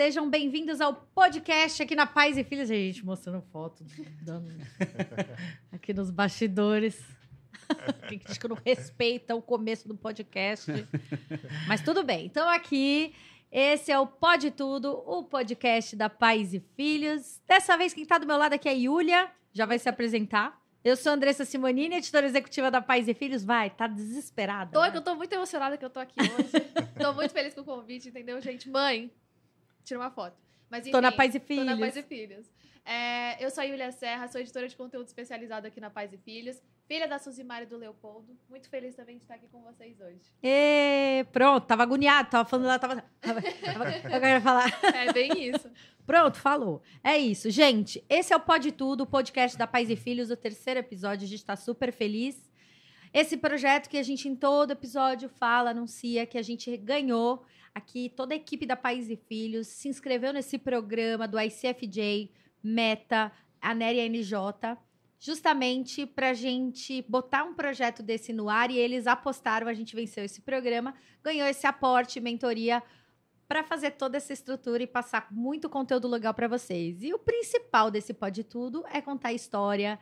sejam bem-vindos ao podcast aqui na Paz e Filhos. A gente mostrando foto, dando aqui nos bastidores. Tem que diz que não respeita o começo do podcast. Mas tudo bem. Então, aqui, esse é o Pode Tudo, o podcast da Pais e Filhos. Dessa vez, quem está do meu lado aqui é a Yulia, já vai se apresentar. Eu sou a Andressa Simonini, editora executiva da Pais e Filhos. Vai, tá desesperada. Tô, né? eu tô muito emocionada que eu tô aqui hoje. tô muito feliz com o convite, entendeu, gente? Mãe, tira uma foto. Mas, Tô na enfim, Pais e Tô Filhos. na Pais e Filhos. É, eu sou a Yulia Serra, sou editora de conteúdo especializado aqui na Pais e Filhos. Filha da Suzimara e do Leopoldo. Muito feliz também de estar aqui com vocês hoje. Ê, pronto, tava agoniado, tava falando lá, tava. tava, tava eu quero falar. É bem isso. Pronto, falou. É isso, gente. Esse é o Pode Tudo, o podcast da Pais e Filhos, o terceiro episódio. A gente tá super feliz. Esse projeto que a gente em todo episódio fala, anuncia que a gente ganhou aqui, toda a equipe da Pais e Filhos se inscreveu nesse programa do ICFJ, Meta, a NERI NJ, justamente pra gente botar um projeto desse no ar e eles apostaram, a gente venceu esse programa, ganhou esse aporte, mentoria para fazer toda essa estrutura e passar muito conteúdo legal para vocês. E o principal desse Pode Tudo é contar história,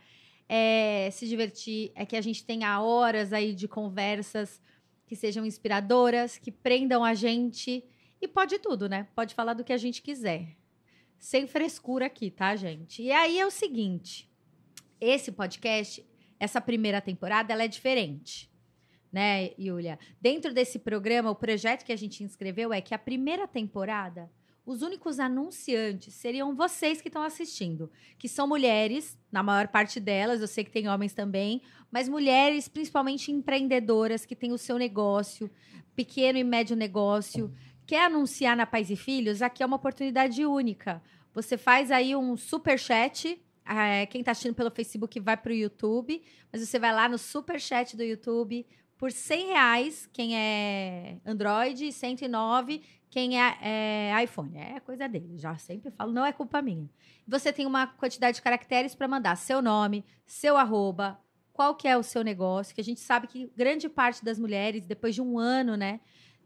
é se divertir, é que a gente tenha horas aí de conversas que sejam inspiradoras, que prendam a gente e pode tudo, né? Pode falar do que a gente quiser. Sem frescura aqui, tá, gente? E aí é o seguinte, esse podcast, essa primeira temporada, ela é diferente né, Yulia? Dentro desse programa, o projeto que a gente inscreveu é que a primeira temporada, os únicos anunciantes seriam vocês que estão assistindo, que são mulheres, na maior parte delas, eu sei que tem homens também, mas mulheres, principalmente empreendedoras, que têm o seu negócio, pequeno e médio negócio, quer anunciar na Pais e Filhos, aqui é uma oportunidade única. Você faz aí um super chat. eh, quem está assistindo pelo Facebook vai para o YouTube, mas você vai lá no super chat do YouTube, por 100 reais, quem é Android, 109 quem é, é iPhone. É coisa dele, já sempre falo, não é culpa minha. Você tem uma quantidade de caracteres para mandar seu nome, seu arroba, qual que é o seu negócio, que a gente sabe que grande parte das mulheres, depois de um ano, né,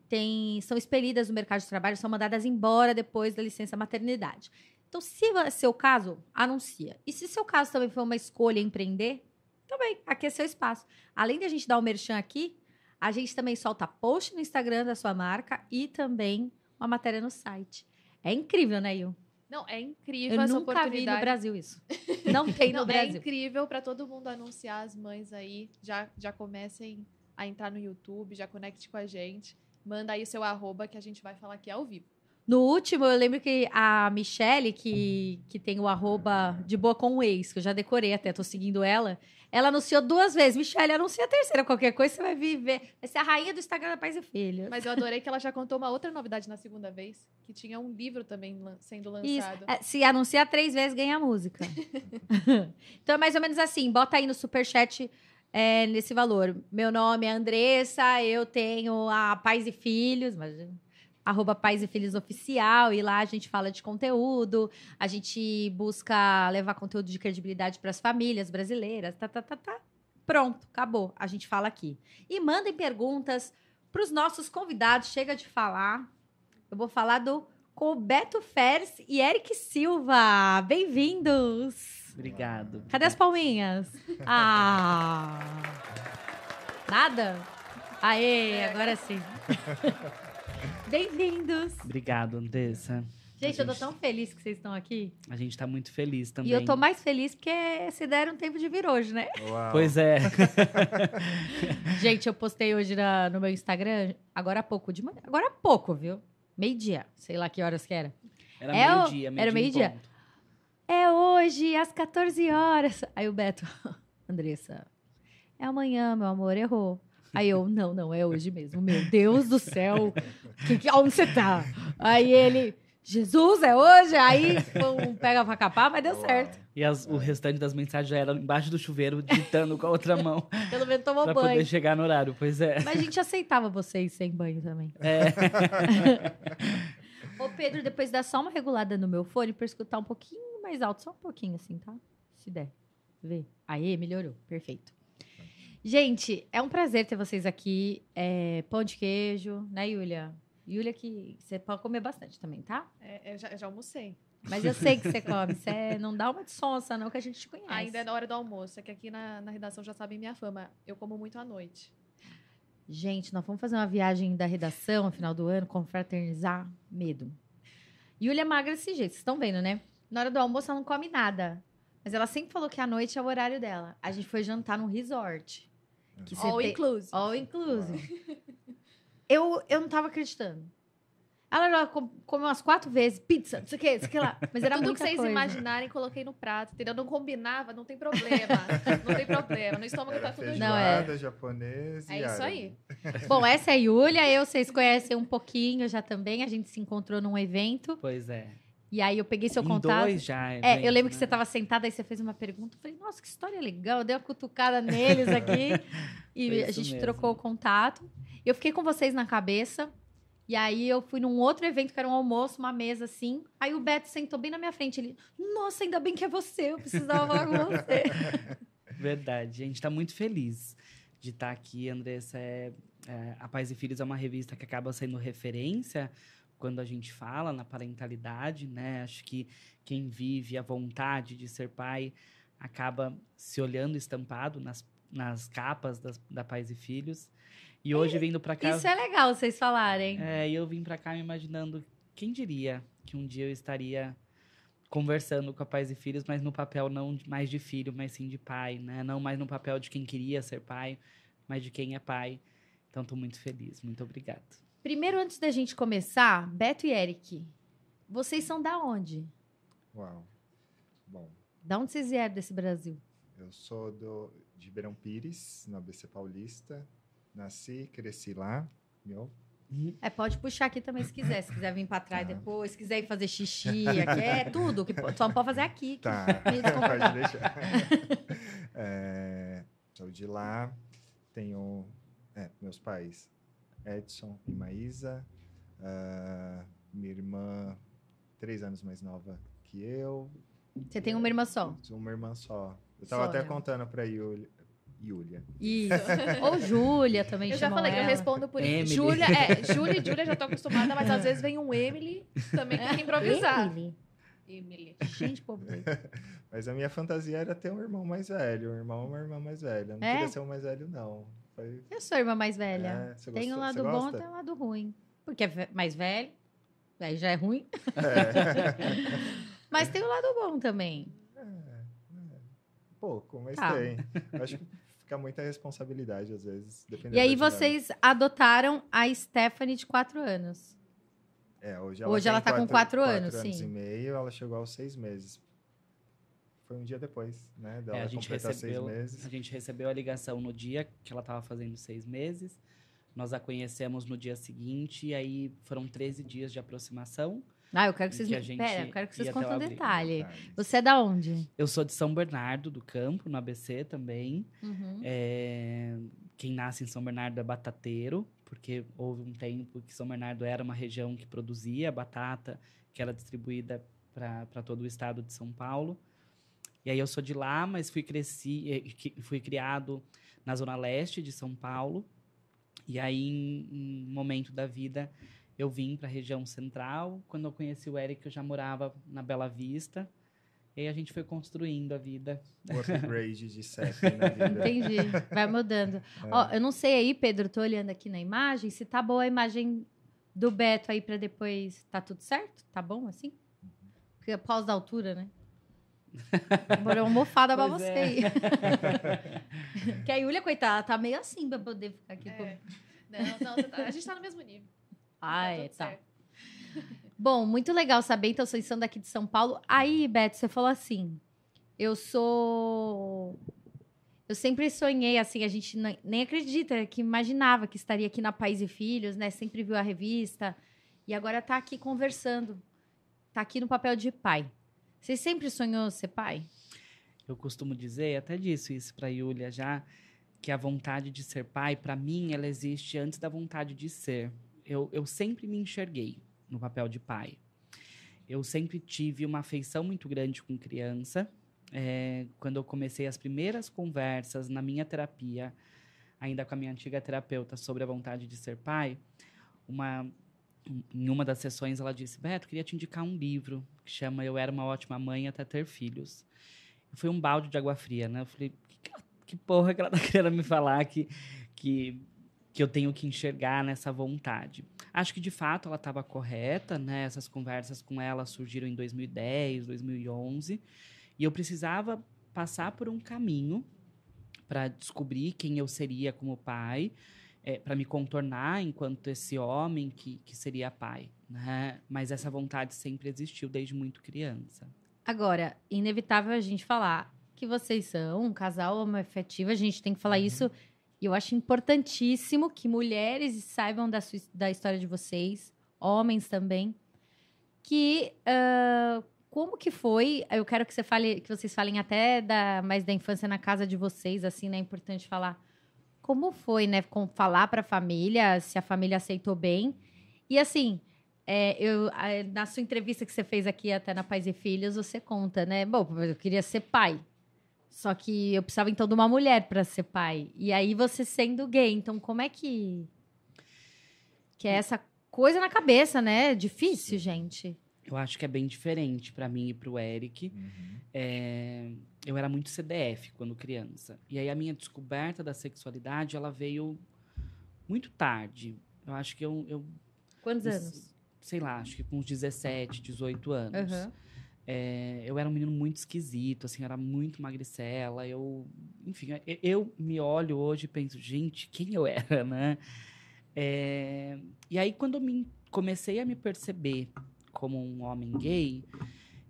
tem, são expelidas do mercado de trabalho, são mandadas embora depois da licença maternidade. Então, se é seu caso, anuncia. E se seu caso também foi uma escolha empreender, também, aqui é seu espaço. Além de a gente dar o merchan aqui, a gente também solta post no Instagram da sua marca e também uma matéria no site. É incrível, né, Yu? Não, é incrível Eu essa nunca vi no oportunidade. Brasil isso. Não tem no Não, é Brasil. incrível para todo mundo anunciar as mães aí. Já, já comecem a entrar no YouTube, já conecte com a gente. Manda aí o seu arroba que a gente vai falar aqui ao vivo. No último, eu lembro que a Michelle, que, que tem o arroba de boa com o ex, que eu já decorei até, tô seguindo ela, ela anunciou duas vezes. Michelle, anuncia a terceira. Qualquer coisa você vai vir ver. Vai ser a rainha do Instagram da Pais e Filhos. Mas eu adorei que ela já contou uma outra novidade na segunda vez, que tinha um livro também sendo Isso. lançado. É, se anunciar três vezes, ganha a música. então é mais ou menos assim. Bota aí no superchat é, nesse valor. Meu nome é Andressa, eu tenho a Pais e Filhos, mas, arroba Pais e Filhos Oficial, e lá a gente fala de conteúdo, a gente busca levar conteúdo de credibilidade para as famílias brasileiras, tá, tá, tá, tá. Pronto, acabou. A gente fala aqui. E mandem perguntas para os nossos convidados. Chega de falar. Eu vou falar do com o Beto Feres e Eric Silva. Bem-vindos! Obrigado. Cadê as palminhas? Ah! Nada? Aê, agora sim. Bem-vindos! Obrigado, Andressa. Gente, eu tô tão feliz que vocês estão aqui. A gente tá muito feliz também. E eu tô mais feliz porque se deram tempo de vir hoje, né? Uau. Pois é. Gente, eu postei hoje na- no meu Instagram, agora há pouco, de manhã. Agora há pouco, viu? Meio-dia. Sei lá que horas que era. Era É meio-dia, meio era meio-dia? É hoje, às 14 horas. Aí o Beto, Andressa, é amanhã, meu amor, errou. Aí eu, não, não, é hoje mesmo. Meu Deus do céu, que, que, onde você tá? Aí ele, Jesus, é hoje? Aí um pega pra capar, mas deu Uau. certo. E as- o restante das mensagens já era embaixo do chuveiro, digitando com a outra mão, Pelo menos tomou pra banho. poder chegar no horário. Pois é. Mas a gente aceitava vocês sem banho também. É. Ô, Pedro, depois dá só uma regulada no meu fone pra escutar um pouquinho mais alto, só um pouquinho assim, tá? Se der. Vê. Aí, melhorou. Perfeito. Gente, é um prazer ter vocês aqui. É, pão de queijo, né, Yulia? Yulia que você pode comer bastante também, tá? É, eu já, eu já almocei. Mas eu sei que você come. Você não dá uma de sonsa, não, que a gente te conhece. Ainda é na hora do almoço. É que aqui na, na redação já sabem minha fama. Eu como muito à noite. Gente, nós vamos fazer uma viagem da redação no final do ano, confraternizar. Medo. Yulia é magra desse jeito, vocês estão vendo, né? Na hora do almoço ela não come nada. Mas ela sempre falou que a noite é o horário dela. A gente foi jantar num resort. Que All tem- inclusive. All inclusive. Eu, eu não tava acreditando. Ela já com- comeu umas quatro vezes pizza, não sei o que, não sei o que lá. Mas era Tudo que vocês coisa. imaginarem, coloquei no prato, entendeu? Não combinava, não tem problema. não tem problema. No estômago Era tá tudo feijoada, Não, é. japonês e É isso aí. Bom, essa é a Yulia, eu vocês conhecem um pouquinho já também. A gente se encontrou num evento. Pois é. E aí eu peguei seu em contato. dois já. É, eu eventos, lembro que né? você estava sentada, aí você fez uma pergunta. Eu falei, nossa, que história legal. Eu dei uma cutucada neles aqui. e a gente mesmo. trocou o contato. Eu fiquei com vocês na cabeça. E aí eu fui num outro evento, que era um almoço, uma mesa assim. Aí o Beto sentou bem na minha frente. Ele, nossa, ainda bem que é você. Eu precisava falar com você. Verdade. A gente está muito feliz de estar aqui, Andressa. É, é, a Pais e Filhos é uma revista que acaba sendo referência quando a gente fala na parentalidade, né? Acho que quem vive a vontade de ser pai acaba se olhando estampado nas, nas capas das, da Pais e Filhos. E hoje, vindo para cá... Isso é legal vocês falarem. É, e eu vim pra cá me imaginando, quem diria que um dia eu estaria conversando com a pais e filhos, mas no papel não mais de filho, mas sim de pai, né? Não mais no papel de quem queria ser pai, mas de quem é pai. Então, tô muito feliz. Muito obrigado. Primeiro, antes da gente começar, Beto e Eric, vocês são da onde? Uau. Bom, Da onde vocês vieram desse Brasil? eu sou do, de Ribeirão Pires, no ABC Paulista. Nasci, cresci lá. Meu, É, pode puxar aqui também se quiser. Se quiser vir pra trás Tá. depois, se quiser ir fazer xixi, aqui é tudo. Que só não pode fazer aqui. Tá, pode deixar. É, sou de lá, tenho é, meus pais, Edson e Maísa, ah, minha irmã, três anos mais nova que eu. Você tem uma irmã só. Uma irmã só. Eu tava Só, até né? contando pra Yulia. Yulia. Isso. Ou Júlia também Eu já falei, eu ela. respondo por Emily. Júlia, é, Júlia e Júlia já tô acostumada, mas às vezes vem um Emily, também tem que improvisar. Emily. Emily. Gente, povo. Mas a minha fantasia era ter um irmão mais velho, um irmão ou uma irmã mais velha. Eu Não É? queria ser o mais velho, não. Foi, Eu sou a irmã mais velha. É, tem um gostou- lado bom gosta? tem um lado ruim. Porque é mais velho, aí já é ruim. É. Mas tem um lado bom também. É, é. Pouco, mas Tá. tem. Acho que fica muita responsabilidade, às vezes. Dependendo E aí vocês adotaram a Stephanie de quatro anos. É, hoje Hoje tem ela tá com quatro anos, anos sim. e meio, ela chegou aos seis meses. Foi um dia depois, né? Dela É, a, gente completar recebeu, seis meses. a gente recebeu a ligação no dia que ela estava fazendo seis meses. Nós a conhecemos no dia seguinte, e aí foram 13 dias de aproximação. Ah, eu quero que vocês que me... gente Pera, eu quero que vocês contem um detalhe. Você é da onde? Eu sou de São Bernardo do Campo, no ABC também. Uhum. É, quem nasce em São Bernardo é batateiro, porque houve um tempo que São Bernardo era uma região que produzia batata, que era distribuída para todo o estado de São Paulo. E aí eu sou de lá, mas fui, cresci, eh, fui criado na zona leste de São Paulo. E aí, em um momento da vida, eu vim para a região central. Quando eu conheci o Eric, eu já morava na Bela Vista. E aí a gente foi construindo a vida. O upgrade de CEP na vida. Entendi. Vai mudando. Ó, eu não sei aí, Pedro, tô olhando aqui na imagem, se tá boa a imagem do Beto aí pra depois. Tá tudo certo? Tá bom assim? Porque após da altura, né? Dar uma almofada pra Pois você é. aí. que a Yulia, coitada, tá meio assim pra poder ficar aqui. com- É. Não, não, você tá- a gente tá no mesmo nível. Ah, Tá é, tá. certo. Bom, muito legal saber. Então, vocês são daqui de São Paulo. Aí, Beto, você falou assim: eu sou. Eu sempre sonhei, assim, a gente nem- nem acredita que imaginava que estaria aqui na Pais e Filhos, né? Sempre viu a revista. E agora tá aqui conversando. Tá aqui no papel de pai. Você sempre sonhou ser pai? Eu costumo dizer, até disse isso para Yulia já, que a vontade de ser pai, para mim, ela existe antes da vontade de ser. Eu, eu sempre me enxerguei no papel de pai. Eu sempre tive uma afeição muito grande com criança. É, quando eu comecei as primeiras conversas na minha terapia, ainda com a minha antiga terapeuta, sobre a vontade de ser pai, uma em uma das sessões, ela disse: Beto, queria te indicar um livro que chama Eu Era uma Ótima Mãe até Ter Filhos. Foi um balde de água fria, né? Eu falei: que, que porra que ela tá querendo me falar que, que, que eu tenho que enxergar nessa vontade? Acho que de fato ela estava correta, né? Essas conversas com ela surgiram em 2010, 2011. E eu precisava passar por um caminho para descobrir quem eu seria como pai é, para me contornar enquanto esse homem que, que seria pai, né? Mas essa vontade sempre existiu desde muito criança. Agora, inevitável a gente falar que vocês são um casal homoafetivo, a gente tem que falar uhum. isso. E eu acho importantíssimo que mulheres saibam da, sua, da história de vocês, homens também, que uh, como que foi? Eu quero que você fale, que vocês falem até da mais da infância na casa de vocês, assim, né? É importante falar como foi, né? Com, falar para a família, se a família aceitou bem. E assim, é, eu, na sua entrevista que você fez aqui até na Pais e Filhos, você conta, né? Bom, eu queria ser pai. Só que eu precisava então de uma mulher para ser pai. E aí você sendo gay, então como é que que é essa coisa na cabeça, né? Difícil, gente. Eu acho que é bem diferente para mim e para o Eric. Uhum. É, eu era muito CDF quando criança. E aí a minha descoberta da sexualidade, ela veio muito tarde. Eu acho que eu... eu Quantos uns, anos? Sei lá, acho que com uns 17, 18 anos. Uhum. É, eu era um menino muito esquisito, assim, era muito magricela. Eu, enfim, eu, eu me olho hoje e penso, gente, quem eu era, né? É, e aí, quando eu me, comecei a me perceber como um homem gay,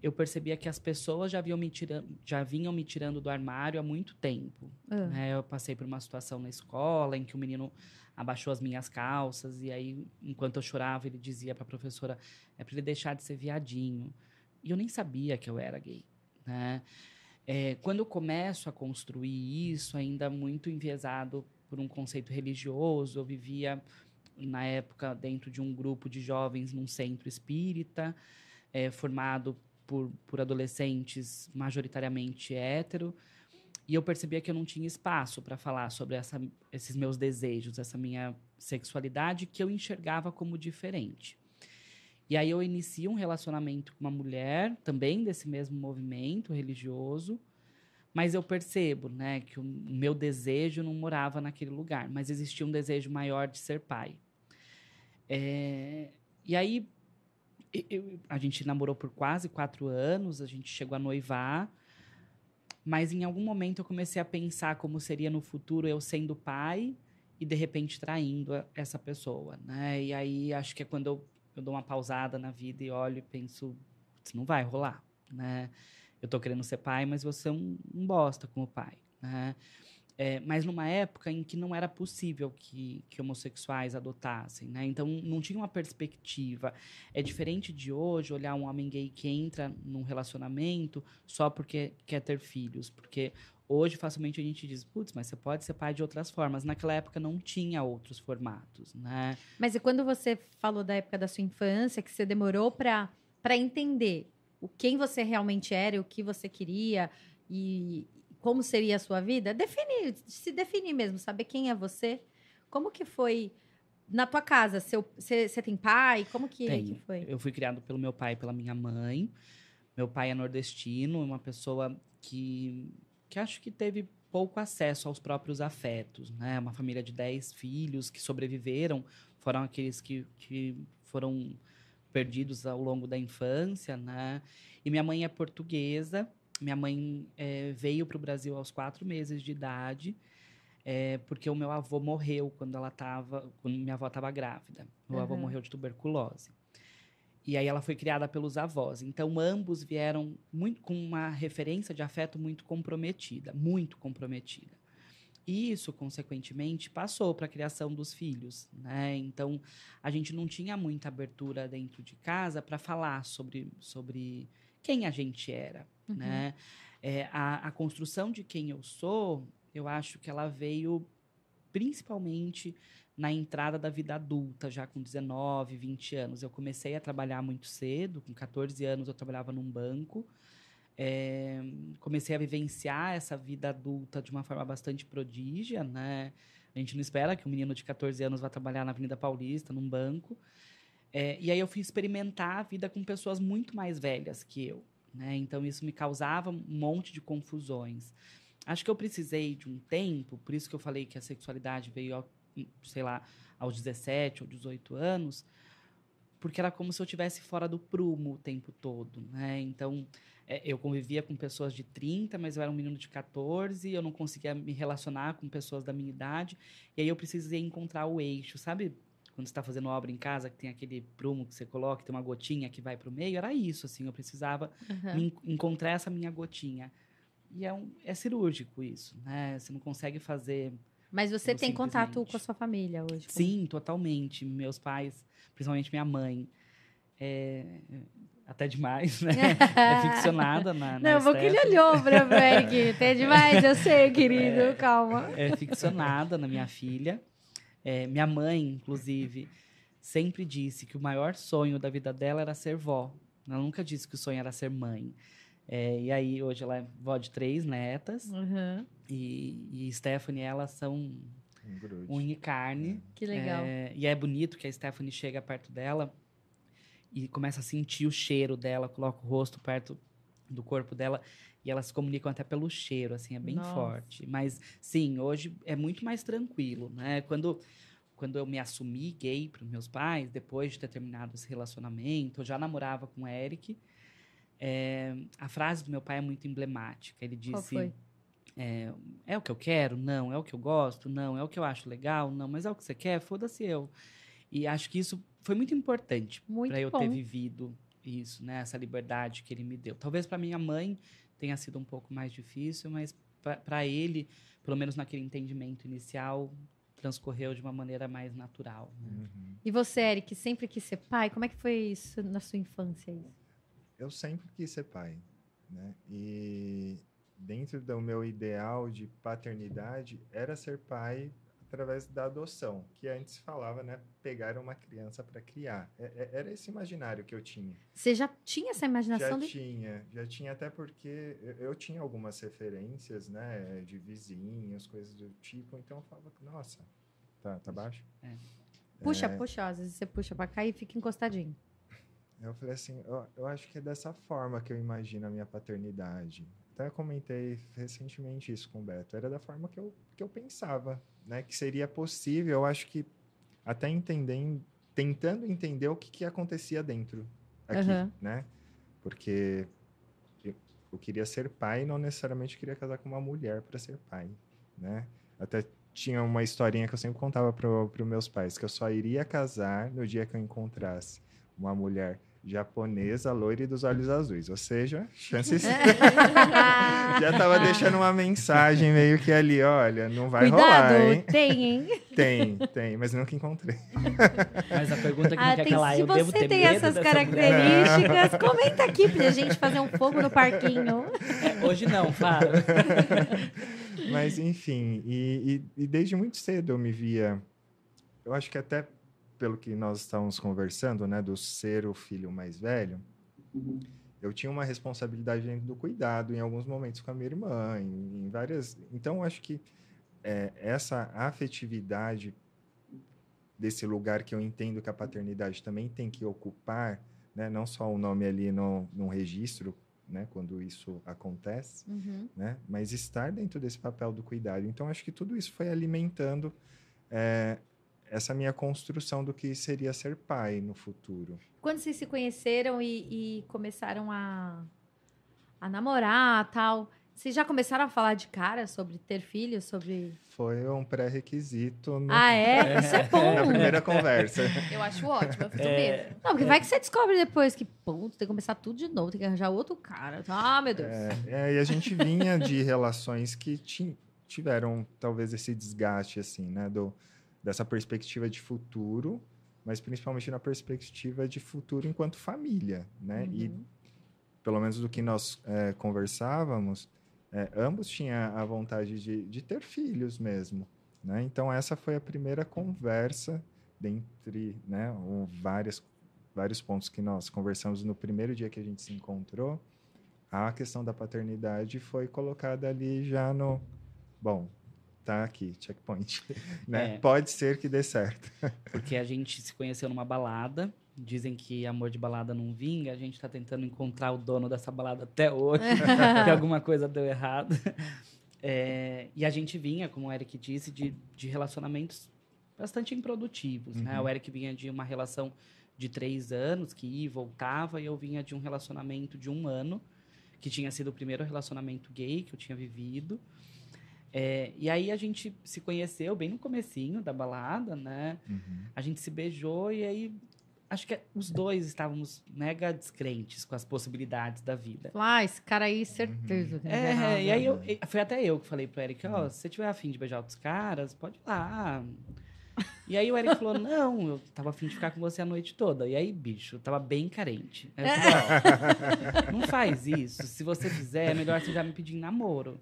eu percebia que as pessoas já, vinham me tirando, já vinham me tirando do armário há muito tempo. Uhum. Né? Eu passei por uma situação na escola em que o menino abaixou as minhas calças e aí, enquanto eu chorava, ele dizia para a professora: é para ele deixar de ser viadinho. E eu nem sabia que eu era gay. Né? É, quando eu começo a construir isso, ainda muito enviesado por um conceito religioso, eu vivia na época, dentro de um grupo de jovens num centro espírita, é, formado por, por adolescentes majoritariamente hétero. E eu percebia que eu não tinha espaço para falar sobre essa, esses meus desejos, essa minha sexualidade, que eu enxergava como diferente. E aí eu inicio um relacionamento com uma mulher, também desse mesmo movimento religioso, mas eu percebo, né, que o meu desejo não morava naquele lugar, mas existia um desejo maior de ser pai. É, e aí eu, a gente namorou por quase quatro anos, a gente chegou a noivar, mas em algum momento eu comecei a pensar como seria no futuro eu sendo pai e de repente traindo essa pessoa, né? E aí acho que é quando eu, eu dou uma pausada na vida e olho e penso, isso não vai rolar, né? Eu tô querendo ser pai, mas você é um, um bosta como pai, né? É, mas numa época em que não era possível que, que homossexuais adotassem, né? Então não tinha uma perspectiva. É diferente de hoje olhar um homem gay que entra num relacionamento só porque quer ter filhos, porque hoje facilmente a gente diz, putz, mas você pode ser pai de outras formas. Naquela época não tinha outros formatos, né? Mas e quando você falou da época da sua infância, que você demorou para para entender o quem você realmente era, o que você queria e, como seria a sua vida, definir, se definir mesmo, saber quem é você. Como que foi na tua casa? Você tem pai? Como que, que, foi? Eu fui criado pelo meu pai e pela minha mãe. Meu pai é nordestino, uma pessoa que, que acho que teve pouco acesso aos próprios afetos, né? Uma família de dez filhos que sobreviveram, foram aqueles que, que foram perdidos ao longo da infância, né? E minha mãe é portuguesa, minha mãe é, veio para o Brasil aos quatro meses de idade, é, porque o meu avô morreu quando ela estava, quando minha avó estava grávida. Meu uhum. avô morreu de tuberculose. E aí ela foi criada pelos avós. Então ambos vieram muito com uma referência de afeto muito comprometida, muito comprometida. E isso, consequentemente, passou para a criação dos filhos, né? Então, a gente não tinha muita abertura dentro de casa para falar sobre, sobre quem a gente era, uhum. né? É, a, a construção de quem eu sou, eu acho que ela veio principalmente na entrada da vida adulta, já com 19, 20 anos. Eu comecei a trabalhar muito cedo, com 14 anos eu trabalhava num banco. É, comecei a vivenciar essa vida adulta de uma forma bastante prodígia, né? A gente não espera que um menino de 14 anos vá trabalhar na Avenida Paulista, num banco. É, e aí eu fui experimentar a vida com pessoas muito mais velhas que eu. Né? Então isso me causava um monte de confusões. Acho que eu precisei de um tempo, por isso que eu falei que a sexualidade veio, sei lá, aos 17 ou 18 anos, porque era como se eu tivesse fora do prumo o tempo todo, né? Então, é, eu convivia com pessoas de 30, mas eu era um menino de 14, eu não conseguia me relacionar com pessoas da minha idade, e aí eu precisei encontrar o eixo, sabe? Quando está fazendo obra em casa, que tem aquele prumo que você coloca, tem uma gotinha que vai para o meio, era isso, assim, eu precisava Uhum. encontrar essa minha gotinha. E é, um, é cirúrgico isso, né? Você não consegue fazer Mas você tem contato com a sua família hoje? como- Sim, totalmente. Meus pais, principalmente minha mãe, é, até demais, né? É ficcionada na, na Não, vou que ele olhou pra mim aqui. Tem demais, eu sei, querido. Calma. É ficcionada na minha filha. É, minha mãe, inclusive, sempre disse que o maior sonho da vida dela era ser vó. Ela nunca disse que o sonho era ser mãe. É, e aí, hoje ela é vó de três netas. Uhum, E, e Stephanie, elas são Um unha e carne. que legal. É, e é bonito que a Stephanie chega perto dela e começa a sentir o cheiro dela, coloca o rosto perto do corpo dela e elas se comunicam até pelo cheiro, assim, é bem Nossa. forte. Mas sim, hoje é muito mais tranquilo, né? Quando quando eu me assumi gay para meus pais, depois de ter terminado esse relacionamento, eu já namorava com o Eric. é, a frase do meu pai é muito emblemática. Ele disse: é, é o que eu quero? Não. É o que eu gosto? Não. É o que eu acho legal? Não. Mas é o que você quer? Foda-se eu. E acho que isso foi muito importante para eu ter vivido isso, né? Essa liberdade que ele me deu. Talvez para minha mãe tenha sido um pouco mais difícil, mas para ele, pelo menos naquele entendimento inicial, transcorreu de uma maneira mais natural. né? Uhum. E você, Eric, sempre quis ser pai? Como é que foi isso na sua infância? Eu sempre quis ser pai, né? E dentro do meu ideal de paternidade era ser pai através da adoção, que antes falava, né, pegar uma criança para criar. É- é- Era esse imaginário que eu tinha. Você já tinha essa imaginação Já de... tinha, já tinha até porque eu, eu tinha algumas referências, né, de vizinhos, coisas do tipo, então eu falava, nossa, tá, tá baixo? É. Puxa, É, puxa, às vezes você puxa pra cá e fica encostadinho. Eu falei assim, eu, eu acho que é dessa forma que eu imagino a minha paternidade. Até comentei recentemente isso com o Beto. Era da forma que eu, que eu pensava, né? Que seria possível, eu acho que até entendendo, tentando entender o que, que acontecia dentro aqui, Aham. né? Porque eu, eu queria ser pai não necessariamente queria casar com uma mulher para ser pai, né? Até tinha uma historinha que eu sempre contava para os meus pais, que eu só iria casar no dia que eu encontrasse uma mulher japonesa, loira e dos olhos azuis. Ou seja, chances... Já tava deixando uma mensagem meio que ali, olha, não vai Cuidado, rolar, hein? tem, hein? Tem, tem, mas nunca encontrei. Mas a pergunta que Ah, não quer tem- calar, se eu devo você ter tem medo essas mulher? características, comenta aqui pra gente fazer um fogo no parquinho. É, hoje não, fala. Mas, enfim, e, e- e desde muito cedo eu me via. Eu acho que até pelo que nós estávamos conversando, né, do ser o filho mais velho, eu tinha uma responsabilidade dentro do cuidado em alguns momentos com a minha irmã, em, em várias. Então, acho que é, essa afetividade desse lugar que eu entendo que a paternidade também tem que ocupar, né, não só o nome ali no, num registro, né, quando isso acontece Uhum. né? Mas estar dentro desse papel do cuidado. Então, acho que tudo isso foi alimentando é, essa minha construção do que seria ser pai no futuro. Quando vocês se conheceram e, e começaram a, a namorar tal, vocês já começaram a falar de cara sobre ter filhos, sobre... Foi um pré-requisito no- Ah, é? Isso é na bom. primeira conversa. Eu acho ótimo, eu fiz É. mesmo. Não, porque vai que você descobre depois que, putz, tem que começar tudo de novo, tem que arranjar outro cara. Ah, meu Deus. É, é, e a gente vinha de relações que ti- tiveram talvez esse desgaste, assim, né? Do, dessa perspectiva de futuro, mas principalmente na perspectiva de futuro enquanto família, né? E Uhum. pelo menos do que nós é, conversávamos, é, ambos tinham a vontade de, de ter filhos mesmo. Né? Então, essa foi a primeira conversa dentre né, um, várias, vários pontos que nós conversamos no primeiro dia que a gente se encontrou. A questão da paternidade foi colocada ali já no. Bom, tá aqui, checkpoint. né? É. Pode ser que dê certo. Porque a gente se conheceu numa balada, dizem que amor de balada não vinga, a gente tá tentando encontrar o dono dessa balada até hoje, que alguma coisa deu errado. É, e a gente vinha, como o Eric disse, de, de relacionamentos bastante improdutivos, né? Uhum. O Eric vinha de uma relação de três anos, que ia e voltava, e eu vinha de um relacionamento de um ano, que tinha sido o primeiro relacionamento gay que eu tinha vivido. É, e aí a gente se conheceu bem no comecinho da balada, né? Uhum. A gente se beijou e aí acho que os dois estávamos mega descrentes com as possibilidades da vida. Ah, esse cara aí, certeza. não vai É, e aí eu, e- foi até eu que falei pro Eric, ó, se você tiver afim de beijar outros caras, pode ir lá. E aí o Eric falou, não, eu tava afim de ficar com você a noite toda. E aí, bicho, eu tava bem carente. Eu falei, ó, não faz isso. Se você fizer, é melhor você já me pedir em namoro.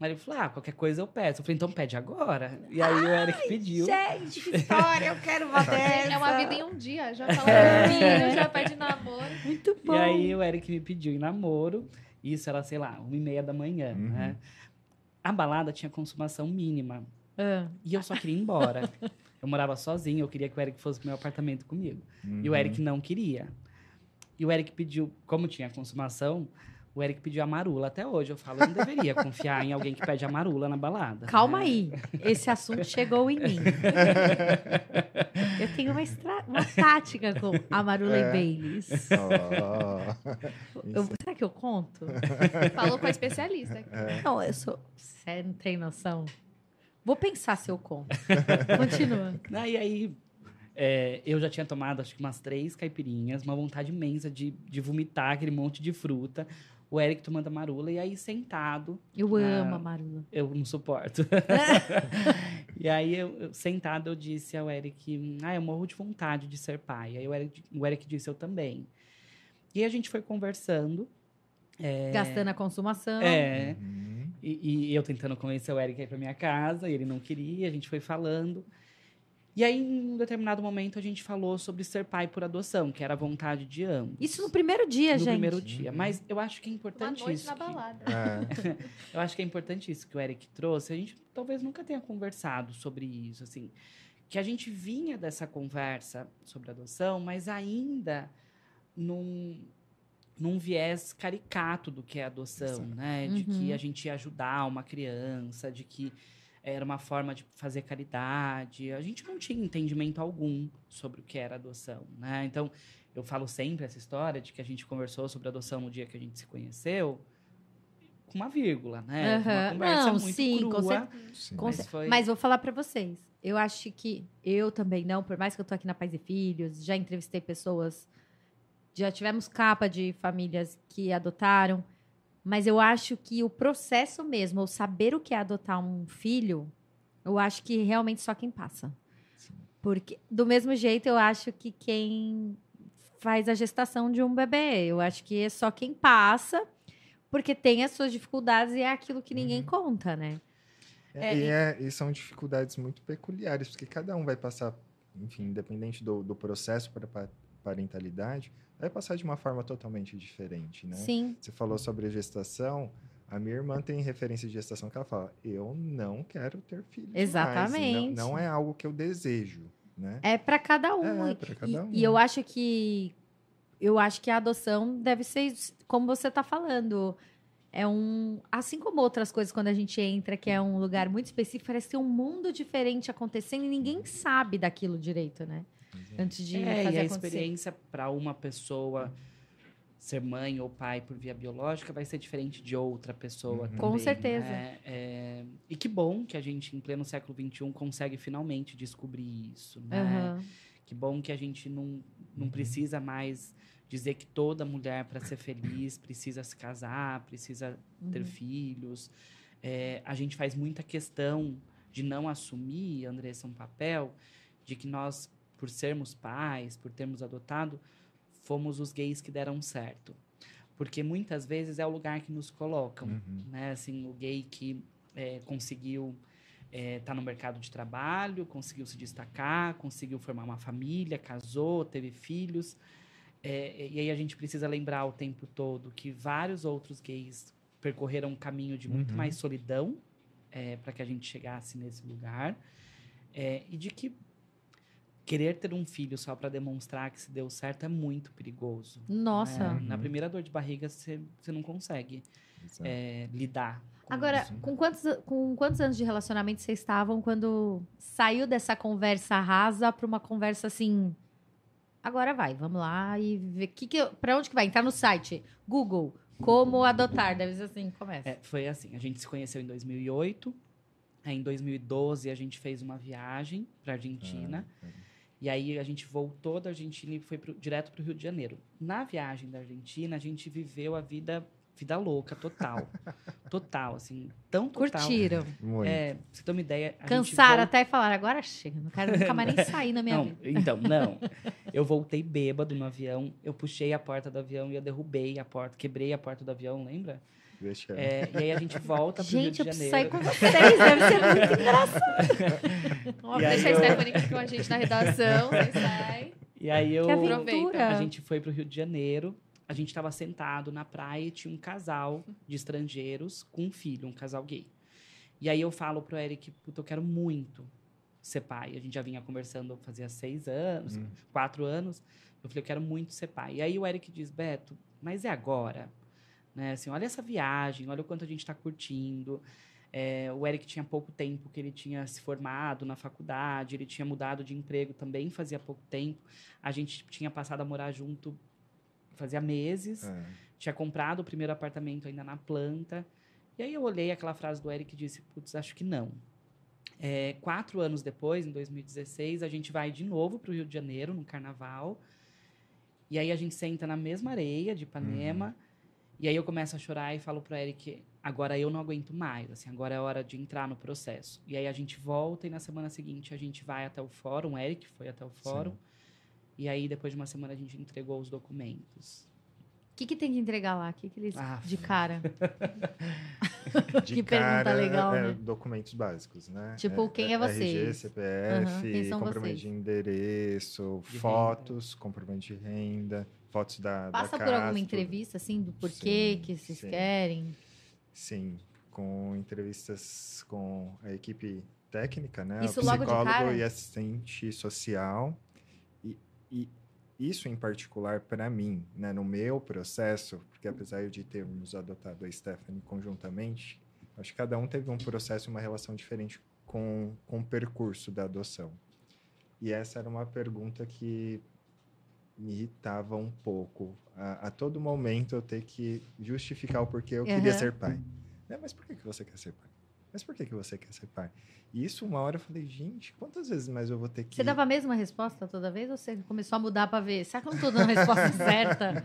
Aí ele falou, ah, qualquer coisa eu peço. Eu falei, então pede agora. E aí o Eric pediu. Gente, que história, eu quero uma dessa. É uma vida em um dia. Já fala É. filho, já pede namoro. Muito bom. E aí o Eric me pediu em namoro. Isso era, sei lá, uma e meia da manhã, Uhum. né? A balada tinha consumação mínima. Ah, E eu só queria ir embora. eu morava sozinho, eu queria que o Eric fosse pro meu apartamento comigo. E o Uhum. Eric não queria. E o Eric pediu, como tinha consumação, o Eric pediu a marula. Até hoje eu falo, eu não deveria confiar em alguém que pede a marula na balada. calma né? aí. Esse assunto chegou em mim. Eu tenho uma, estra- uma tática com Amarula É. e Baileys. Ó. Eu- será que eu conto? Falou com a especialista. É. Não, eu sou. Você não tem noção? Vou pensar se eu conto. Continua. Ah, E aí, é, eu já tinha tomado acho que umas três caipirinhas, uma vontade imensa de, de vomitar aquele monte de fruta. O Eric tomando a marula, e aí sentado, Eu Ah. amo a Marula. eu não suporto. e aí, eu, eu- sentado, eu disse ao Eric, ah, eu morro de vontade de ser pai. Aí o Eric, o Eric disse, eu também. E a gente foi conversando. Gastando a consumação. É, Uhum. e, e eu tentando convencer o Eric a ir pra minha casa, e ele não queria, a gente foi falando. E aí, em um determinado momento, a gente falou sobre ser pai por adoção, que era a vontade de ambos. Isso no primeiro dia, no gente. primeiro dia. Mas eu acho que é Uma importante noite isso. na que- balada. É. eu acho que é importante isso que o Eric trouxe. A gente talvez nunca tenha conversado sobre isso, assim. Que a gente vinha dessa conversa sobre adoção, mas ainda num, num viés caricato do que é adoção, Exato. né? De Uhum. que a gente ia ajudar uma criança, de que era uma forma de fazer caridade. A gente não tinha entendimento algum sobre o que era adoção, né? Então, eu falo sempre essa história de que a gente conversou sobre adoção no dia que a gente se conheceu, com uma vírgula, né? Uma Aham. conversa Não, muito sim, com crua. certeza. Sim. Com Mas foi- Mas vou falar pra vocês. Eu acho que eu também não, por mais que eu tô aqui na Pais e Filhos, já entrevistei pessoas, já tivemos capa de famílias que adotaram, mas eu acho que o processo mesmo, ou saber o que é adotar um filho, eu acho que realmente só quem passa. Sim. Porque do mesmo jeito eu acho que quem faz a gestação de um bebê, eu acho que é só quem passa, porque tem as suas dificuldades e é aquilo que ninguém Uhum. conta, né? É, e, é- e são dificuldades muito peculiares, porque cada um vai passar, enfim, independente do, do processo para pa- parentalidade, vai passar de uma forma totalmente diferente, né? Sim. Você falou sobre a gestação. A minha irmã tem referência de gestação que ela fala: eu não quero ter filhos. mais, Exatamente. não, não é algo que eu desejo, né? É para cada um. É, E- pra cada e, um. e eu acho que eu acho que a adoção deve ser como você está falando. É um, assim como outras coisas quando a gente entra, que é um lugar muito específico, parece ter um mundo diferente acontecendo e ninguém sabe daquilo direito, né? Antes de É, fazer e a acontecer. experiência para uma pessoa ser mãe ou pai por via biológica vai ser diferente de outra pessoa Uhum. também. Com certeza. né? É, e que bom que a gente, em pleno século XXI, consegue finalmente descobrir isso. Né? Aham. Que bom que a gente não, não Uhum. precisa mais dizer que toda mulher, para ser feliz, precisa se casar, precisa ter Uhum. filhos. É, a gente faz muita questão de não assumir, Andressa, um papel de que nós, por sermos pais, por termos adotado, fomos os gays que deram certo. Porque muitas vezes é o lugar que nos colocam, Uhum. né? Assim, o gay que é, conseguiu estar no mercado de trabalho, conseguiu se destacar, conseguiu formar uma família, casou, teve filhos. É, e aí a gente precisa lembrar o tempo todo que vários outros gays percorreram um caminho de muito Uhum. mais solidão para que a gente chegasse nesse lugar. É, e de que querer ter um filho só para demonstrar que se deu certo é muito perigoso. Nossa. né? Na Uhum. primeira dor de barriga, você você não consegue é, lidar. com Agora, isso. com quantos, com quantos anos de relacionamento vocês estavam quando saiu dessa conversa rasa para uma conversa assim? Agora vai, vamos lá e ver que que pra onde que vai? Entrar no site, Google, como adotar, deve ser assim, começa. É, foi assim, a gente se conheceu em 2008. Aí, em 2012, a gente fez uma viagem para Argentina. Ah, E aí, a gente voltou da Argentina e foi pro, direto para o Rio de Janeiro. Na viagem da Argentina, a gente viveu a vida, vida louca, total. total, assim, tão total. Curtiram. Muito. É, pra você ter uma ideia... Cansaram até e falaram, agora chega, não quero nunca mais nem sair na minha não, vida. Então, não. Eu voltei bêbado no avião, eu puxei a porta do avião e eu derrubei a porta, quebrei a porta do avião, lembra? Eu- É, e aí a gente volta pro Gente, eu Rio de preciso Janeiro. sair com vocês, deve ser muito engraçado. Vamos aí deixar a eu- Stephanie aqui com a gente na redação, vocês saem. E aí eu... Que aventura. A gente foi pro Rio de Janeiro. A gente tava sentado na praia e tinha um casal de estrangeiros com um filho, um casal gay. E aí eu falo pro Eric, puta, eu quero muito ser pai. A gente já vinha conversando fazia seis anos, Hum. quatro anos. Eu falei, eu quero muito ser pai. E aí o Eric diz, Beto, mas é agora? Né? Assim, olha essa viagem, olha o quanto a gente está curtindo. É, o Eric tinha pouco tempo que ele tinha se formado na faculdade, ele tinha mudado de emprego também fazia pouco tempo. A gente tinha passado a morar junto fazia meses, É. tinha comprado o primeiro apartamento ainda na planta. E aí eu olhei aquela frase do Eric e disse, putz, acho que não. É, quatro anos depois, em 2016, a gente vai de novo para o Rio de Janeiro, no carnaval. E aí a gente senta na mesma areia de Ipanema. E aí eu começo a chorar e falo pro Eric, agora eu não aguento mais, assim, agora é hora de entrar no processo. E aí a gente volta e na semana seguinte a gente vai até o fórum, o Eric foi até o fórum. E aí depois de uma semana a gente entregou os documentos. O que, que tem que entregar lá? O que, que eles. Ah, de cara? De Que pergunta cara, legal, é, né? Documentos básicos, né? Tipo, quem é vocês? RG, CPF, Aham, quem são comprovante vocês? de endereço, De fotos, comprovante de renda, fotos da, Passa da por alguma entrevista, assim, do porquê Sim, que vocês sim. querem? Sim, com entrevistas com a equipe técnica, né? Isso o psicólogo e assistente social. E, e isso em particular para mim, né, no meu processo, porque apesar de termos adotado a Stephanie conjuntamente, acho que cada um teve um processo, uma relação diferente com, com o percurso da adoção. E essa era uma pergunta que me irritava um pouco. A, a todo momento eu ter que justificar o porquê eu queria Aham. ser pai. Né, Mas por que, que você quer ser pai? Mas por que, que você quer ser pai? E isso, uma hora eu falei, gente, quantas vezes mais eu vou ter que. Você dava a mesma resposta toda vez ou você começou a mudar pra ver? Será que eu não tô dando a resposta certa?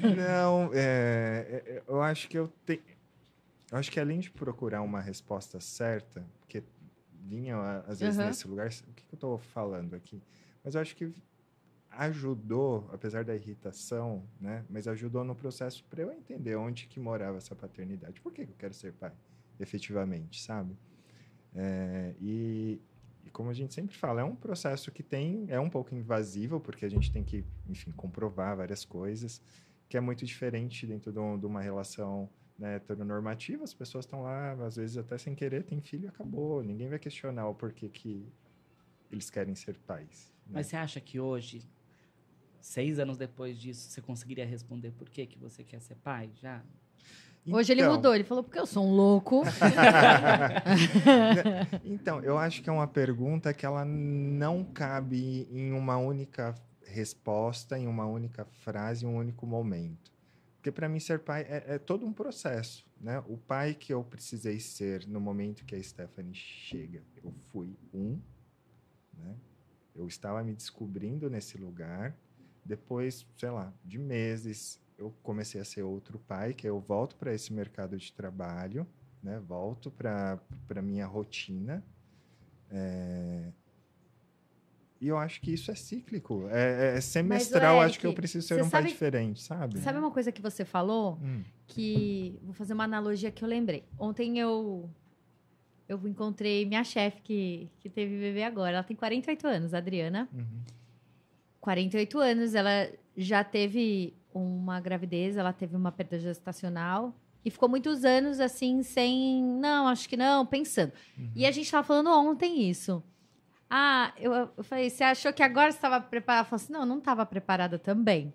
Não, é, é, eu acho que eu tenho. Eu acho que além de procurar uma resposta certa, porque vinha às vezes Aham. nesse lugar, o que, que eu estou falando aqui? Mas eu acho que ajudou, apesar da irritação, né? Mas ajudou no processo para eu entender onde que morava essa paternidade. Por que que eu quero ser pai, efetivamente, sabe? É, e, e como a gente sempre fala, é um processo que tem é um pouco invasivo porque a gente tem que, enfim, comprovar várias coisas, que é muito diferente dentro de, um- de uma relação né, heteronormativa. As pessoas estão lá, às vezes até sem querer, tem filho acabou. Ninguém vai questionar o porquê que eles querem ser pais. né? Mas você acha que hoje, seis anos depois disso, você conseguiria responder por que, que você quer ser pai? Já? Hoje ele Então- mudou, ele falou, porque eu sou um louco. então, eu acho que é uma pergunta que ela não cabe em uma única resposta, em uma única frase, em um único momento. Porque para mim ser pai é, é todo um processo, né? O pai que eu precisei ser no momento que a Stephanie chega, eu fui um, né? Eu estava me descobrindo nesse lugar. Depois, sei lá, de meses, eu comecei a ser outro pai, que eu volto para esse mercado de trabalho, né? Volto para para minha rotina. É, E eu acho que isso é cíclico, é, é semestral. acho que eu Eric, preciso ser um pai sabe- diferente, sabe? Sabe uma coisa que você falou? Hum, Que. Vou fazer uma analogia que eu lembrei. Ontem eu. Eu encontrei minha chefe que, que teve bebê agora. Ela tem 48 anos, a Adriana. uhum. 48 anos, ela já teve uma gravidez, ela teve uma perda gestacional. E ficou muitos anos assim, sem. Não, acho que não, pensando. Uhum. E a gente tava falando ontem isso. Ah, eu, eu falei, você achou que agora você estava preparada? Ela falou assim, não, eu não estava preparada também.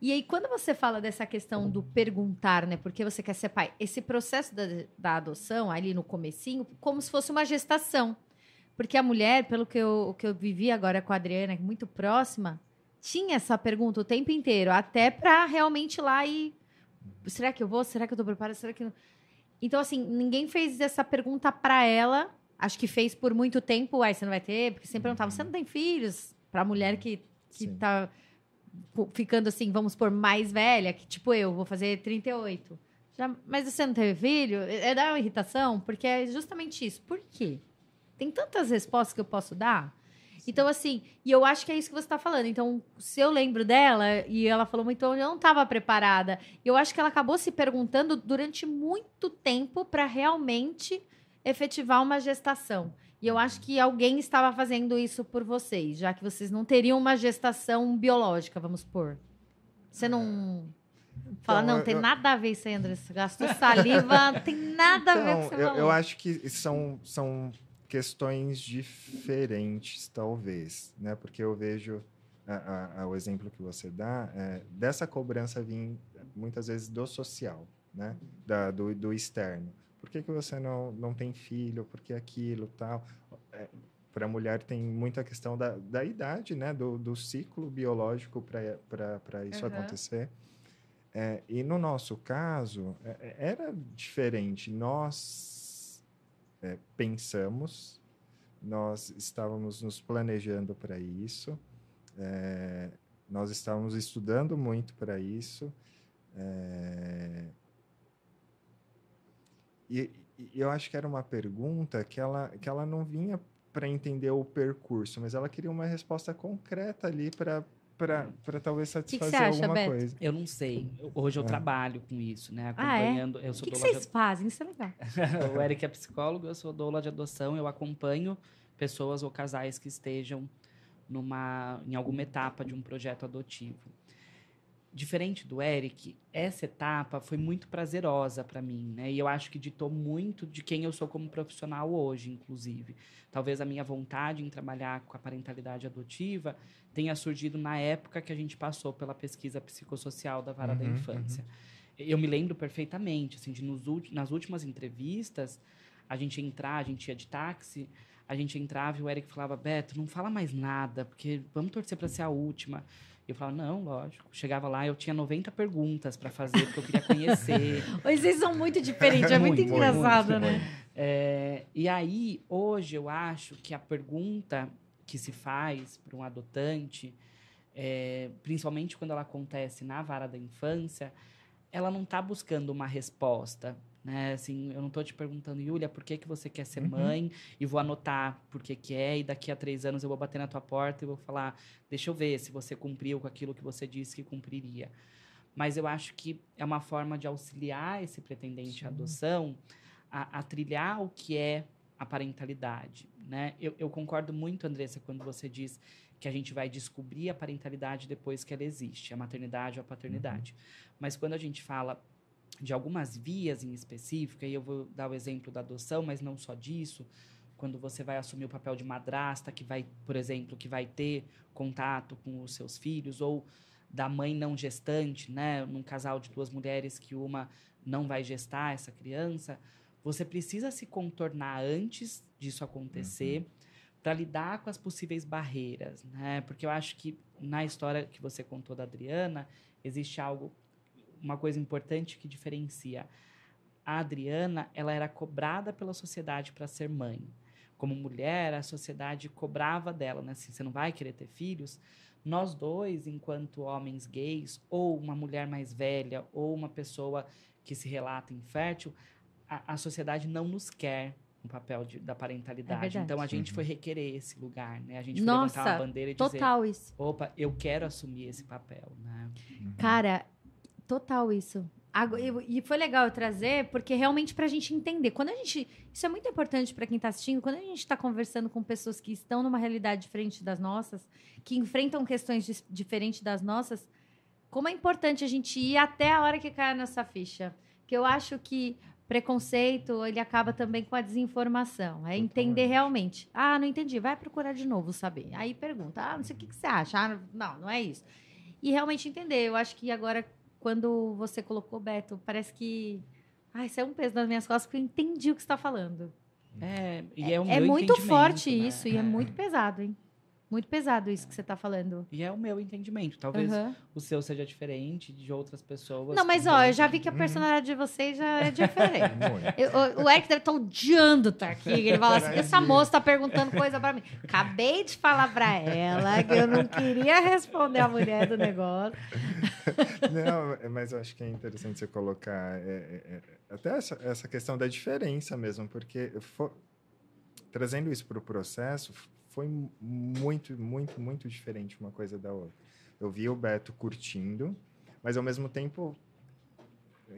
E aí, quando você fala dessa questão do perguntar, né? Porque você quer ser pai, esse processo da, da adoção, ali no comecinho, como se fosse uma gestação. Porque a mulher, pelo que eu, que eu vivi agora com a Adriana, muito próxima, tinha essa pergunta o tempo inteiro, até para realmente ir lá e. Será que eu vou? Será que eu tô preparada? Será que. Não? Então, assim, ninguém fez essa pergunta para ela. Acho que fez por muito tempo. Aí você não vai ter, porque sempre perguntava: você não tem filhos? Pra mulher que, que Sim. tá ficando assim, vamos por mais velha, que tipo eu, vou fazer 38. Já, mas você não teve filho? É é dar uma irritação, porque é justamente isso. Por quê? Tem tantas respostas que eu posso dar. Então, assim, e eu acho que é isso que você está falando. Então, se eu lembro dela, e ela falou muito, eu não estava preparada. Eu acho que ela acabou se perguntando durante muito tempo para realmente efetivar uma gestação. E eu acho que alguém estava fazendo isso por vocês, já que vocês não teriam uma gestação biológica, vamos supor. Você não. Fala, Então, não, eu- tem eu- nada a ver isso aí, André. Você gastou saliva, não tem nada a ver com o que Então, você eu, falou. eu acho que são, são questões diferentes, talvez, né? Porque eu vejo a- a- o exemplo que você dá é, dessa cobrança vir muitas vezes do social, né? Da, do, do externo. Por que, que você não, não tem filho? Por que aquilo, tal? para a mulher tem muita questão da, da idade, né? Do, do ciclo biológico para isso Aham. acontecer. É, e no nosso caso, é, é, era diferente. Nós é, pensamos, nós estávamos nos planejando para isso, é, nós estávamos estudando muito para isso. é, e, e eu acho que era uma pergunta que ela, que ela não vinha para entender o percurso, mas ela queria uma resposta concreta ali para para talvez que você satisfazer acha, alguma Beto? coisa. Eu não sei. Hoje eu É. trabalho com isso, né? Ah, é? Acompanhando. Eu O sou que, que doula de vocês fazem? Isso é legal. o Eric é psicólogo, eu sou doula de adoção, eu acompanho pessoas ou casais que estejam numa, em alguma etapa de um projeto adotivo. Diferente do Eric, essa etapa foi muito prazerosa para mim, né? E eu acho que ditou muito de quem eu sou como profissional hoje, inclusive. Talvez a minha vontade em trabalhar com a parentalidade adotiva tenha surgido na época que a gente passou pela pesquisa psicossocial da vara da Uhum, infância. Eu me lembro perfeitamente, assim, de nos nas últimas entrevistas, a gente ia entrar, a gente ia de táxi, a gente entrava e o Eric falava, Beto, não fala mais nada, porque vamos torcer para ser a última. E eu falava, não, lógico. Chegava lá, eu tinha 90 perguntas para fazer, porque eu queria conhecer. Hoje vocês são muito diferentes, é muito, Muito, muito, engraçado, muito, né? É, e aí, hoje, eu acho que a pergunta que se faz para um adotante, é, principalmente quando ela acontece na vara da infância, ela não está buscando uma resposta. Né? Assim, eu não estou te perguntando, Yulia, por que, que você quer ser Uhum. mãe? E vou anotar por que, que é, e daqui a três anos eu vou bater na tua porta e vou falar, deixa eu ver se você cumpriu com aquilo que você disse que cumpriria. Mas eu acho que é uma forma de auxiliar esse pretendente à Sim. adoção a, a trilhar o que é a parentalidade, né? Eu, eu concordo muito, Andressa, quando você diz que a gente vai descobrir a parentalidade depois que ela existe, a maternidade ou a paternidade. Mas quando a gente fala de algumas vias em específico, e eu vou dar o exemplo da adoção, mas não só disso, quando você vai assumir o papel de madrasta, que vai, por exemplo, que vai ter contato com os seus filhos, ou da mãe não gestante, né, num casal de duas mulheres que uma não vai gestar essa criança, você precisa se contornar antes disso acontecer para lidar com as possíveis barreiras, né? Porque eu acho que na história que você contou da Adriana existe algo, uma coisa importante que diferencia. A Adriana, ela era cobrada pela sociedade para ser mãe. Como mulher, a sociedade cobrava dela, né? Assim, você não vai querer ter filhos. Nós dois, enquanto homens gays, ou uma mulher mais velha, ou uma pessoa que se relata infértil, a, a sociedade não nos quer no papel de- da parentalidade. verdade. então a gente Uhum. foi requerer esse lugar, né? A gente foi Nossa, levantar uma bandeira e dizer, Total isso. opa, eu quero assumir esse papel, né? Cara, total isso. E foi legal eu trazer, porque realmente pra gente entender. Quando a gente. Isso é muito importante pra quem tá assistindo. Quando a gente tá conversando com pessoas que estão numa realidade diferente das nossas, que enfrentam questões diferentes das nossas, como é importante a gente ir até a hora que cai a nossa ficha. Que eu acho que preconceito, ele acaba também com a desinformação. É entender realmente. Ah, não entendi. Vai procurar de novo saber. Aí pergunta. Ah, não sei o que, que você acha. Ah, não, não é isso. E realmente entender. Eu acho que agora, quando você colocou Beto, parece que. Ai, isso é um peso nas minhas costas, porque eu entendi o que você está falando. É, e é, É meu muito forte né? isso, e é muito pesado, hein? Muito pesado isso que você está falando. E é o meu entendimento. Talvez Aham. o seu seja diferente de outras pessoas. Não, mas ó, eu já vi que a Uhum. personalidade de vocês já é diferente. Muito. Eu- o, o Eric deve estar odiando estar aqui. Ele fala assim: essa moça tá perguntando coisa pra mim. Acabei de falar pra ela que eu não queria responder a mulher do negócio. Não, é- mas eu acho que é interessante você colocar é, é, é, até essa, essa questão da diferença mesmo, porque fo- trazendo isso para o processo foi mu- muito, muito, muito diferente uma coisa da outra. Eu vi o Beto curtindo, mas ao mesmo tempo,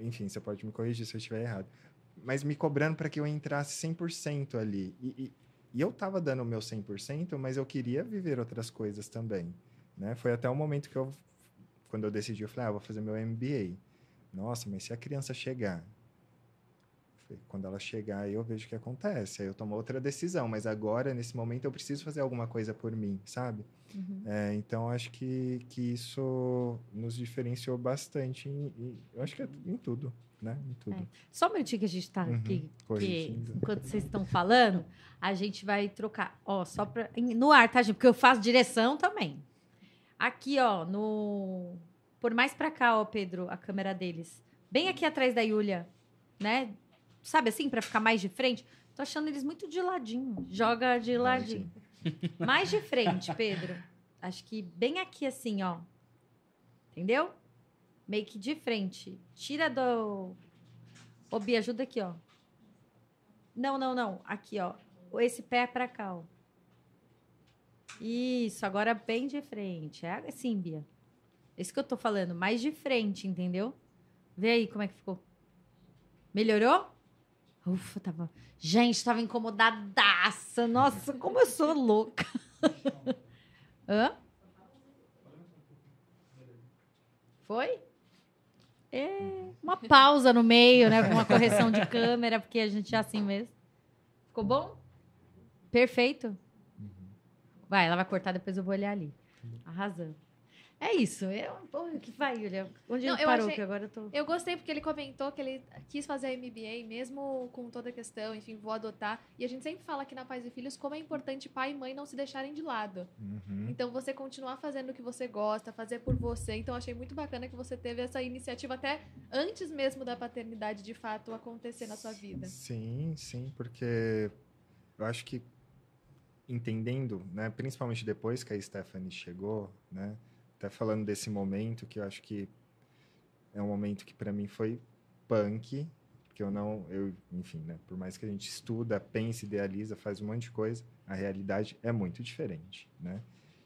enfim, você pode me corrigir se eu estiver errado, mas me cobrando para que eu entrasse 100% ali. E, e, e eu estava dando o meu 100%, mas eu queria viver outras coisas também. Né? Foi até o momento que eu quando eu decidi, eu falei, ah, eu vou fazer meu MBA. Nossa, mas se a criança chegar? Falei, Quando ela chegar, aí eu vejo o que acontece. Aí eu tomo outra decisão. Mas agora, nesse momento, eu preciso fazer alguma coisa por mim, sabe? É, então, acho que, que isso nos diferenciou bastante. Em, em- eu acho que é em tudo, né? Em tudo. Só um minutinho que a gente tá Uhum, aqui. Que, enquanto vocês estão falando, a gente vai trocar. Ó, só pra, no ar, tá, gente? Porque eu faço direção também. Aqui, ó, no. Por mais pra cá, ó, Pedro, a câmera deles. Bem aqui atrás da Yulia, né? Sabe assim, pra ficar mais de frente? Tô achando eles muito de ladinho. Joga de ladinho. Mais de frente, Pedro. Acho que bem aqui assim, ó. Entendeu? Meio que de frente. Tira do. Ô, Bia, ajuda aqui, ó. Não, não, não. Aqui, ó. Esse pé é pra cá, ó. Isso, agora bem de frente. É assim, Bia. Esse que eu tô falando, mais de frente, entendeu? Vê aí como é que ficou. Melhorou? Ufa, tava. Gente, tava incomodadaça. Nossa, como eu sou louca. Hã? Foi? É, uma pausa no meio, né? Com uma correção de câmera, porque a gente é assim mesmo. Ficou bom? Perfeito. Vai, ela vai cortar, depois eu vou olhar ali. Arrasando. É isso. Eu, pô, que vai, Julia? Onde Não, ele eu parou? achei- Que agora eu tô. Eu gostei porque ele comentou que ele quis fazer a MBA, mesmo com toda a questão, enfim, vou adotar. E a gente sempre fala aqui na Pais e Filhos como é importante pai e mãe não se deixarem de lado. Uhum. Então, você continuar fazendo o que você gosta, fazer por você. Então, eu achei muito bacana que você teve essa iniciativa até antes mesmo da paternidade de fato acontecer na sua vida. Sim, sim, porque eu acho que entendendo, né, principalmente depois que a Stephanie chegou, né, até falando desse momento que eu acho que é um momento que para mim foi punk, que eu não, eu, enfim, né, por mais que a gente estuda, pensa, idealiza, faz um monte de coisa, a realidade é muito diferente, né?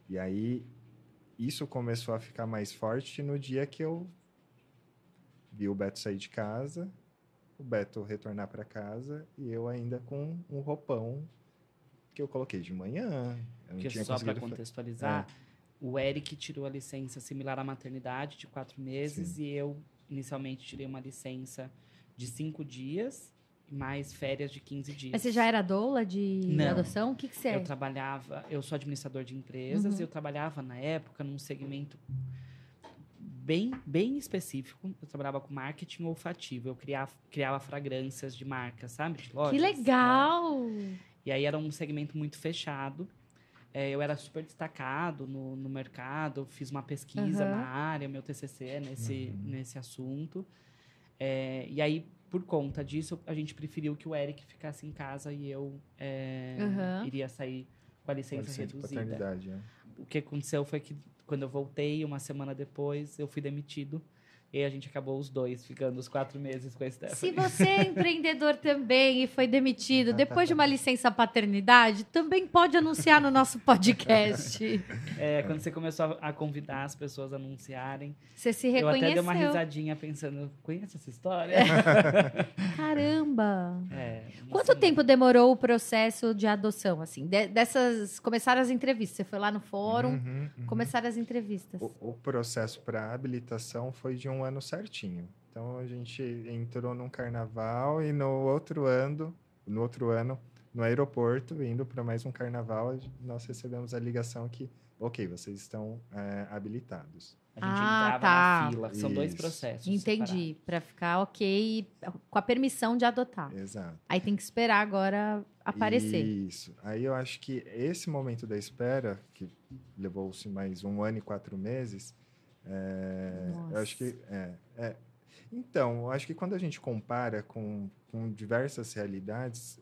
E aí isso começou a ficar mais forte no dia que eu vi o Beto sair de casa, o Beto retornar para casa e eu ainda com um roupão que eu coloquei de manhã. Eu Porque tinha só para contextualizar, o Eric tirou a licença similar à maternidade de quatro meses e eu inicialmente tirei uma licença de cinco dias e mais férias de 15 dias. Mas você já era doula de Não. adoção? O que, que você é? Eu trabalhava, eu sou administrador de empresas Uhum. e eu trabalhava na época num segmento bem, bem específico. Eu trabalhava com marketing olfativo. Eu criava, criava fragrâncias de marcas, sabe? De lojas. Que legal! E aí era um segmento muito fechado. É, eu era super destacado no, no mercado, fiz uma pesquisa Aham. na área, meu TCC nesse, nesse assunto. É, e aí, por conta disso, a gente preferiu que o Eric ficasse em casa e eu é, Aham. iria sair com a licença licença reduzida. paternidade, né? O que aconteceu foi que quando eu voltei, uma semana depois, eu fui demitido. E aí a gente acabou os dois ficando os quatro meses com a Se Stephanie. você é empreendedor também e foi demitido depois de uma licença paternidade, também pode anunciar no nosso podcast. É, quando você começou a convidar as pessoas a anunciarem, Você se eu reconheceu. até dei uma risadinha pensando, conhece essa história? Caramba! É, Quanto semana. tempo demorou o processo de adoção, assim? De- dessas. Começaram as entrevistas. Você foi lá no fórum, Uhum, uhum. começaram as entrevistas. O, o processo para habilitação foi de um ano certinho. Então a gente entrou num carnaval e no outro ano, no outro ano, no aeroporto, indo para mais um carnaval, nós recebemos a ligação que, ok, vocês estão é, habilitados. A gente Ah, entrava tá. na fila. São dois Isso. processos. Entendi. Pra ficar ok com a permissão de adotar. Exato. Aí tem que esperar agora aparecer. Isso. Aí eu acho que esse momento da espera, que levou-se mais um ano e quatro meses, é, eu acho que. É, é. Então, eu acho que quando a gente compara com, com diversas realidades,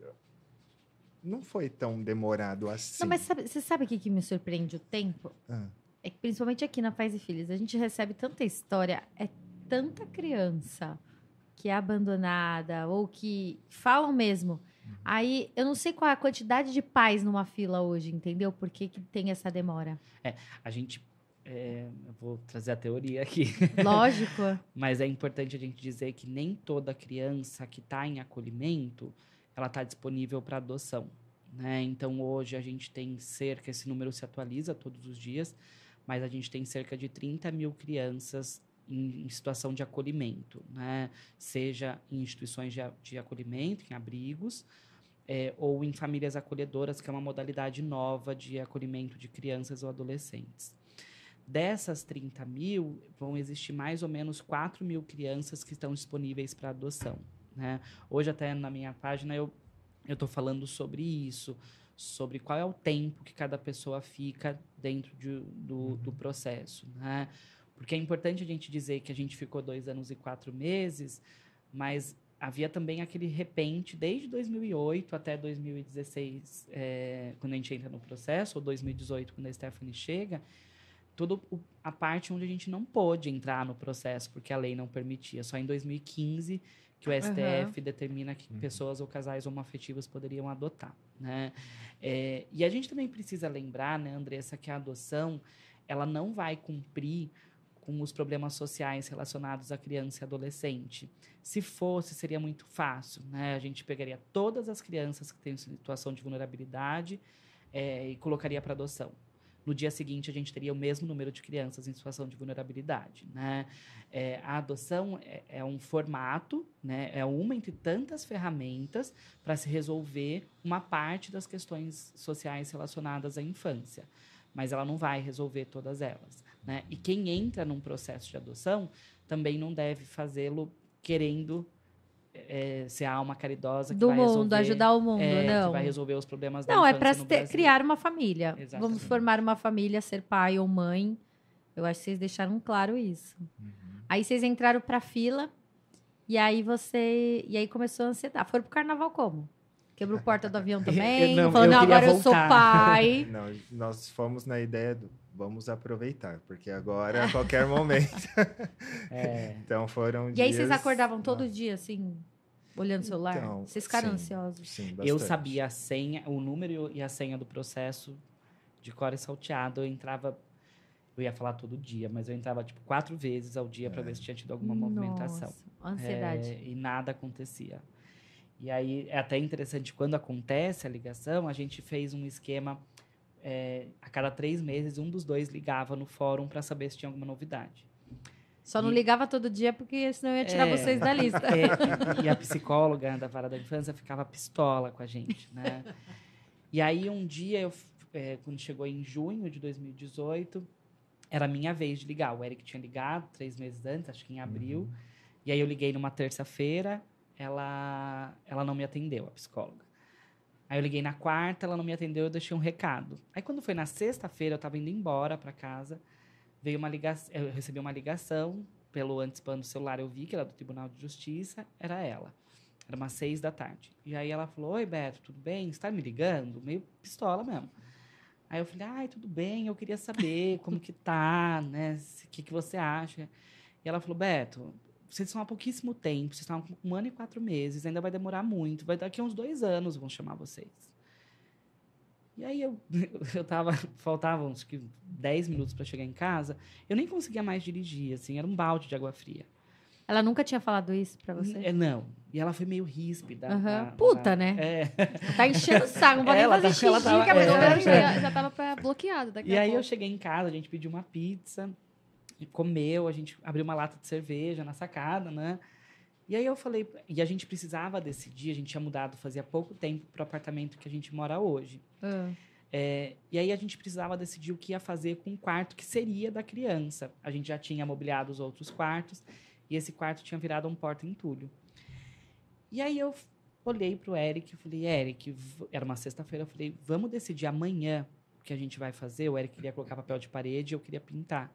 não foi tão demorado assim. Não, mas sabe- você sabe o que, que me surpreende o tempo? Ah, É que principalmente aqui na Pais e Filhos, a gente recebe tanta história, é tanta criança que é abandonada ou que falam mesmo. Aí eu não sei qual é a quantidade de pais numa fila hoje, entendeu? Por que, que tem essa demora? A gente. É, eu vou trazer a teoria aqui. Lógico. Mas é importante a gente dizer que nem toda criança que está em acolhimento, ela está disponível para adoção. Né? Então, hoje a gente tem cerca, esse número se atualiza todos os dias, mas a gente tem cerca de 30 mil crianças em, em situação de acolhimento, né? seja em instituições de, de acolhimento, em abrigos, eh, ou em famílias acolhedoras, que é uma modalidade nova de acolhimento de crianças ou adolescentes. Dessas 30 mil, vão existir mais ou menos 4 mil crianças que estão disponíveis para adoção. Né? Hoje, até na minha página, eu estou falando sobre isso, sobre qual é o tempo que cada pessoa fica dentro de- do, do processo. Né? Porque é importante a gente dizer que a gente ficou dois anos e quatro meses, mas havia também aquele repente, desde 2008 até 2016, eh, quando a gente entra no processo, ou 2018, quando a Stephanie chega, toda a parte onde a gente não pôde entrar no processo, porque a lei não permitia. Só em 2015 que o STF determina que Uhum. pessoas ou casais homoafetivos poderiam adotar, né? É, e a gente também precisa lembrar, né, Andressa, que a adoção, ela não vai cumprir com os problemas sociais relacionados à criança e adolescente. Se fosse, seria muito fácil, né? A gente pegaria todas as crianças que têm situação de vulnerabilidade é, e colocaria para adoção. No dia seguinte, a gente teria o mesmo número de crianças em situação de vulnerabilidade, né? É, a adoção é, é um formato, né? É uma entre tantas ferramentas para se resolver uma parte das questões sociais relacionadas à infância, mas ela não vai resolver todas elas, né? E quem entra num processo de adoção também não deve fazê-lo querendo é, ser a alma caridosa que Do vai mundo, resolver, ajudar o mundo, é, que não. vai resolver os problemas da Não, é para criar uma família. Vamos Exatamente. formar uma família, ser pai ou mãe. Eu acho que vocês deixaram claro isso. Aí vocês entraram pra fila e aí você. E aí começou a ansiedade. Foram pro carnaval como? Quebrou porta do avião também? Não, falou, eu não, agora eu sou voltar." pai. Não, nós fomos na ideia do vamos aproveitar, porque agora a qualquer momento. É, Então foram e aí vocês dias- acordavam todo dia, assim, olhando o celular? Então, vocês ficaram sim. ansiosos? Sim, eu bastante. sabia a senha, o número e a senha do processo de cor e salteado. Eu entrava, eu ia falar todo dia, mas eu entrava tipo quatro vezes ao dia para ver se tinha tido alguma movimentação. Nossa, ansiedade. É, e nada acontecia. E aí é até interessante, quando acontece a ligação, a gente fez um esquema. É, a cada três meses, um dos dois ligava no fórum para saber se tinha alguma novidade. Só não e- ligava todo dia, porque senão eu ia tirar É. vocês da lista. É, e, e a psicóloga da vara da infância ficava pistola com a gente, né? E aí um dia, eu, é, quando chegou em junho de 2018, era a minha vez de ligar. O Eric tinha ligado três meses antes, acho que em abril. Uhum. E aí eu liguei numa terça-feira, ela, ela não me atendeu, a psicóloga. Aí eu liguei na quarta, ela não me atendeu, eu deixei um recado. Aí quando foi na sexta-feira, eu estava indo embora para casa, veio uma ligação, eu recebi uma ligação pelo antecipando do celular, eu vi que era do Tribunal de Justiça, era ela. Era umas seis da tarde. E aí ela falou, oi Beto, tudo bem? Você tá me ligando? Meio pistola mesmo. Aí eu falei, ai, tudo bem, eu queria saber como que tá, né? O que, que você acha? E ela falou, Beto, vocês estão há pouquíssimo tempo, vocês estão com um ano e quatro meses, ainda vai demorar muito, vai daqui a uns dois anos vão chamar vocês. E aí eu, eu tava, faltavam que 10 minutos para chegar em casa, eu nem conseguia mais dirigir, assim, era um balde de água fria. Ela nunca tinha falado isso pra você? É, não. E ela foi meio ríspida. Na- Puta, né? É. Tá enchendo o saco, não pode nem Ela fazer tá- ela xixi, tava- que a é. Eu já, já tava bloqueado daqui E aí eu pouco. cheguei em casa, a gente pediu uma pizza. Comeu, a gente abriu uma lata de cerveja na sacada, né? E aí eu falei, e a gente precisava decidir, a gente tinha mudado fazia pouco tempo para o apartamento que a gente mora hoje. Ah. É, e aí a gente precisava decidir o que ia fazer com o quarto que seria da criança. A gente já tinha mobiliado os outros quartos e esse quarto tinha virado um porta-entulho. E aí eu olhei para o Eric e falei, Eric, era uma sexta-feira, eu falei, vamos decidir amanhã o que a gente vai fazer. O Eric queria colocar papel de parede, eu queria pintar.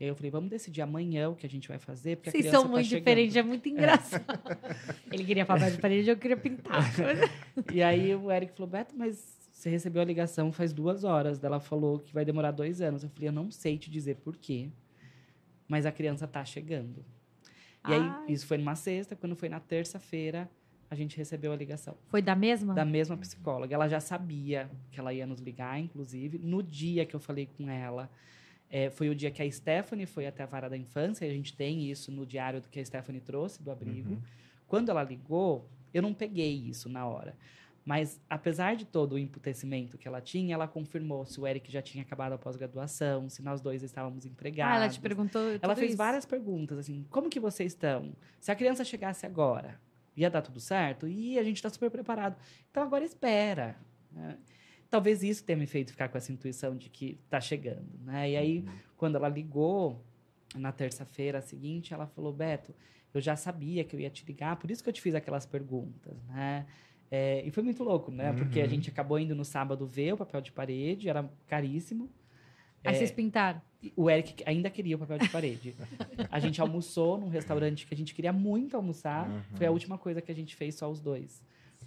E aí eu falei, vamos decidir amanhã o que a gente vai fazer, porque a Vocês são tá muito chegando." diferentes, é muito engraçado. Ele queria papel de parede, eu queria pintar. E aí o Eric falou, Beto, mas você recebeu a ligação faz duas horas. Ela falou que vai demorar dois anos. Eu falei, eu não sei te dizer por quê, mas a criança tá chegando. E aí, Ai. isso foi numa sexta. Quando foi na terça-feira, a gente recebeu a ligação Foi da mesma? da mesma psicóloga. Ela já sabia que ela ia nos ligar, inclusive. No dia que eu falei com ela, eh, foi o dia que a Stephanie foi até a vara da infância. E a gente tem isso no diário do que a Stephanie trouxe do abrigo. Uhum. Quando ela ligou, eu não peguei isso na hora. Mas, apesar de todo o emputecimento que ela tinha, ela confirmou se o Eric já tinha acabado a pós-graduação, se nós dois estávamos empregados. Ah, ela te perguntou Ela fez isso? várias perguntas, assim, como que vocês estão? Se a criança chegasse agora, ia dar tudo certo? E a gente está super preparado. Então, agora espera. né? Talvez isso tenha me feito ficar com essa intuição de que tá chegando, né? E aí, quando ela ligou, na terça-feira seguinte, ela falou, Beto, eu já sabia que eu ia te ligar, por isso que eu te fiz aquelas perguntas, né? É, e foi muito louco, né? Porque a Uhum. gente acabou indo no sábado ver o papel de parede, era caríssimo. Aí É, vocês pintaram. o Eric ainda queria o papel de parede. A gente almoçou num restaurante que a gente queria muito almoçar. Uhum. Foi a última coisa que a gente fez só os dois.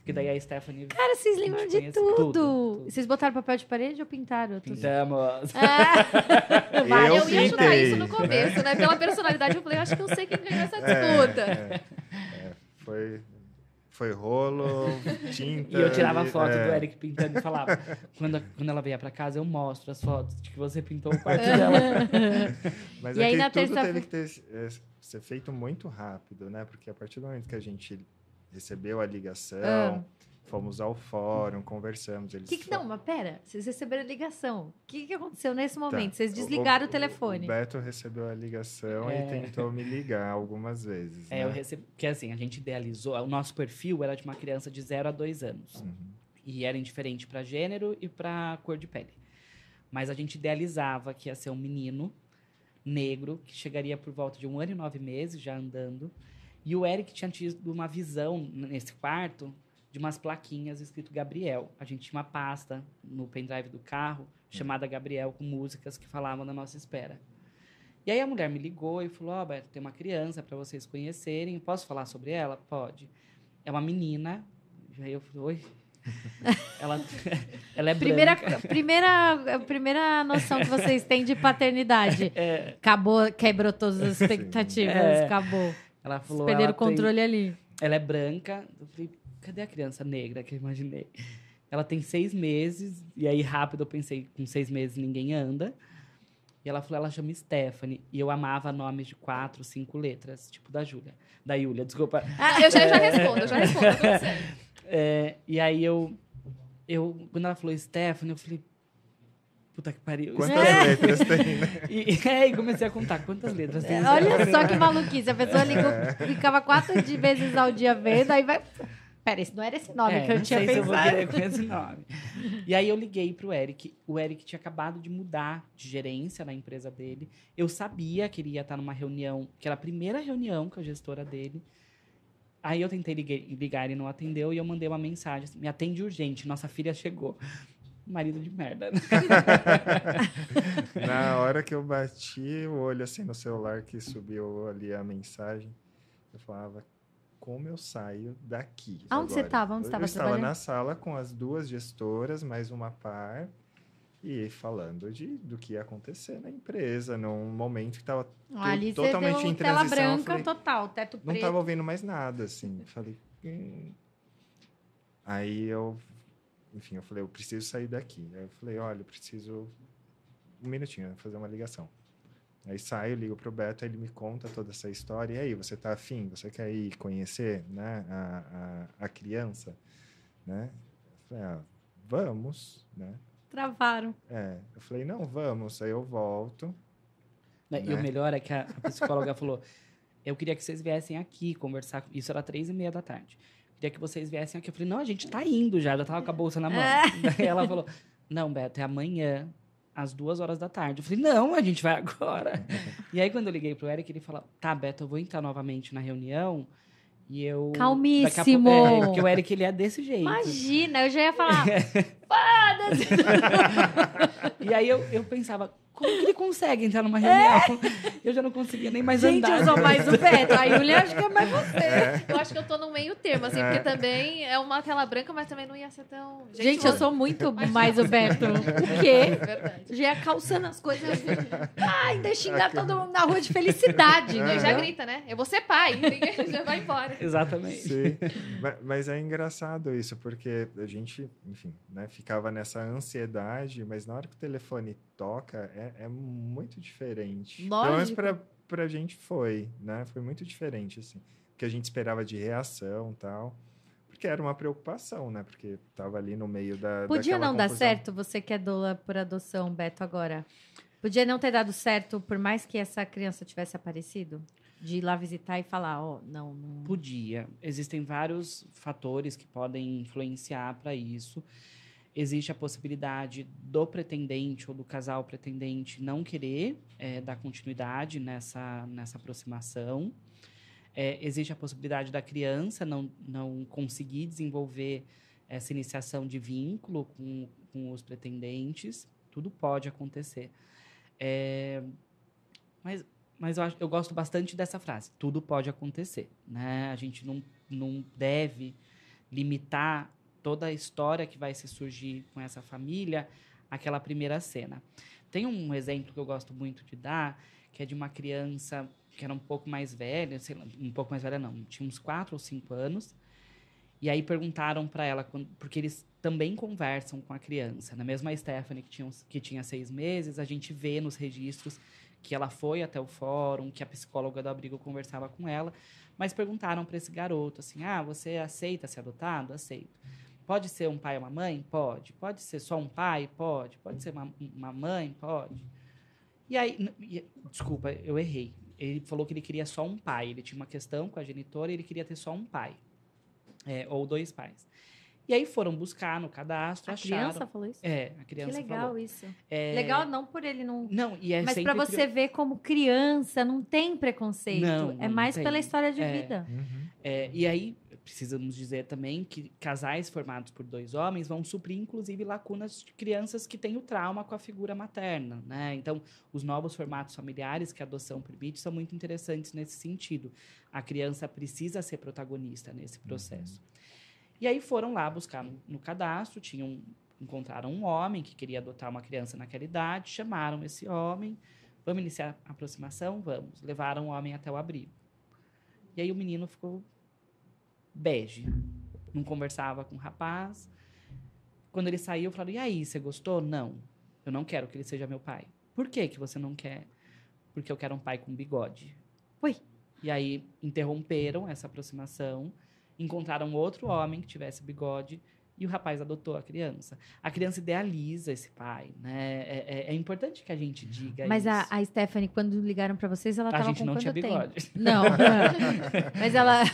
Porque daí a Stephanie. Cara, vocês lembram de tudo. tudo, tudo. Vocês botaram papel de parede ou pintaram? Tudo? Pintamos. Ah, Eu Eu ia ajudar isso no começo, né? Pela personalidade, eu falei, acho que eu sei quem ganhou essa disputa. É, é, foi, foi rolo, tinta. E eu tirava e- foto é. do Eric pintando e falava: quando, quando ela vier pra casa, eu mostro as fotos de que você pintou o quarto dela. Mas E é aí, que na tudo terça-fe- teve que ter, é, ser feito muito rápido, né? Porque a partir do momento que a gente recebeu a ligação, Ah. fomos ao fórum, conversamos. Eles Que que, não, mas pera, vocês receberam a ligação. O que, que aconteceu nesse Tá. momento? Vocês desligaram o, O telefone. Beto recebeu a ligação É. e tentou me ligar algumas vezes. É, eu né? recebi. Porque assim, a gente idealizou. O nosso perfil era de uma criança de 0 a 2 anos. Uhum. E era indiferente para gênero e para cor de pele. Mas a gente idealizava que ia ser um menino negro, que chegaria por volta de um ano e nove meses, já andando. E o Eric tinha tido uma visão nesse quarto de umas plaquinhas escrito Gabriel. A gente tinha uma pasta no pendrive do carro chamada Gabriel, com músicas que falavam da nossa espera. E aí a mulher me ligou e falou: Ó, Beto, tem uma criança para vocês conhecerem. Posso falar sobre ela? Pode. É uma menina. E aí eu falei: Oi. ela, ela é Primeira, branca. primeira, primeira noção que vocês têm de paternidade. É, Acabou, quebrou todas as expectativas. É. Acabou. Ela falou: perderam o controle ali. Tem, ela é branca. Eu falei: Cadê a criança negra que eu imaginei? Ela tem seis meses. E aí, rápido, eu pensei: com seis meses ninguém anda. E ela falou: ela chama Stephanie. E eu amava nomes de quatro, cinco letras, tipo da Júlia. Da Júlia, desculpa. Ah, eu já, eu já respondo, eu já respondo. certo. É, e aí eu, eu. Quando ela falou Stephanie, eu falei. Puta que pariu. Quantas Stephanie. letras tem, né? E, é, e comecei a contar quantas letras tem. É, Olha só que maluquice. A pessoa ligou, ficava quatro de vezes ao dia vendo, aí vai. Pera, esse não era esse nome É, que eu não tinha sei se eu vou pensado. com esse nome. E aí eu liguei pro Eric. O Eric tinha acabado de mudar de gerência na empresa dele. Eu sabia que ele ia estar numa reunião, que era a primeira reunião com a gestora dele. Aí eu tentei liguei- ligar, ele não atendeu e eu mandei uma mensagem. assim, Me atende urgente, nossa filha chegou. Marido de merda. né? Na hora que eu bati o olho assim no celular que subiu ali a mensagem, eu falava, como eu saio daqui? Aonde você agora?" tava? Onde você eu tava estava na sala com as duas gestoras, mais uma par, e falando de, do que ia acontecer na empresa, num momento que estava totalmente deu em tela transição, eu branca falei, total, teto não preto. estava ouvindo mais nada, assim. Falei. "Hum." Aí eu, enfim, eu falei, eu preciso sair daqui. Aí eu falei, olha, eu preciso um minutinho, fazer uma ligação. Aí saio, ligo pro Beto, aí ele me conta toda essa história. E aí, você tá afim? Você quer ir conhecer, né, a, a, a criança, né? Eu falei, ah, vamos, né? Travaram. É, eu falei, não, vamos. Aí eu volto. E né? o melhor é que a, a psicóloga falou: eu queria que vocês viessem aqui conversar. com-" Isso era três e meia da tarde. Queria que vocês viessem aqui. Eu falei, não, a gente tá indo já, já tava com a bolsa na mão. Daí ela falou: Não, Beto, é amanhã, às duas horas da tarde. Eu falei, não, a gente vai agora. e aí, quando eu liguei pro Eric, ele falou: Tá, Beto, eu vou entrar novamente na reunião. E eu. a pouco- Calmíssimo. É, porque o Eric ele é desse jeito. Imagina, eu já ia falar. Foda-se! E aí eu, eu pensava, como que ele consegue entrar numa reunião? Eu já não conseguia nem mais Gente, andar. eu sou mais o Beto. A Yulia acho que é mais você. Eu acho que eu tô no meio termo, assim, porque também é uma tela branca, mas também não ia ser tão. Gente, eu sou muito mais o Beto. O quê? Verdade. Já ia calçando as coisas. Ah, ainda xingar todo mundo na rua de felicidade. Já grita, né? Eu vou ser pai. ninguém já vai embora. Exatamente. Sim. Ma- Mas é engraçado isso, porque a gente, enfim, né, ficava nessa ansiedade, mas na hora que o telefone toca, é, é muito diferente. Pelo menos Lógico. pra, pra gente foi, né? Foi muito diferente, assim. Porque a gente esperava de reação e tal. Porque era uma preocupação, né? Porque tava ali no meio da. Podia não dar confusão. certo você que é doula por adoção, Beto, agora? Podia não ter dado certo, por mais que essa criança tivesse aparecido? De ir lá visitar e falar, ó, não, não. Podia. Existem vários fatores que podem influenciar para isso. Existe a possibilidade do pretendente ou do casal pretendente não querer eh, dar continuidade nessa, nessa aproximação. Eh, existe a possibilidade da criança não, não conseguir desenvolver essa iniciação de vínculo com, com os pretendentes. Tudo pode acontecer. Eh, mas mas eu, acho, eu gosto bastante dessa frase. Tudo pode acontecer, né? A gente não, não deve limitar toda a história que vai se surgir com essa família àquela primeira cena. Tem um exemplo que eu gosto muito de dar, que é de uma criança que era um pouco mais velha, sei lá, um pouco mais velha não, tinha uns quatro ou cinco anos. E aí perguntaram para ela, porque eles também conversam com a criança. Na mesma Stephanie, que tinha, que tinha seis meses, a gente vê nos registros que ela foi até o fórum, que a psicóloga do abrigo conversava com ela, mas perguntaram para esse garoto assim: ah, você aceita ser adotado? Aceito. Pode ser um pai ou uma mãe? Pode. Pode ser só um pai? Pode. Pode ser uma, uma mãe? Pode. E aí, e- desculpa, eu errei. Ele falou que ele queria só um pai. Ele tinha uma questão com a genitora e ele queria ter só um pai. É, ou dois pais. E aí foram buscar no cadastro, A acharam. criança falou isso? É, a que criança legal falou. isso. É, Legal não por ele não. Não, e é Mas porque- você ver como criança não tem preconceito. Não, é não mais tem. pela história de É. vida. Uhum. É, e aí, precisamos dizer também que casais formados por dois homens vão suprir, inclusive, lacunas de crianças que têm o trauma com a figura materna, né? Então, os novos formatos familiares que a adoção permite são muito interessantes nesse sentido. A criança precisa ser protagonista nesse processo. E aí foram lá buscar no, no cadastro, tinham encontraram um homem que queria adotar uma criança naquela idade, chamaram esse homem, vamos iniciar a aproximação? Vamos. Levaram o homem até o abrigo. E aí o menino ficou bege. Não conversava com o rapaz. Quando ele saiu, eu falei, e aí, você gostou? Não. Eu não quero que ele seja meu pai. Por que, que você não quer? Porque eu quero um pai com bigode. Ui. E aí interromperam essa aproximação, encontraram outro homem que tivesse bigode e o rapaz adotou a criança. A criança idealiza esse pai, né? É, é- é importante que a gente diga Mas isso. a, a Stephanie, quando ligaram pra vocês, ela A tava gente com não quanto tinha tempo? bigode. Não. Mas ela.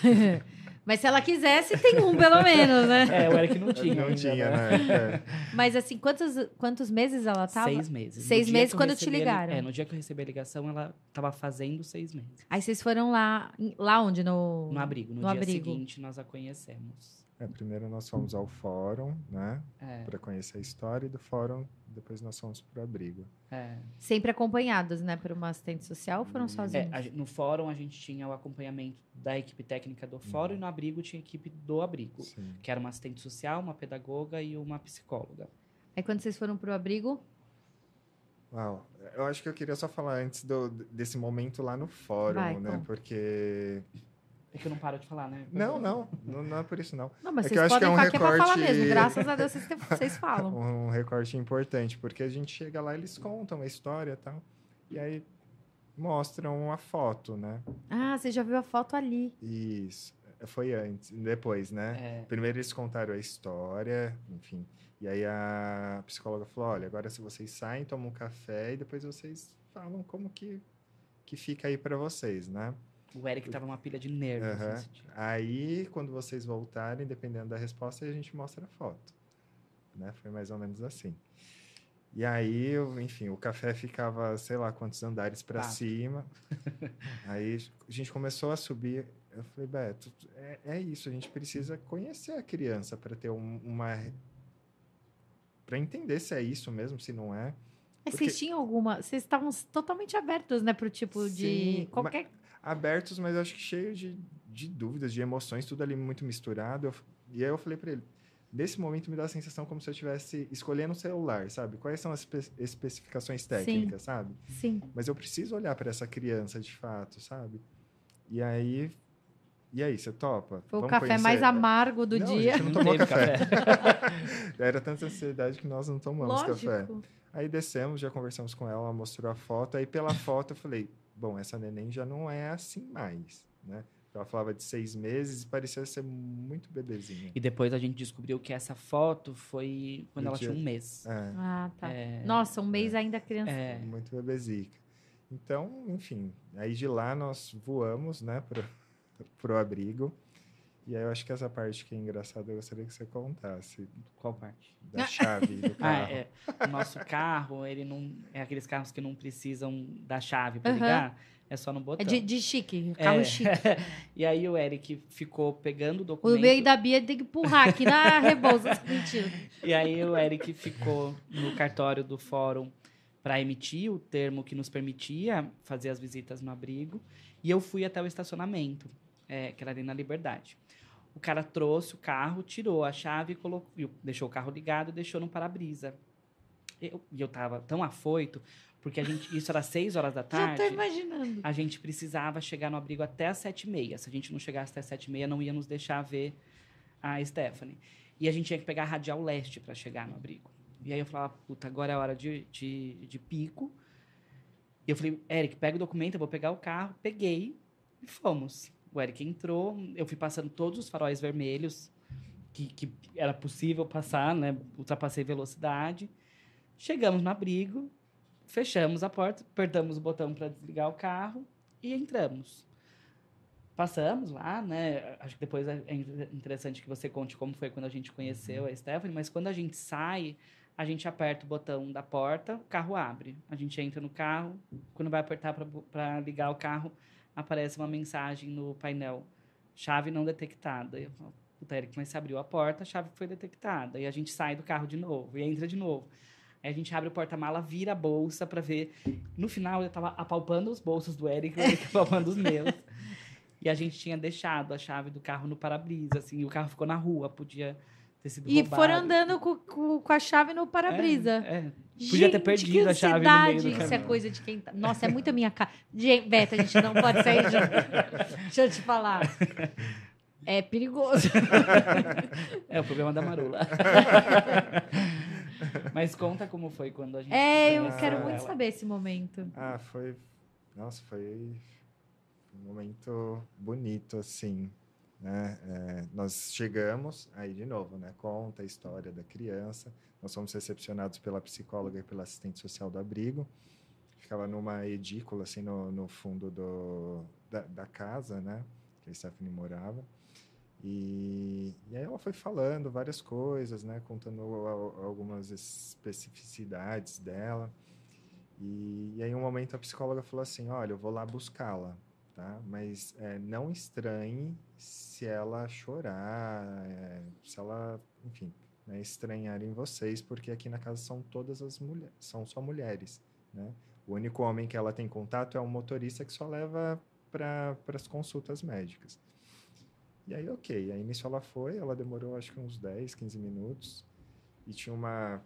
Mas se ela quisesse, tem um, pelo menos, né? É, o Eric não tinha. Não ainda, tinha, né? né? É. Mas assim, quantos, quantos meses ela tava? Seis meses. No Seis dia meses quando te a ligaram. É, no dia que eu recebi a ligação, ela estava fazendo seis meses. Aí vocês foram lá, lá onde? No, No abrigo. No, no dia abrigo. seguinte, nós a conhecemos. É, primeiro nós fomos ao fórum, né? É, Para conhecer a história, e do fórum, depois nós fomos para o abrigo. é. Sempre acompanhados, né? Por uma assistente social ou foram É, sozinhos? a gen- no fórum, a gente tinha o acompanhamento da equipe técnica do fórum e no abrigo tinha a equipe do abrigo. Sim. Que era uma assistente social, uma pedagoga e uma psicóloga. Aí quando vocês foram pro abrigo, Uau. Eu acho que eu queria só falar antes do, desse momento lá no fórum, Vai, né? conta. Porque. É que eu não paro de falar, né? Não, não, não, não é por isso, não. Não, mas É vocês que podem é um falar que é pra falar recorte- mesmo. Graças a Deus vocês falam. Um recorte importante, porque a gente chega lá, eles contam a história e tal, e aí mostram a foto, né? Ah, você já viu a foto ali. Isso. Foi antes, depois, né? É, Primeiro eles contaram a história, enfim. E aí a psicóloga falou: olha, agora se vocês saem, tomam um café e depois vocês falam como que que fica aí para vocês, né? O Eric tava uma pilha de nervos. Dia. Aí, quando vocês voltarem, dependendo da resposta, a gente mostra a foto. Né? Foi mais ou menos assim. E aí, eu- enfim, o café ficava, sei lá quantos andares para cima. aí a gente começou a subir. Eu falei, Beto, é, é isso, a gente precisa conhecer a criança para ter um- uma. para entender se é isso mesmo, se não é. Mas Porque- vocês tinham alguma. Vocês estavam totalmente abertos, né, pro tipo de. Sim, Qualquer. Abertos, mas eu acho que cheio de, de dúvidas, de emoções, tudo ali muito misturado. Eu- e aí eu falei para ele, nesse momento me dá a sensação como se eu estivesse escolhendo um celular, sabe? Quais são as espe- especificações técnicas, sabe? Sim. Mas eu preciso olhar para essa criança de fato, sabe? E aí, e aí, você topa? Foi o café conhecer? mais amargo do Não, dia. A gente não tomou teve café. Era tanta ansiedade que nós não tomamos café. Lógico. Aí descemos, já conversamos com ela, ela mostrou a foto. Aí pela foto eu falei, bom, essa neném já não é assim mais, né? Ela falava de seis meses e parecia ser muito bebezinha. E depois a gente descobriu que essa foto foi quando Do ela dia- tinha um mês. É, Ah, tá. É, Nossa, um mês ainda criança. é, muito bebezica. Então, enfim, aí de lá nós voamos, né, pro, pro abrigo. E aí eu acho que essa parte que é engraçada eu gostaria que você contasse qual parte? da chave do Ah, carro. é. O nosso carro, ele não. É aqueles carros que não precisam da chave pra Aham. ligar. É só no É botão. de, de chique, carro É. chique. e aí o Eric ficou pegando o O documento. meio da Bia tem que empurrar aqui na Rebouça. Mentira. E aí o Eric ficou no cartório do fórum para emitir o termo que nos permitia fazer as visitas no abrigo. E eu fui até o estacionamento, é, que era ali na Liberdade. O cara trouxe o carro, tirou a chave colocou, deixou o carro ligado e deixou no para-brisa. Eu- E eu tava tão afoito, porque a gente, isso era seis horas da Já tarde. tô imaginando. A gente precisava chegar no abrigo até as sete e meia. Se a gente não chegasse até as sete e meia, não ia nos deixar ver a Stephanie. E a gente tinha que pegar a Radial Leste para chegar no abrigo. E aí eu falava, puta, agora é hora de, de, de pico. E eu falei, Eric, pega o documento, eu vou pegar o carro. Peguei e fomos. O Eric entrou, eu fui passando todos os faróis vermelhos que, que era possível passar, né? Ultrapassei velocidade. Chegamos no abrigo, fechamos a porta, apertamos o botão para desligar o carro e entramos. Passamos lá, né? Acho que depois é interessante que você conte como foi quando a gente conheceu a Stephanie, mas quando a gente sai, a gente aperta o botão da porta, o carro abre. A gente entra no carro, quando vai apertar para ligar o carro, aparece uma mensagem no painel: chave não detectada. Eu falo, puta, Eric, mas você abriu a porta, a chave foi detectada. E a gente sai do carro de novo e entra de novo. Aí a gente abre o porta-mala, vira a bolsa para ver. No final, eu tava apalpando os bolsos do Eric, o Eric apalpando os meus. E a gente tinha deixado a chave do carro no para-brisa, assim, e o carro ficou na rua, podia ter sido E roubado. foram andando com, com, com a chave no para-brisa. É, é. Podia ter Gente, perdido que a chave no meio do ansiedade. Isso é caminho. coisa de quem tá... Nossa, é muito a minha cara. Gente, Beto, a gente não pode sair junto. Deixa eu te falar. É perigoso. É o problema da Marula. Mas conta como foi quando a gente. É, eu quero ela. muito saber esse momento. Ah, foi. Nossa, foi um momento bonito, assim. Né? É, nós chegamos, aí de novo, né? Conta a história da criança. Nós fomos recepcionados pela psicóloga e pela assistente social do abrigo. Ficava numa edícula, assim, no, no fundo do, da, da casa, né? Que a Stephanie morava. E, e aí ela foi falando várias coisas, né? Contando al- algumas especificidades dela. E, e aí, um momento, a psicóloga falou assim: Olha, eu vou lá buscá-la, tá? Mas é, não estranhe se ela chorar, é, se ela, enfim, né, estranharem vocês, porque aqui na casa são todas as mulheres, são só mulheres, né? O único homem que ela tem contato é um motorista que só leva para as consultas médicas. E aí, ok. Aí nisso ela foi, ela demorou acho que uns 10, 15 minutos. E tinha uma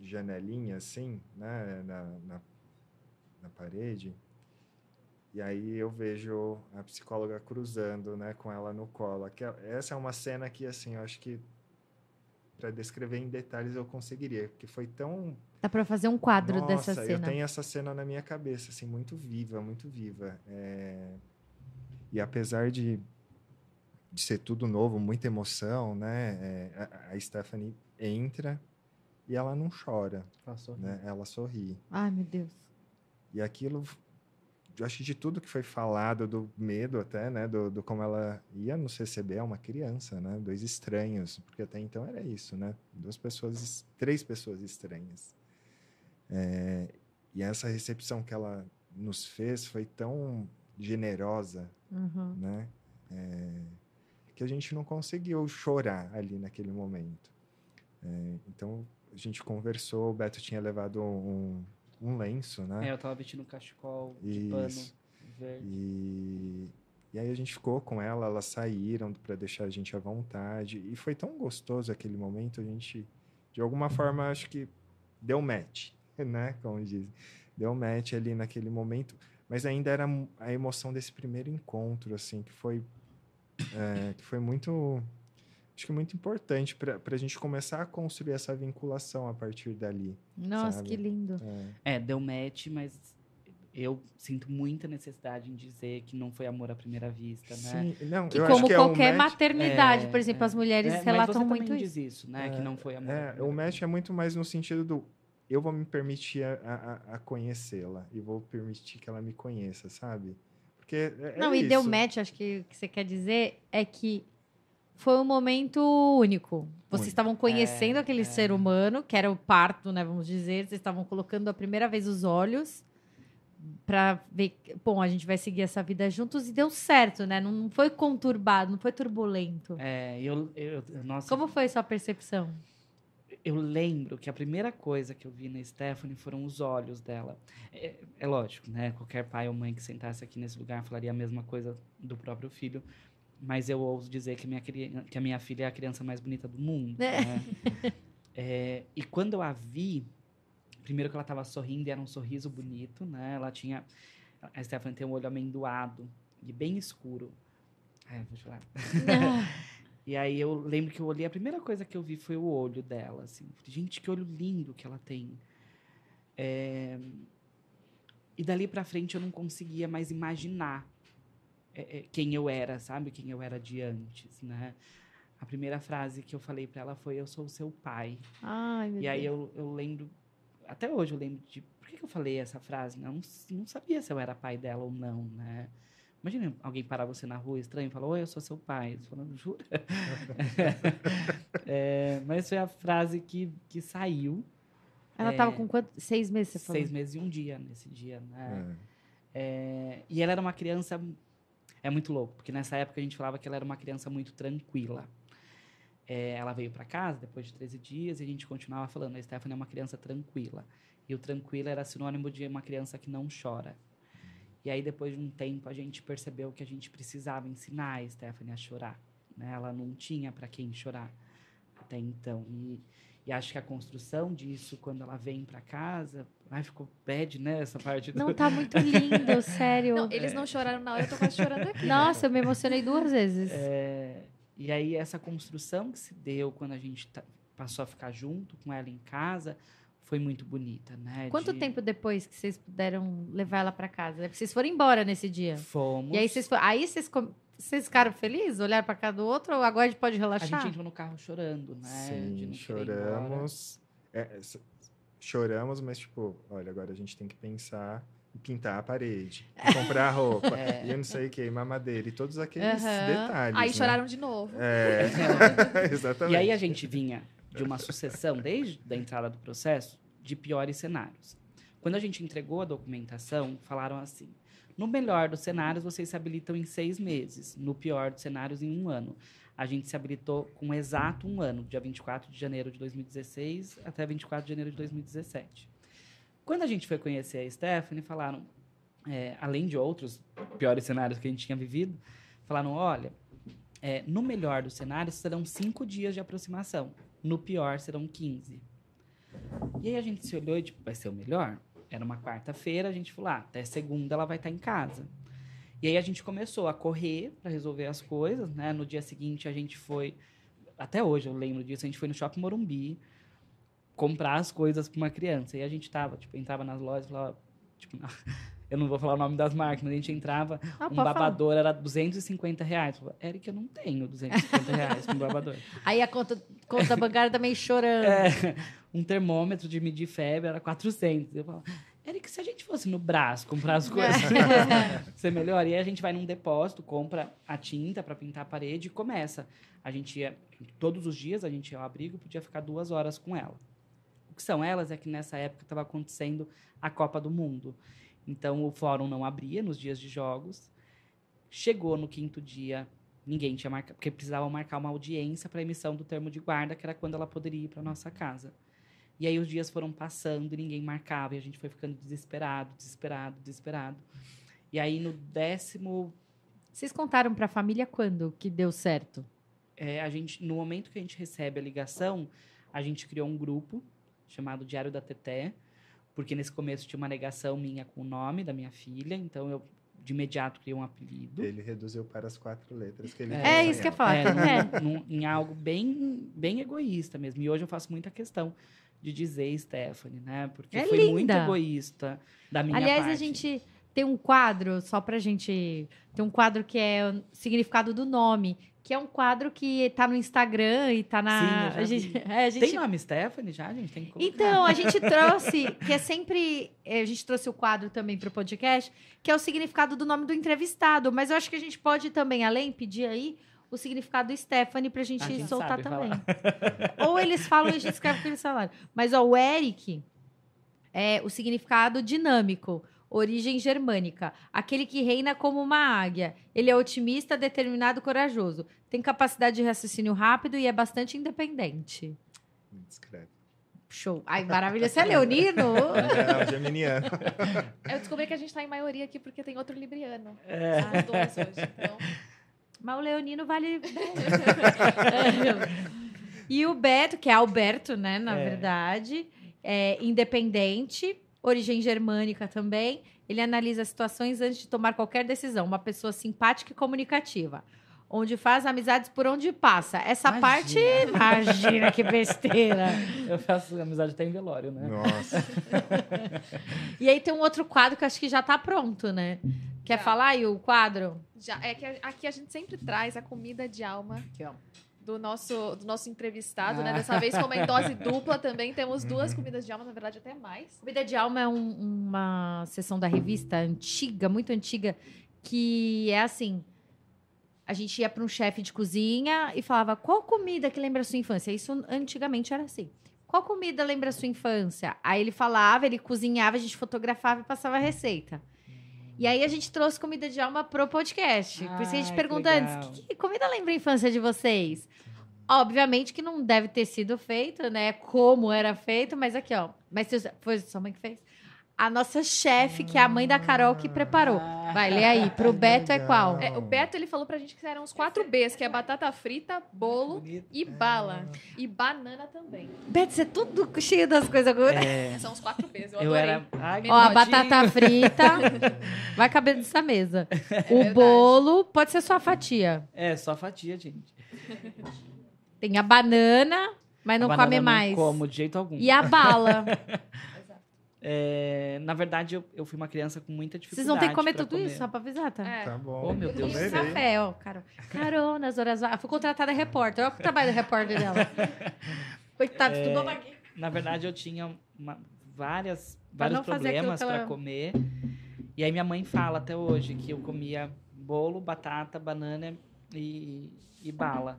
janelinha assim, né, na, na, na parede. E aí eu vejo a psicóloga cruzando, né, com ela no colo. Aquela- Essa é uma cena que, assim, eu acho que para descrever em detalhes eu conseguiria, porque foi tão Dá pra fazer um quadro nossa, dessa eu cena. tenho essa cena na minha cabeça, assim, muito viva, muito viva. É, E apesar de, de ser tudo novo, muita emoção, né? é, a, a Stephanie entra e ela não chora, Passou. né? Ela sorri. Ai, meu Deus. E aquilo eu acho que de tudo que foi falado, do medo até, né? Do, do como ela ia nos receber, é uma criança, né? Dois estranhos, porque até então era isso, né? Duas pessoas, es- três pessoas estranhas. É, e essa recepção que ela nos fez foi tão generosa, Uhum. né? É, que a gente não conseguiu chorar ali naquele momento. É, então a gente conversou, o Beto tinha levado um, um lenço, né? É, eu tava vestindo um cachecol de pano Isso. verde. E, e aí a gente ficou com ela, elas saíram para deixar a gente à vontade. E foi tão gostoso aquele momento, a gente, de alguma forma, acho que deu match, né? Como dizem. Deu match ali naquele momento. Mas ainda era a emoção desse primeiro encontro, assim, que foi, é, que foi muito. Acho que muito importante para a gente começar a construir essa vinculação a partir dali. Nossa, Sabe? que lindo. É. É, deu match, mas eu sinto muita necessidade em dizer que não foi amor à primeira vista, né? Sim, não, Que eu acho como que é um qualquer match- maternidade, É, por exemplo, é. as mulheres É, mas relatam você muito isso. diz isso, né? que É, não foi amor. à É, o match é muito mais no sentido do eu vou me permitir a, a- a conhecê-la e vou permitir que ela me conheça, sabe? Porque é, é Não, e deu isso. match, acho que o que você quer dizer é que foi um momento único. Vocês Único. estavam conhecendo É, aquele é. ser humano, que era o parto, né, vamos dizer. Vocês estavam colocando a primeira vez os olhos pra ver, bom, a gente vai seguir essa vida juntos e deu certo, né? Não, não foi conturbado, não foi turbulento. É, eu, eu, eu- nossa, Como foi sua percepção? eu lembro que a primeira coisa que eu vi na Stephanie foram os olhos dela. É, é lógico, né? Qualquer pai ou mãe que sentasse aqui nesse lugar falaria a mesma coisa do próprio filho. Mas eu ouso dizer que a minha, que a minha filha é a criança mais bonita do mundo. É. né? É, e quando eu a vi, primeiro que ela estava sorrindo e era um sorriso bonito, né? Ela tinha. A Stephanie tem um olho amendoado e bem escuro. É, vou chorar. E aí eu lembro que eu olhei, a primeira coisa que eu vi foi o olho dela, assim. Falei, Gente, que olho lindo que ela tem. É, E dali pra frente eu não conseguia mais imaginar é, é, quem eu era, sabe? Quem eu era de antes, né? A primeira frase que eu falei pra ela foi, eu sou o seu pai. Ai, meu E aí Deus. eu, eu lembro, até hoje eu lembro de, por que, que eu falei essa frase? Eu não, não sabia se eu era pai dela ou não, né? Imagina alguém parar você na rua estranho e falar, oi, eu sou seu pai. Você falando, jura? É, mas foi a frase que, que saiu. Ela é, tava com quanto? Seis meses, você falou? Seis meses e um dia nesse dia, né? É. É, e ela era uma criança. É muito louco, porque nessa época a gente falava que ela era uma criança muito tranquila. É, ela veio para casa depois de 13 dias e a gente continuava falando: a Stephanie é uma criança tranquila. E o tranquila era sinônimo de uma criança que não chora. E aí, depois de um tempo, a gente percebeu que a gente precisava ensinar a Stephanie a chorar. Né? Ela não tinha para quem chorar até então. E, e acho que a construção disso, quando ela vem para casa. Ai, ficou bad, né? Essa parte do. Não, tá muito lindo, sério. Não, eles não choraram na hora, eu tô quase chorando aqui. Nossa, eu me emocionei duas vezes. É, e aí, essa construção que se deu quando a gente tá- passou a ficar junto com ela em casa foi muito bonita, né? Quanto De- tempo depois que vocês puderam levar ela pra casa? Porque Vocês foram embora nesse dia. Fomos. E aí vocês foram, aí vocês, com- vocês ficaram felizes? Olharam pra cada do outro? Ou agora a gente pode A relaxar? gente entrou no carro chorando, né? Sim, choramos. É, s- choramos, mas tipo, olha, agora a gente tem que pensar em pintar a parede, em comprar roupa, É. e eu não sei o que, e mamadeira, e todos aqueles Aham. detalhes. Aí né? choraram de novo. É, exatamente. E aí a gente vinha de uma sucessão, desde a entrada do processo, de piores cenários. Quando a gente entregou a documentação, falaram assim: no melhor dos cenários, vocês se habilitam em seis meses, no pior dos cenários, em um ano. A gente se habilitou com exato um ano, dia 24 de janeiro de 2016 até 24 de janeiro de 2017. Quando a gente foi conhecer a Stephanie, falaram, é, além de outros piores cenários que a gente tinha vivido, falaram: olha, é, no melhor dos cenários serão cinco dias de aproximação, no pior serão 15. E aí a gente se olhou e, tipo, vai ser o melhor? Era uma quarta-feira, a gente falou, ah, até segunda ela vai estar em casa. E aí a gente começou a correr para resolver as coisas, né? No dia seguinte a gente foi, até hoje eu lembro disso, a gente foi no Shopping Morumbi comprar as coisas para uma criança. E a gente tava, tipo, entrava nas lojas e falava, tipo, eu não vou falar o nome das marcas, mas a gente entrava, Ah, um pode falar. babador era 250 reais. Eu falava, Eric, eu não tenho 250 reais com um babador. Aí a conta, conta bancária também chorando. É, um termômetro de medir febre era 400. Eu falava, Eric, se a gente fosse no braço comprar as coisas, ser melhor. E aí a gente vai num depósito, compra a tinta para pintar a parede e começa. A gente ia, todos os dias, a gente ia ao abrigo, podia ficar duas horas com ela. O que são elas é que nessa época estava acontecendo a Copa do Mundo. Então o fórum não abria nos dias de jogos. Chegou no quinto dia, ninguém tinha marcado, porque precisava marcar uma audiência para emissão do termo de guarda, que era quando ela poderia ir para nossa casa. E aí os dias foram passando e ninguém marcava, e a gente foi ficando desesperado, desesperado, desesperado. E aí no décimo. Vocês contaram para a família quando que deu certo? É, a gente, no momento que a gente recebe a ligação, a gente criou um grupo chamado Diário da Teté, porque nesse começo tinha uma negação minha com o nome da minha filha, então eu de imediato criei um apelido. Ele reduziu para as quatro letras que ele É, tinha isso que eu ia sonhado. falar. É, É. num- num- em algo bem, bem egoísta mesmo. E hoje eu faço muita questão de dizer Stephanie, né? Porque É foi muito linda. egoísta da minha Aliás, parte. a gente tem um quadro, só pra gente. Tem um quadro que é o significado do nome, que é um quadro que tá no Instagram e tá na. Sim, a gente, é, a gente Tem nome Stephanie já, gente? Tem que colocar. Então, a gente trouxe, que é sempre. eh, A gente trouxe o quadro também para o podcast, que é o significado do nome do entrevistado. Mas eu acho que a gente pode também, além, pedir aí o significado do Stephanie pra gente A gente soltar sabe também. falar. Ou eles falam e a gente escreve o que eles falaram. Mas ó, o Eric é o significado dinâmico. Origem germânica. Aquele que reina como uma águia. Ele é otimista, determinado, corajoso. Tem capacidade de raciocínio rápido e é bastante independente. Discreto. Show. Ai, maravilha. Você é leonino? É, o geminiano. Eu descobri que a gente tá em maioria aqui porque tem outro libriano. É. As duas hoje. Então, Mas o leonino vale. e o Beto, que é Alberto, né? Na É. verdade, é independente, origem germânica também. Ele analisa situações antes de tomar qualquer decisão. Uma pessoa simpática e comunicativa. Onde faz amizades por onde passa. Essa parte. Imagina que besteira. Eu faço amizade até em velório, né? Nossa. E aí tem um outro quadro que eu acho que já tá pronto, né? Quer Já. falar aí o quadro? já, é que a- aqui a gente sempre traz a comida de alma ó. do nosso, do nosso entrevistado, né? Ah. Dessa vez, como é em dose dupla também, temos duas comidas de alma, na verdade, até mais. Comida de Alma é um- uma sessão da revista antiga, muito antiga, que é assim: a gente ia para um chefe de cozinha e falava qual comida que lembra a sua infância. Isso antigamente era assim. Qual comida lembra a sua infância? Aí ele falava, ele cozinhava, a gente fotografava e passava a receita. E aí a gente trouxe comida de alma pro podcast. Por isso que a gente pergunta que antes: que, que comida lembra a infância de vocês? Obviamente que não deve ter sido feito, né? Como era feito, mas aqui, ó. Mas foi sua mãe que fez? A nossa chefe, que é a mãe da Carol, que preparou. Ah. Vai, lê aí. Pro Beto é qual? É, o Beto, ele falou pra gente que eram os quatro Bs, que é batata frita, bolo e bala. E banana também. Beto, você é tudo cheio das coisas agora. É, São os quatro Bs, eu eu adorei. era. Ai, Ó, a batata frita vai caber nessa mesa. o verdade. bolo pode ser só fatia. É, só fatia, gente. Tem a banana, mas não A come mais. como de jeito algum. E a bala. É, na verdade, eu, eu fui uma criança com muita Vocês dificuldade. vão ter que comer tudo isso, só pra avisar, tá? É. Tá bom. Oh, meu Deus. Comerei. café, ó, Carol. Carol, nas horas vagas. Fui contratada repórter. Olha o trabalho da repórter dela. Coitado, É, estudou aqui. Na verdade, eu tinha uma- várias, vários problemas que ela- para comer. E aí minha mãe fala até hoje que eu comia bolo, batata, banana e, e bala.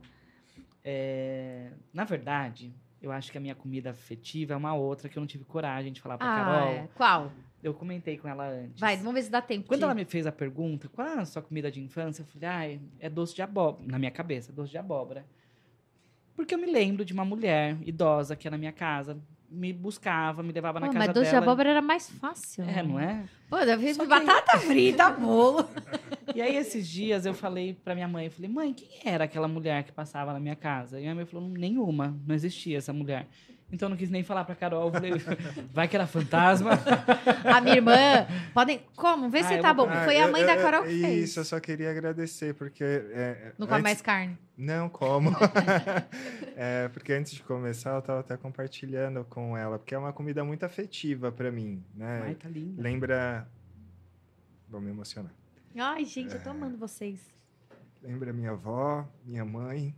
É, na verdade, eu acho que a minha comida afetiva é uma outra que eu não tive coragem de falar pra Ah, Carol. é. qual? Eu comentei com ela antes. Vai, vamos ver se dá tempo. Quando de- ela me fez a pergunta, qual é a sua comida de infância? Eu falei, ah, é doce de abóbora. Na minha cabeça, doce de abóbora. Porque eu me lembro de uma mulher idosa que ia na minha casa, me buscava, me levava na Pô, casa mas doce de dela. abóbora era mais fácil. É, não é? Pô, eu fiz Só que- batata frita, bolo. E aí, esses dias, eu falei pra minha mãe, eu falei, mãe, quem era aquela mulher que passava na minha casa? E a minha mãe falou, nenhuma, não existia essa mulher. Então, eu não quis nem falar pra Carol, eu falei, vai que era fantasma. A minha irmã, podem... Como? Vê Ah, se tá vou- bom. Ah, Foi a eu- mãe eu- da Carol que fez. Isso, eu só queria agradecer, porque. é, Não come antes- mais carne. Não como. É, porque antes de começar, eu tava até compartilhando com ela, porque é uma comida muito afetiva pra mim, né? Ai, tá linda. Lembra. Vou me emocionar. Ai, gente, eu tô amando vocês. Lembra minha avó, minha mãe.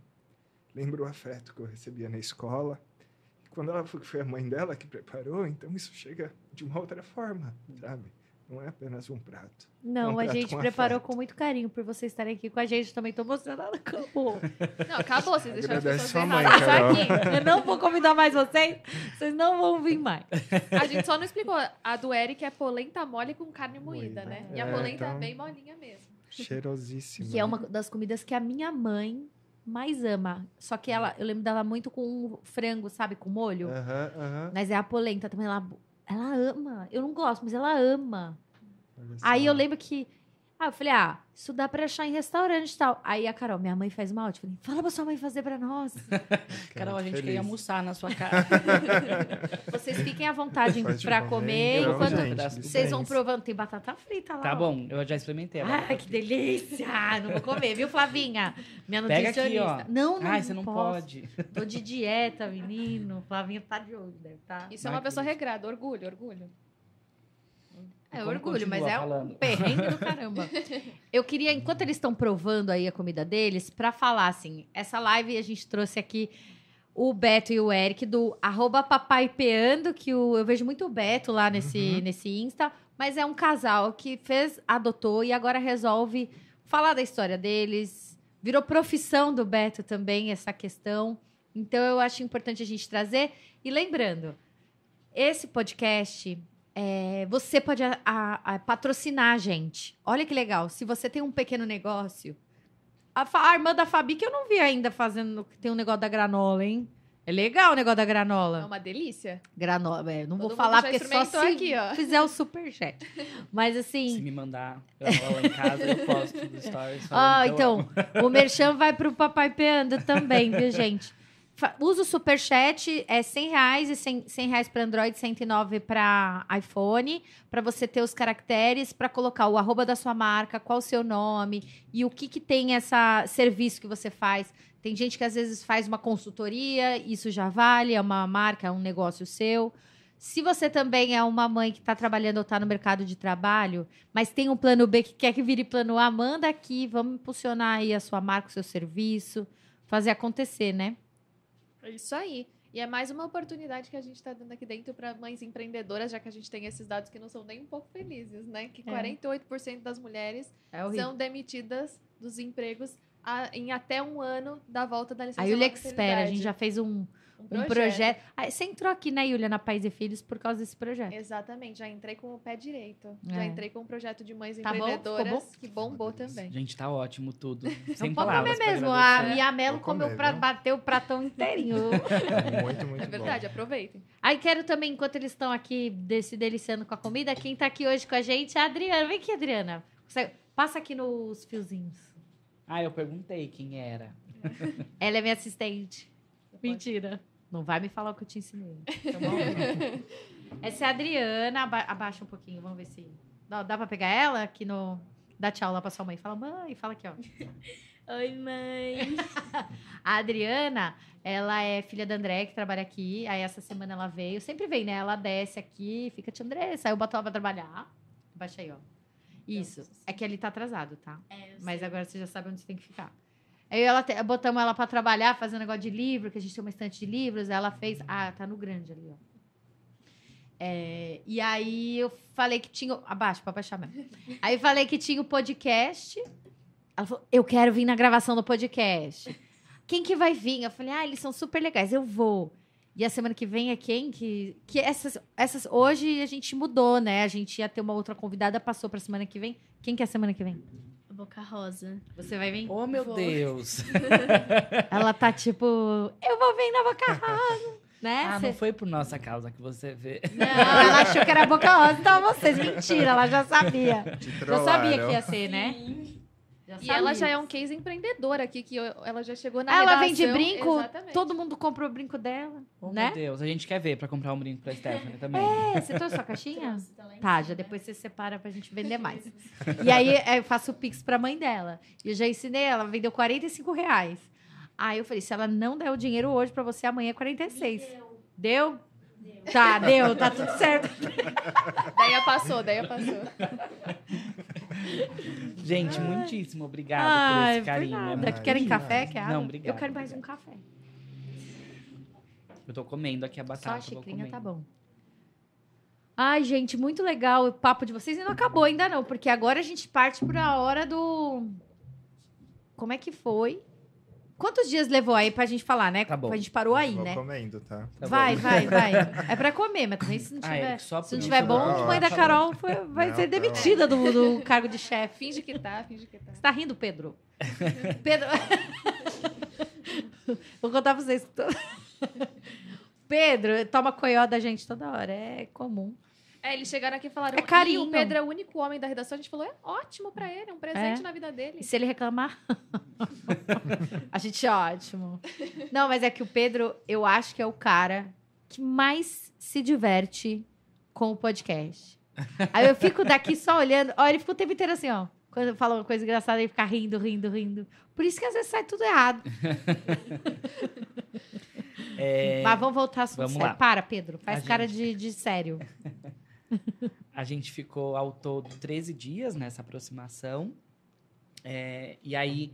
Lembra o afeto que eu recebia na escola. Quando ela foi, foi a mãe dela que preparou, então isso chega de uma outra forma, sabe? Não é apenas um prato. Não, Um a prato gente com preparou afeto. com muito carinho por vocês estarem aqui com a gente. Também tô emocionada. Acabou. Não, acabou, vocês deixaram as pessoas sua mãe, aqui. Eu não vou convidar mais vocês. Vocês não vão vir mais. A gente só não explicou. A do Eric é polenta mole com carne moída, Moída. né? E a É, polenta é então- bem molinha mesmo. Cheirosíssimo. Que é uma das comidas que a minha mãe mais ama. Só que ela, eu lembro dela muito com frango, sabe? Com molho. Mas é a polenta também. Ela, ela ama. Eu não gosto, mas ela ama. Aí eu lembro que. Ah, eu falei, ah, isso dá pra achar em restaurante e tal. Aí a Carol, minha mãe faz uma ótima. Falei, fala pra sua mãe fazer pra nós. Carol, a gente feliz. queria almoçar na sua casa. Vocês fiquem à vontade pra comer, comer. enquanto gente, vocês vão provando. Tem batata frita lá. tá ó. bom, eu já experimentei. Ai, que delícia! Não vou comer, viu, Flavinha? Minha Pega aqui, nutricionista. ó. Não, não, Ai, você não posso. pode. Tô de dieta, menino. Flavinha tá de olho, deve tá. Isso é Vai uma que pessoa isso. regrada. Orgulho, orgulho. É Como orgulho, mas é um falando? perrengue do caramba. Eu queria, enquanto eles estão provando aí a comida deles, pra falar assim, essa live a gente trouxe aqui o Beto e o Eric do arroba papaipeando, que o, eu vejo muito o Beto lá nesse, Uhum. nesse Insta, mas é um casal que fez, adotou e agora resolve falar da história deles. Virou profissão do Beto também essa questão. Então eu acho importante a gente trazer. E lembrando, esse podcast é, você pode a- a- a patrocinar a gente. Olha que legal. Se você tem um pequeno negócio. A, a irmã da Fabi, que eu não vi ainda fazendo. Tem um negócio da granola, hein? É legal o negócio da É granola. uma delícia. Granola, é, não Todo vou falar porque só se aqui, ó. fizer o superchat. Mas Se assim. me mandar lá em casa, eu posto nos stories. Ah, então, o Merchan vai pro Papai Peando também, viu, gente? Usa o superchat, é 100 reais e 100, 100 reais para Android, 109 para iPhone, para você ter os caracteres, para colocar o arroba da sua marca, qual o seu nome e o que, que tem essa serviço que você faz. Tem gente que às vezes faz uma consultoria, isso já vale, é uma marca, é um negócio seu. Se você também é uma mãe que está trabalhando ou está no mercado de trabalho, mas tem um plano B que quer que vire plano A, manda aqui, vamos impulsionar aí a sua marca, o seu serviço, fazer acontecer, né? É isso aí. E é mais uma oportunidade que a gente está dando aqui dentro para mães empreendedoras, já que a gente tem esses dados que não são nem um pouco felizes, né? Que É. 48% das mulheres É são demitidas dos empregos a- em até um ano da volta da licença A Yulia maternidade. Expert, a gente já fez um, um projeto. Ah, Você entrou aqui, né, Yulia, na Pais e Filhos por causa desse projeto. Exatamente, já entrei com o pé direito. É. Já entrei com um projeto de mães Tá bom? Empreendedoras bom? que bombou delícia. também. Gente, tá ótimo tudo. Sem pode palavras. comer mesmo. A. Mia Mello comeu pra viu? bater o pratão inteirinho. Muito, muito É verdade, aproveitem. Aí quero também, enquanto eles estão aqui se deliciando com a comida, quem tá aqui hoje com a gente é a Adriana. Vem aqui, Adriana. Consegue- Passa aqui nos fiozinhos. Ah, eu perguntei quem era. Ela é minha assistente. Mentira. Não vai me falar o que eu te ensinei. Tá bom? Essa é a Adriana. Aba- abaixa um pouquinho, vamos ver se. Dá, dá pra pegar ela aqui no. Dá tchau lá pra sua mãe. Fala, mãe, fala aqui, ó. Oi, mãe. A Adriana, ela é filha da André, que trabalha aqui. Aí essa semana ela veio. Sempre vem, né? Ela desce aqui, fica tia Andressa. Aí eu boto ela pra trabalhar. Baixa aí, ó. Isso. É que ele tá atrasado, tá? É, eu Mas sei. agora você já sabe onde você tem que ficar. Aí ela te- botamos ela pra trabalhar, fazendo negócio de livro, que a gente tem uma estante de livros. Ela fez. Ah, tá no grande ali, ó. É, e aí eu falei que tinha. Abaixo, pra baixar mesmo. Aí falei que tinha o podcast. Ela falou: eu quero vir na gravação do podcast. Quem que vai vir? Eu falei, ah, eles são super legais, eu vou. E a semana que vem é quem? Que, que essas, essas. Hoje a gente mudou, né? A gente ia ter uma outra convidada, passou pra semana que vem. Quem que é a semana que vem? Boca Rosa. Você vai vir? Oh, meu Vou. Deus. Ela tá tipo, eu vou vir na Boca Rosa, né? Ah, Cê- não foi por nossa causa que você vê. Não, ela achou que era Boca Rosa. Então vocês, mentira, ela já sabia. Já sabia que ia ser, né? Sim. Já E ela sabia. já é um case empreendedora aqui, que eu- ela já chegou na Ah, ela redação. vende brinco, Exatamente. todo mundo comprou o brinco dela, Oh, né? meu Deus, a gente quer ver pra comprar um brinco pra Stephanie também. É, você trouxe sua caixinha? Trouxe, tá Tá, já depois você separa pra gente vender mais. E aí é, eu faço o Pix pra mãe dela. E eu já ensinei, ela vendeu 45 reais. Aí eu falei, se ela não der o dinheiro hoje pra você, amanhã é 46. Deu. Deu? Deu. Tá, deu, tá tudo certo. Daí passou, daí passou. Gente, muitíssimo obrigado Ai, por esse por carinho. nada. É Querem café? Quer água? Não, obrigado, Eu quero mais um café. Eu tô comendo aqui a Só batata. a vou xicrinha tá bom. Ai, gente, muito legal o papo de vocês. E não acabou ainda não, porque agora a gente parte para a hora do... Como é que foi? Quantos dias levou aí pra gente falar, né? Tá bom. A gente parou aí, né? comendo, tá? Tá vai, bom. vai, vai. É pra comer, mas também se não Ah, tiver, Eric, só se não tiver bom, a mãe da Carol foi- vai Não, ser tá demitida do, do cargo de chefe. Finge que tá, finge que tá. Você tá rindo, Pedro? Pedro. Vou contar pra vocês. Pedro toma coió da gente toda hora. É comum. É, eles chegaram aqui e falaram. É carinho. "Ih, o Pedro é o único homem da redação. A gente falou, é ótimo pra ele, é um presente É. na vida dele. E se ele reclamar? a gente é ótimo. Não, mas é que o Pedro, eu acho que é o cara que mais se diverte com o podcast. Aí eu fico daqui só olhando. Ó, ele fica o tempo inteiro assim, ó. Quando eu falo uma coisa engraçada, ele fica rindo, rindo, rindo. Por isso que às vezes sai tudo errado. É, Mas vamos voltar ao assunto vamos sério. lá. Para, Pedro. Faz A cara gente- de, de sério. A gente ficou ao todo 13 dias nessa aproximação. É, e aí,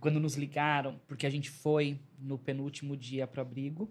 quando nos ligaram, porque a gente foi no penúltimo dia pro abrigo,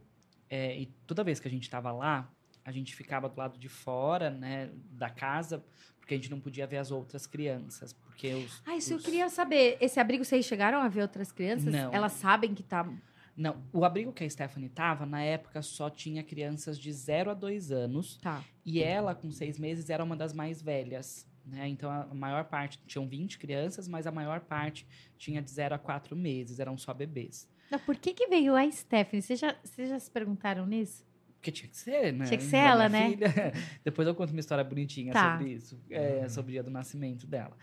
é, e toda vez que a gente estava lá, a gente ficava do lado de fora, né, da casa, porque a gente não podia ver as outras crianças, porque os... Ah, isso eu os- queria saber. Esse abrigo, vocês chegaram a ver outras crianças? Não. Elas sabem que tá... Não, o abrigo que a Stephanie tava, na época, só tinha crianças de 0 a 2 anos, Tá. E ela, com seis meses, era uma das mais velhas. Né? Então, a maior parte, tinham 20 crianças, mas a maior parte tinha de 0 a 4 meses, eram só bebês. Não, por que que veio a Stephanie? Vocês já, vocês já se perguntaram nisso? Porque tinha que ser, né? Tinha que ser Da ela, né? filha. Depois eu conto uma história bonitinha Tá. sobre isso, é, sobre o dia do nascimento dela.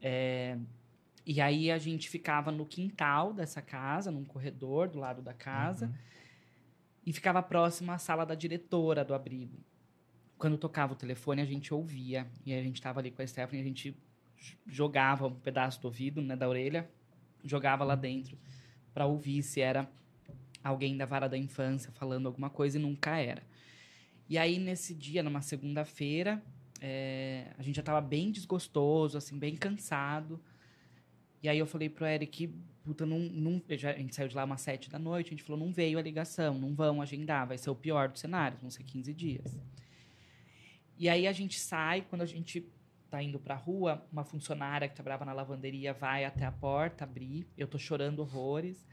É, e aí a gente ficava no quintal dessa casa, num corredor do lado da casa, Uhum. e ficava próximo à sala da diretora do abrigo. Quando tocava o telefone, a gente ouvia. E a gente estava ali com a Stephanie, a gente jogava um pedaço do ouvido, né, da orelha, jogava lá dentro para ouvir se era alguém da vara da infância falando alguma coisa e nunca era. E aí, nesse dia, numa segunda-feira, é, a gente já tava bem desgostoso, assim, bem cansado. E aí eu falei pro Eric, puta, não, não, já- a gente saiu de lá umas sete da noite, a gente falou, não veio a ligação, não vão agendar, vai ser o pior dos cenários, vão ser 15 dias. E aí a gente sai, quando a gente tá indo pra rua, uma funcionária que trabalhava na lavanderia vai até a porta abrir, eu tô chorando horrores,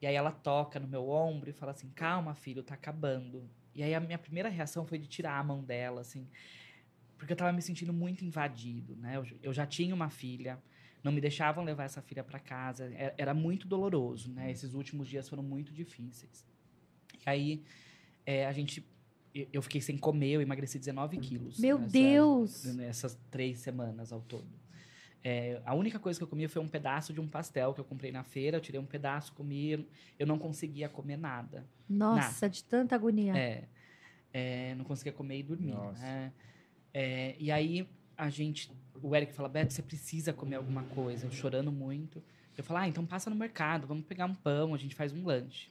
e aí ela toca no meu ombro e fala assim, calma, filho, tá acabando. E aí a minha primeira reação foi de tirar a mão dela, assim, porque eu tava me sentindo muito invadido, né? Eu, eu já tinha uma filha, não me deixavam levar essa filha para casa, era, era muito doloroso, né? Esses últimos dias foram muito difíceis. E aí é, a gente, eu fiquei sem comer, eu emagreci 19 quilos. Meu nessa- Deus! Nessas três semanas ao todo. É, a única coisa que eu comi foi um pedaço de um pastel que eu comprei na feira, eu tirei um pedaço, comi, eu não conseguia comer nada. Nossa, de tanta agonia. É, é, não conseguia comer e dormir. Nossa. né? É, e aí a gente, o Eric fala, Beto, você precisa comer alguma coisa. Eu chorando muito. Eu falo, ah, então passa no mercado, vamos pegar um pão, a gente faz um lanche.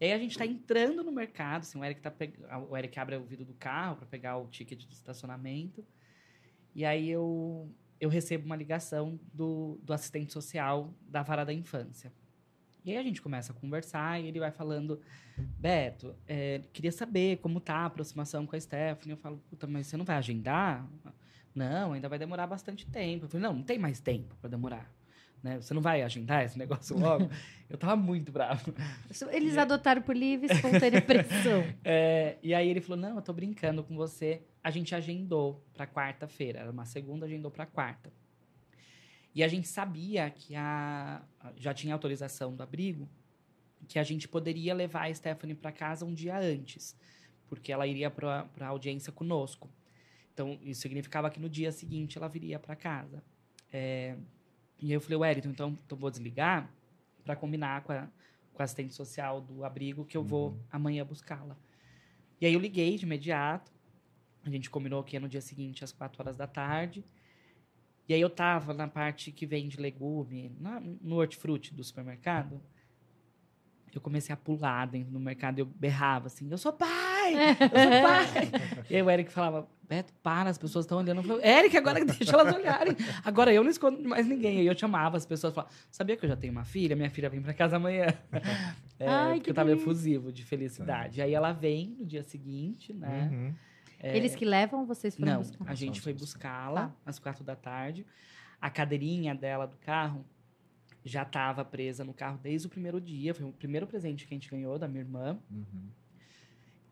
E aí a gente tá entrando no mercado, assim, o Eric, tá peg... o Eric abre o vidro do carro para pegar o ticket do estacionamento. E aí eu, eu recebo uma ligação do, do assistente social da vara da infância. E aí a gente começa a conversar e ele vai falando, Beto, é, queria saber como tá a aproximação com a Stephanie. Eu falo, puta, mas você não vai agendar? Não, ainda vai demorar bastante tempo. Eu falei, não, não tem mais tempo para demorar. Né? Você não vai agendar esse negócio logo? eu tava muito bravo. Eles adotaram por livre e espontânea pressão. É, e aí ele falou, não, eu tô brincando com você. A gente agendou para quarta-feira. Era uma segunda, agendou para quarta. E a gente sabia que a já tinha autorização do abrigo que a gente poderia levar a Stephanie para casa um dia antes, porque ela iria para a audiência conosco. Então, isso significava que no dia seguinte ela viria para casa. É, e eu falei, Wellington, então, então vou desligar para combinar com a, com a assistente social do abrigo que eu vou Uhum. amanhã buscá-la. E aí eu liguei de imediato. A gente combinou que ia no dia seguinte, às quatro horas da tarde. E aí eu tava na parte que vende legume, na- no hortifruti do supermercado. Eu comecei a pular dentro do mercado e eu berrava assim, eu sou pai! Eu sou pai! e aí o Eric falava, Beto, para, as pessoas estão olhando. Eu falei, Eric, agora deixa elas olharem. Agora eu não escondo mais ninguém. Aí eu chamava as pessoas e falava, sabia que eu já tenho uma filha? Minha filha vem pra casa amanhã. É, Ai, porque que eu tava delícia. efusivo de felicidade. Aí ela vem no dia seguinte, né? Uhum. Eles que levam vocês foram Não, buscar? a gente foi buscá-la Tá. às quatro da tarde. A cadeirinha dela do carro já estava presa no carro desde o primeiro dia. Foi o primeiro presente que a gente ganhou da minha irmã. Uhum.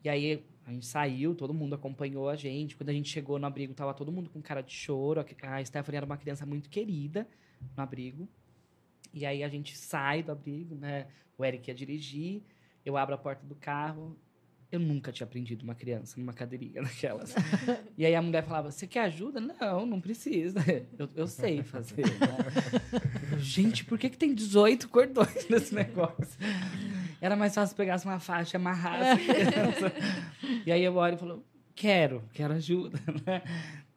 E aí a gente saiu, todo mundo acompanhou a gente. Quando a gente chegou no abrigo, tava todo mundo com cara de choro. A Stephanie era uma criança muito querida no abrigo. E aí a gente sai do abrigo, né? O Eric ia dirigir, eu abro a porta do carro. Eu nunca tinha aprendido uma criança numa cadeirinha daquelas. e aí a mulher falava: Você quer ajuda? Não, não precisa. Eu, eu sei fazer. né? Gente, por que, que tem 18 cordões nesse negócio? Era mais fácil pegasse uma faixa amarrasse a criança. E aí eu olho e falo: Quero, quero ajuda. né?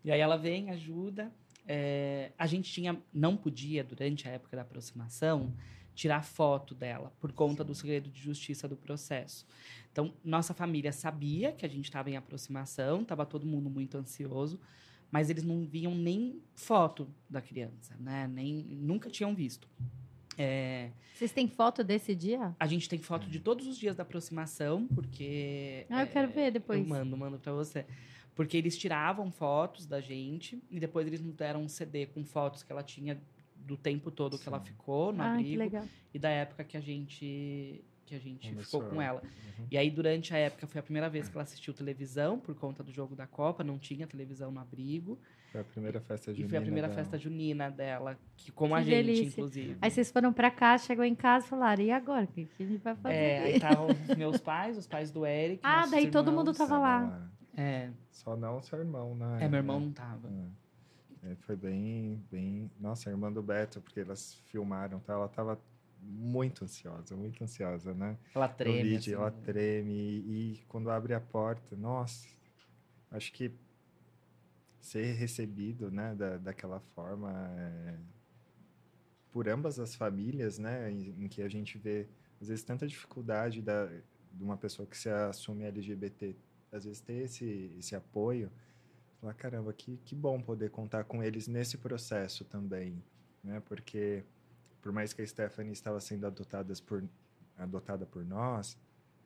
E aí ela vem, ajuda. É, a gente tinha, não podia, durante a época da aproximação, tirar foto dela, por conta do segredo de justiça do processo. Então, nossa família sabia que a gente estava em aproximação, estava todo mundo muito ansioso, mas eles não viam nem foto da criança, né? Nem, nunca tinham visto. É, Vocês têm foto desse dia? a gente tem foto de todos os dias da aproximação, porque. Ah, eu quero é, ver depois. Eu mando, mando pra você. Porque eles tiravam fotos da gente e depois eles nos deram um CD com fotos que ela tinha do tempo todo que ela Sim. ficou no Ah, que abrigo legal. e da época que a gente que a gente Começou. ficou com ela. Uhum. E aí durante a época foi a primeira vez que ela assistiu televisão por conta do jogo da Copa, não tinha televisão no abrigo Foi a primeira festa e junina. foi a primeira dela. festa junina dela, que com Que a gente delícia. inclusive. Aí vocês foram pra casa, chegou em casa e falaram, e agora? O que, que a gente vai fazer? É, aí estavam os meus pais, os pais do Eric. Ah, daí todo mundo irmãos. tava lá. É, Só não seu irmão, né? é, meu irmão não tava. É. É, foi bem, bem. Nossa, a irmã do Beto, porque elas filmaram, tá? Ela tava muito ansiosa, muito ansiosa, né? Ela treme. vídeo, assim. ela treme e, e quando abre a porta, nossa, acho que ser recebido, né, da, daquela forma é, por ambas as famílias, né, em, em que a gente vê às vezes tanta dificuldade da, de uma pessoa que se assume LGBT, às vezes ter esse, esse apoio, falar caramba, que, que bom poder contar com eles nesse processo também, né, porque por mais que a Stephanie estava sendo adotada por adotada por nós,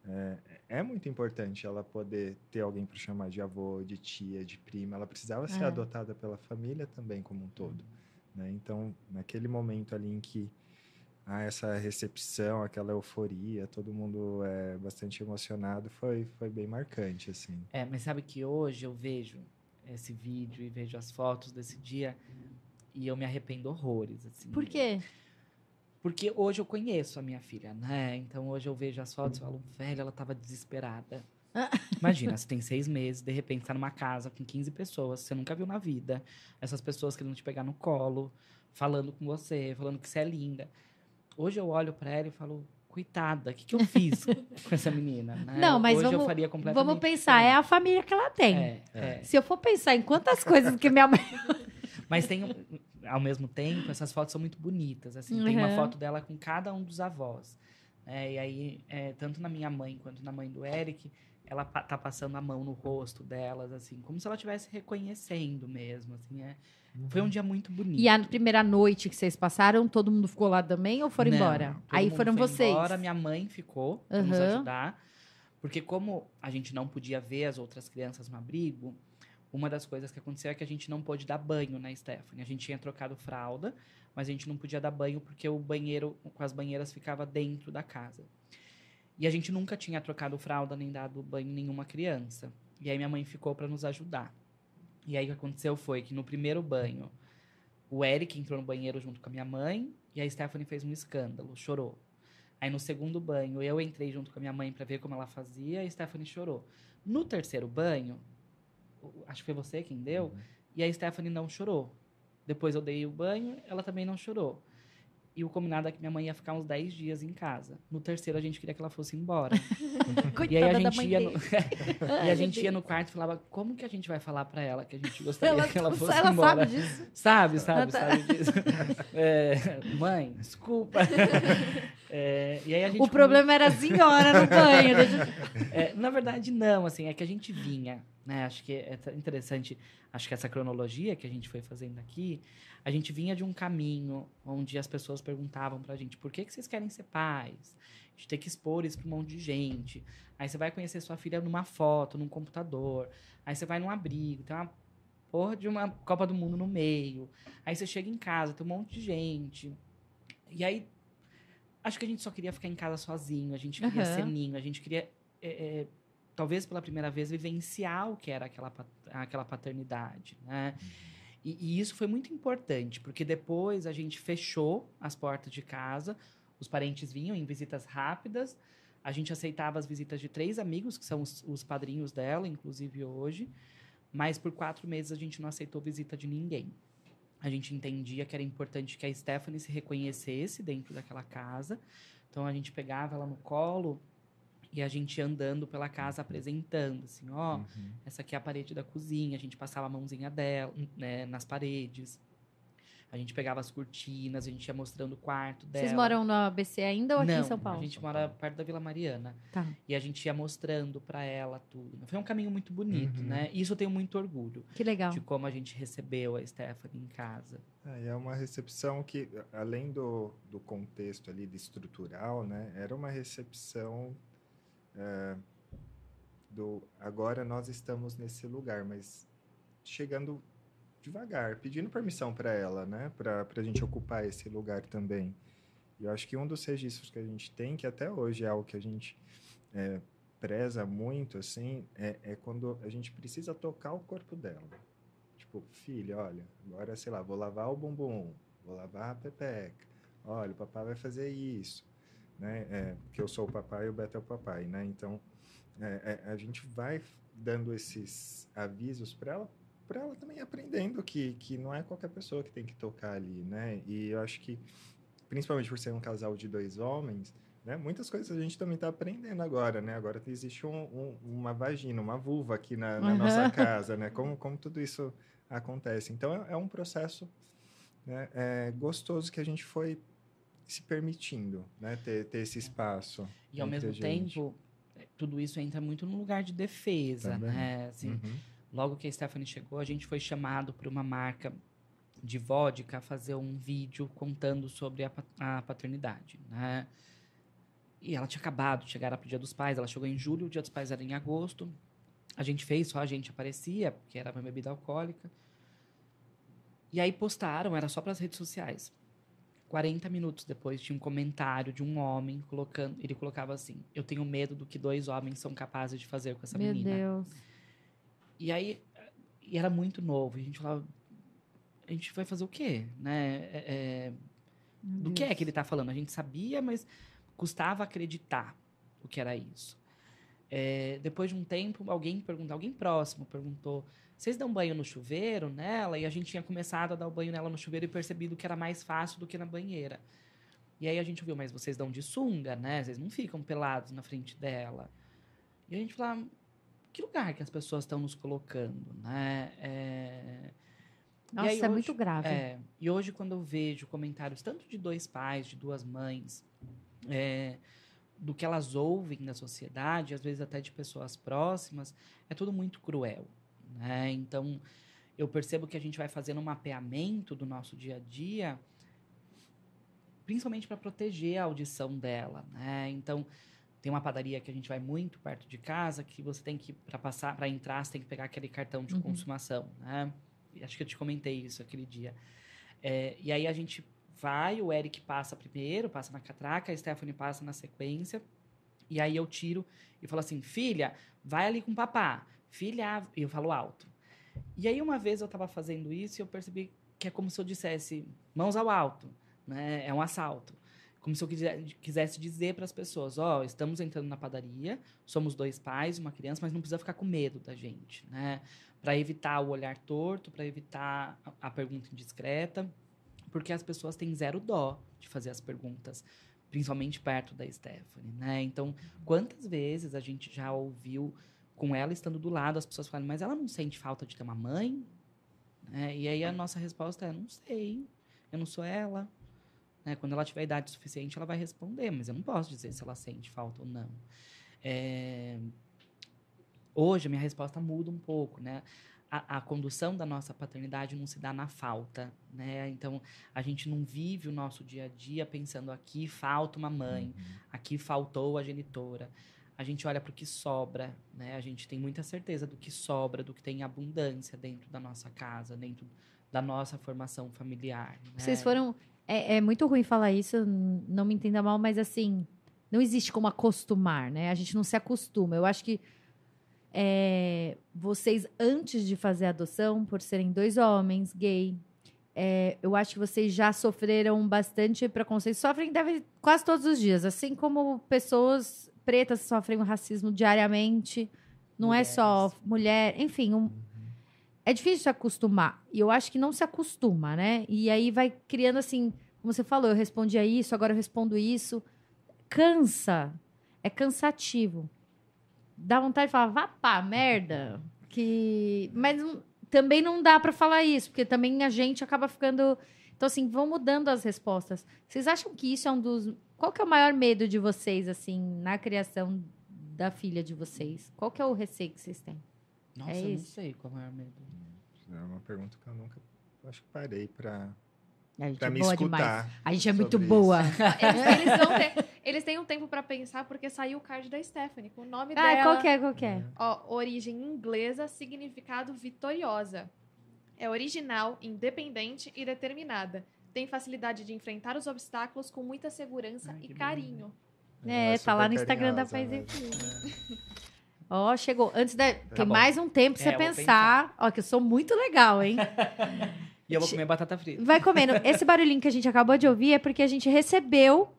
é, é muito importante ela poder ter alguém para chamar de avô, de tia, de prima. Ela precisava ser É. adotada pela família também como um todo. Né? Então, naquele momento ali em que há essa recepção, aquela euforia, todo mundo é bastante emocionado, foi, foi bem marcante, assim. É, mas sabe que hoje eu vejo esse vídeo e vejo as fotos desse dia e eu me arrependo horrores, assim. Por quê? Porque hoje eu conheço a minha filha, né? Então hoje eu vejo as fotos e falo, velho, ela tava desesperada. Imagina, você tem seis meses, de repente tá numa casa com 15 pessoas, você nunca viu na vida. Essas pessoas querendo te pegar no colo, falando com você, falando que você é linda. Hoje eu olho pra ela e falo, coitada, o que, que eu fiz com essa menina? né? Não, mas hoje eu vamos- faria completamente Vamos pensar, é a família que ela tem. É, é. Se eu for pensar em quantas coisas que minha mãe. Mas tem, ao mesmo tempo, essas fotos são muito bonitas. Assim, tem uma Uhum. foto dela com cada um dos avós. É, e aí, é, tanto na minha mãe quanto na mãe do Eric, ela pa- tá passando a mão no rosto delas, assim, como se ela estivesse reconhecendo mesmo. Assim, é. Foi um dia muito bonito. E a primeira noite que vocês passaram, todo mundo ficou lá também ou foram Não, embora? todo Aí mundo foram foi vocês. Embora, minha mãe ficou pra nos ajudar. Porque como a gente não podia ver as outras crianças no abrigo, uma das coisas que aconteceu é que a gente não pôde dar banho na Stephanie. A gente tinha trocado fralda, mas a gente não podia dar banho porque o banheiro com as banheiras ficava dentro da casa. E a gente nunca tinha trocado fralda nem dado banho em nenhuma criança. E aí minha mãe ficou para nos ajudar. E aí o que aconteceu foi que no primeiro banho, o Eric entrou no banheiro junto com a minha mãe e a Stephanie fez um escândalo, chorou. Aí no segundo banho, eu entrei junto com a minha mãe para ver como ela fazia e a Stephanie chorou. No terceiro banho, acho que foi você quem deu, e a Stephanie não chorou. Depois eu dei o banho, ela também não chorou. E o combinado é que minha mãe ia ficar uns 10 dias em casa. No terceiro, a gente queria que ela fosse embora. E aí a gente ia no, e a gente ia no quarto e falava, como que a gente vai falar pra ela que a gente gostaria Ela, que ela fosse ela embora? sabe disso. Sabe, sabe, tá. sabe disso. É, mãe, desculpa. É, e aí a gente O problema era a senhora no banho. É, na verdade, não, assim, é que a gente vinha, né? Acho que é interessante, acho que essa cronologia que a gente foi fazendo aqui, a gente vinha de um caminho onde as pessoas perguntavam pra gente, por que, que vocês querem ser pais? A gente tem que expor isso pra um monte de gente. Aí você vai conhecer sua filha numa foto, num computador. Aí você vai num abrigo, tem uma porra de uma Copa do Mundo no meio. Aí você chega em casa, tem um monte de gente. E aí, acho que a gente só queria ficar em casa sozinho, a gente queria Aham. ser ninho, a gente queria, é, é, talvez pela primeira vez, vivenciar o que era aquela, aquela paternidade, né? E, e isso foi muito importante, porque depois a gente fechou as portas de casa, os parentes vinham em visitas rápidas, a gente aceitava as visitas de três amigos, que são os, os padrinhos dela, inclusive hoje, mas por quatro meses a gente não aceitou visita de ninguém. A gente entendia que era importante que a Stephanie se reconhecesse dentro daquela casa. Então a gente pegava ela no colo e a gente ia andando pela casa apresentando, assim, ó, Uhum. essa aqui é a parede da cozinha, a gente passava a mãozinha dela né, nas paredes. A gente pegava as cortinas, a gente ia mostrando o quarto dela. Vocês moram no ABC ainda ou aqui Não, em São Paulo? a gente mora perto da Vila Mariana. Tá. E a gente ia mostrando pra ela tudo. Foi um caminho muito bonito, Uhum. né? E isso eu tenho muito orgulho Que legal. de como a gente recebeu a Stephanie em casa. É, é uma recepção que, além do, do contexto ali de estrutural, né, era uma recepção é, do agora nós estamos nesse lugar, mas chegando devagar, pedindo permissão para ela, né, para a gente ocupar esse lugar também. E eu acho que um dos registros que a gente tem, que até hoje é algo que a gente é, preza muito, assim, é, é quando a gente precisa tocar o corpo dela. Tipo, filha, olha, agora, sei lá, vou lavar o bumbum, vou lavar a pepeca. Olha, o papai vai fazer isso, né? É, porque eu sou o papai e o Beto é o papai, né? Então, é, é, a gente vai dando esses avisos para ela, para ela também aprendendo que, que não é qualquer pessoa que tem que tocar ali, né? E eu acho que, principalmente por ser um casal de dois homens, né? Muitas coisas a gente também está aprendendo agora, né? Agora existe um- um- uma vagina, uma vulva aqui na, na Uhum. nossa casa, né? Como, como tudo isso acontece. Então, é, é um processo né, é, gostoso que a gente foi se permitindo, né? Ter, ter esse espaço. E ao mesmo gente. tempo, tudo isso entra muito no lugar de defesa, né? Assim, Uhum. Logo que a Stephanie chegou, a gente foi chamado por uma marca de vodka fazer um vídeo contando sobre a, a paternidade, né? E ela tinha acabado de chegar era pro Dia dos Pais, ela chegou em julho, o Dia dos Pais era em agosto. A gente fez, só a gente aparecia, porque era uma bebida alcoólica. E aí postaram, era só para as redes sociais. 40 minutos depois tinha um comentário de um homem colocando, ele colocava assim: "Eu tenho medo do que dois homens são capazes de fazer com essa Meu menina". Deus. E aí, e era muito novo. E a gente falava, a gente vai fazer o quê? Né? É, é, do que é que ele tá falando? A gente sabia, mas custava acreditar o que era isso. É, depois de um tempo, alguém perguntou, alguém próximo perguntou, vocês dão banho no chuveiro nela? E a gente tinha começado a dar o banho nela no chuveiro e percebido que era mais fácil do que na banheira. E aí a gente ouviu, mas vocês dão de sunga, né? Vocês não ficam pelados na frente dela. E a gente falava, que lugar que as pessoas estão nos colocando, né? É... Nossa, aí é hoje- muito grave. É, e hoje, quando eu vejo comentários tanto de dois pais, de duas mães, é, do que elas ouvem da sociedade, às vezes até de pessoas próximas, é tudo muito cruel. Né? Então, eu percebo que a gente vai fazendo um mapeamento do nosso dia a dia, principalmente para proteger a audição dela. Né? Então, tem uma padaria que a gente vai muito perto de casa que você tem que para passar para entrar você tem que pegar aquele cartão de Uhum. consumação né? Acho que eu te comentei isso aquele dia. É, e aí a gente vai o Eric passa primeiro passa na catraca a Stephanie passa na sequência e aí eu tiro e falo assim filha vai ali com o papá filha e eu falo alto. E aí uma vez eu estava fazendo isso e eu percebi que é como se eu dissesse mãos ao alto né? É um assalto como se eu quisesse dizer para as pessoas, ó, estamos entrando na padaria, somos dois pais, uma criança, mas não precisa ficar com medo da gente, né? Para evitar o olhar torto, para evitar a, pergunta indiscreta, porque as pessoas têm zero dó de fazer as perguntas, principalmente perto da Stephanie, né? Então, quantas vezes a gente já ouviu com ela estando do lado as pessoas falando, mas ela não sente falta de ter uma mãe? Né? E aí a nossa resposta é, não sei, eu não sou ela. Né? Quando ela tiver idade suficiente, ela vai responder, mas eu não posso dizer se ela sente falta ou não. É, Hoje, a minha resposta muda um pouco, né? A, a condução da nossa paternidade não se dá na falta, né? Então, a gente não vive o nosso dia a dia pensando aqui falta uma mãe, aqui faltou a genitora. A gente olha para o que sobra, né? A gente tem muita certeza do que sobra, do que tem abundância dentro da nossa casa, dentro da nossa formação familiar. né? Vocês foram. É, é muito ruim falar isso, não me entenda mal, mas assim, não existe como acostumar, né? A gente não se acostuma. Eu acho que é, vocês, antes de fazer a adoção, por serem dois homens gay, é, eu acho que vocês já sofreram bastante preconceito. Sofrem deve, quase todos os dias, assim como pessoas pretas sofrem o racismo diariamente. Não é só mulher, enfim, um- é difícil se acostumar. E eu acho que não se acostuma, né? E aí vai criando assim, como você falou, eu respondia isso, agora eu respondo isso. Cansa. É cansativo. Dá vontade de falar, vá pá, merda. Que... Mas também não dá pra falar isso, porque também a gente acaba ficando. Então, assim, vão mudando as respostas. Vocês acham que isso é um dos. Qual que é o maior medo de vocês, assim, na criação da filha de vocês? Qual que é o receio que vocês têm? Nossa, é eu não isso. sei qual é o maior medo. É uma pergunta que eu nunca. Acho que parei pra, A gente pra é me boa escutar. demais. A gente é muito boa. Eles, eles vão ter- eles têm um tempo pra pensar porque saiu o card da Stephanie com o nome Ah, dela. qual que é, qual que é? Ó, origem inglesa, significado vitoriosa. É original, independente e determinada. Tem facilidade de enfrentar os obstáculos com muita segurança Ai, e carinho. É, Ela tá lá no Instagram da Paz e né? Ó, chegou. Antes da. tem bom. mais um tempo pra você É, vou pensar. Ó, que eu sou muito legal, hein? E eu vou comer batata frita. Vai comendo. Esse barulhinho que a gente acabou de ouvir é porque a gente recebeu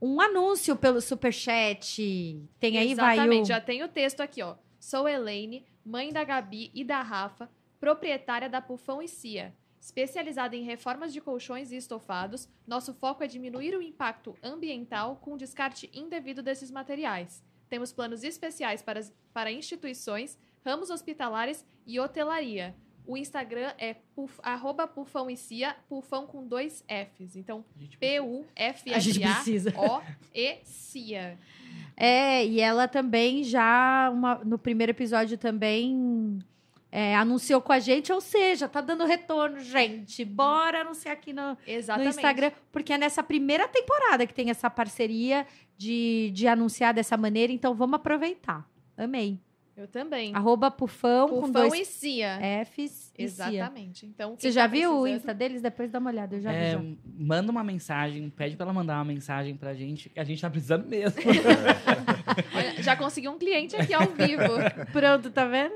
um anúncio pelo Superchat. Tem aí, vai Exatamente, o... já tem o texto aqui, ó. Sou Elaine, mãe da Gabi e da Rafa, proprietária da Pufão e Cia. Especializada em reformas de colchões e estofados, nosso foco é diminuir o impacto ambiental com o descarte indevido desses materiais. Temos planos especiais para, para instituições, ramos hospitalares e hotelaria. O Instagram é puf, arroba pufão e cia, pufão com dois Fs. Então, A gente A gente precisa. P-U-F-H-O-E cia. É, e ela também já, uma- no primeiro episódio também é, anunciou com a gente, ou seja, tá dando retorno, gente. Bora anunciar aqui no, no. Instagram, porque é nessa primeira temporada que tem essa parceria de, de anunciar dessa maneira, então vamos aproveitar. Amei. Eu também. Arroba Pufão, com Pufão dois e Cia. Fs e Cia. Exatamente. Então, Você já tá viu o precisando- Insta deles? Depois dá uma olhada, eu já É, vi. já. manda uma mensagem, pede pra ela mandar uma mensagem pra gente, que a gente tá precisando mesmo. Já consegui um cliente aqui ao vivo. Pronto, tá vendo?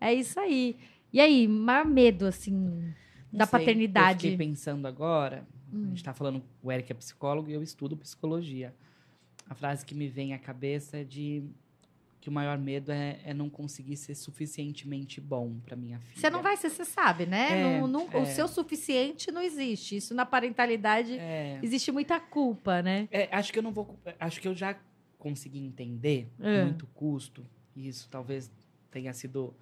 É isso aí. E aí, maior medo, assim, Não da sei, paternidade? Eu fiquei pensando agora, Hum. a gente tá falando, o Eric é psicólogo e eu estudo psicologia. A frase que me vem à cabeça é de que o maior medo é, é não conseguir ser suficientemente bom pra minha filha. Você não vai ser, você sabe, né? É, Não- não- O é. seu suficiente não existe. Isso na parentalidade É, existe muita culpa, né? é, acho que eu não vou. Acho que eu já consegui entender É. muito custo, e isso talvez tenha sido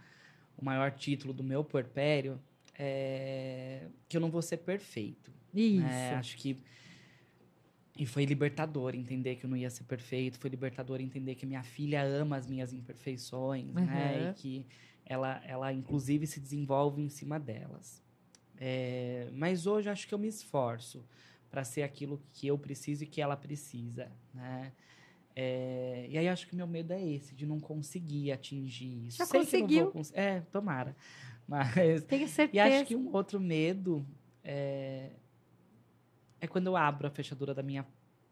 o maior título do meu puerpério, é, que eu não vou ser perfeito. Isso. né? Acho que. E foi libertador entender que eu não ia ser perfeito, foi libertador entender que minha filha ama as minhas imperfeições, né? Uhum. E que ela, ela, inclusive, se desenvolve em cima delas. É, mas hoje acho que eu me esforço para ser aquilo que eu preciso e que ela precisa, né? É, e aí acho que meu medo é esse, de não conseguir atingir isso. Já Sei conseguiu. cons- É, tomara. Mas Tenho e certeza. acho que um outro medo é, é quando eu abro a fechadura da minha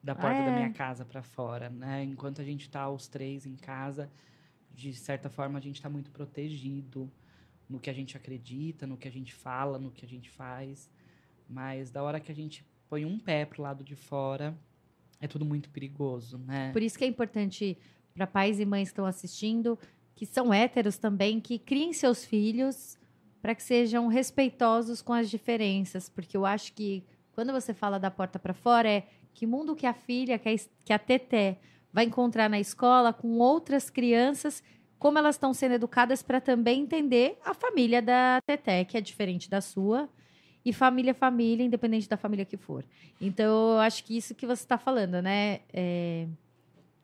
da porta Ah, da é. minha casa para fora, né? Enquanto a gente tá os três em casa, de certa forma a gente tá muito protegido no que a gente acredita, no que a gente fala, no que a gente faz. Mas da hora que a gente põe um pé pro lado de fora, é tudo muito perigoso, né? Por isso que é importante para pais e mães que estão assistindo, que são héteros também, que criem seus filhos para que sejam respeitosos com as diferenças, porque eu acho que quando você fala da porta para fora é que mundo que a filha, que a, que a Teté vai encontrar na escola com outras crianças, como elas estão sendo educadas para também entender a família da Teté, que é diferente da sua, E família família, independente da família que for. Então, eu acho que isso que você está falando, né? É,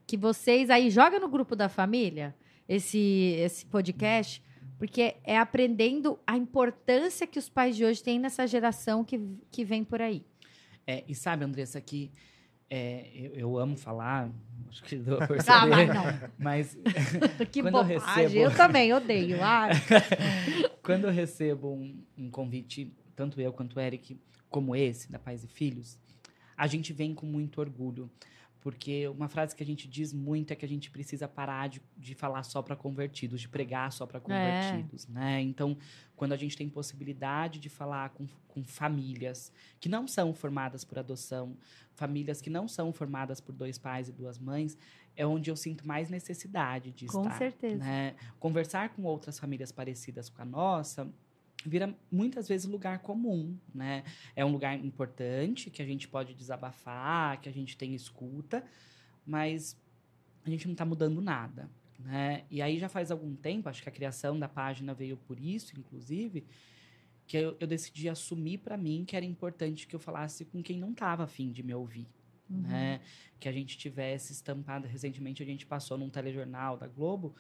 que vocês aí joga no grupo da família esse, esse podcast, porque é aprendendo a importância que os pais de hoje têm nessa geração que, que vem por aí. É, e sabe, Andressa, que é, eu, eu amo falar, acho que pra Ah, perceber, mas não. mas Que Quando eu bobagem. recebo- Eu também odeio. Ah, quando eu recebo um, um convite, tanto eu quanto o Eric, como esse, da Pais e Filhos, a gente vem com muito orgulho. Porque uma frase que a gente diz muito é que a gente precisa parar de, de falar só para convertidos, de pregar só para convertidos, né? Então, quando a gente tem possibilidade de falar com, com famílias que não são formadas por adoção, famílias que não são formadas por dois pais e duas mães, é onde eu sinto mais necessidade de Com estar. certeza. né? Conversar com outras famílias parecidas com a nossa vira muitas vezes lugar comum, né? É um lugar importante que a gente pode desabafar, que a gente tem escuta, mas a gente não está mudando nada, né? E aí já faz algum tempo, acho que a criação da página veio por isso, inclusive, que eu, eu decidi assumir para mim que era importante que eu falasse com quem não estava afim de me ouvir, Uhum. né? Que a gente tivesse estampado. Recentemente a gente passou num telejornal da Globo.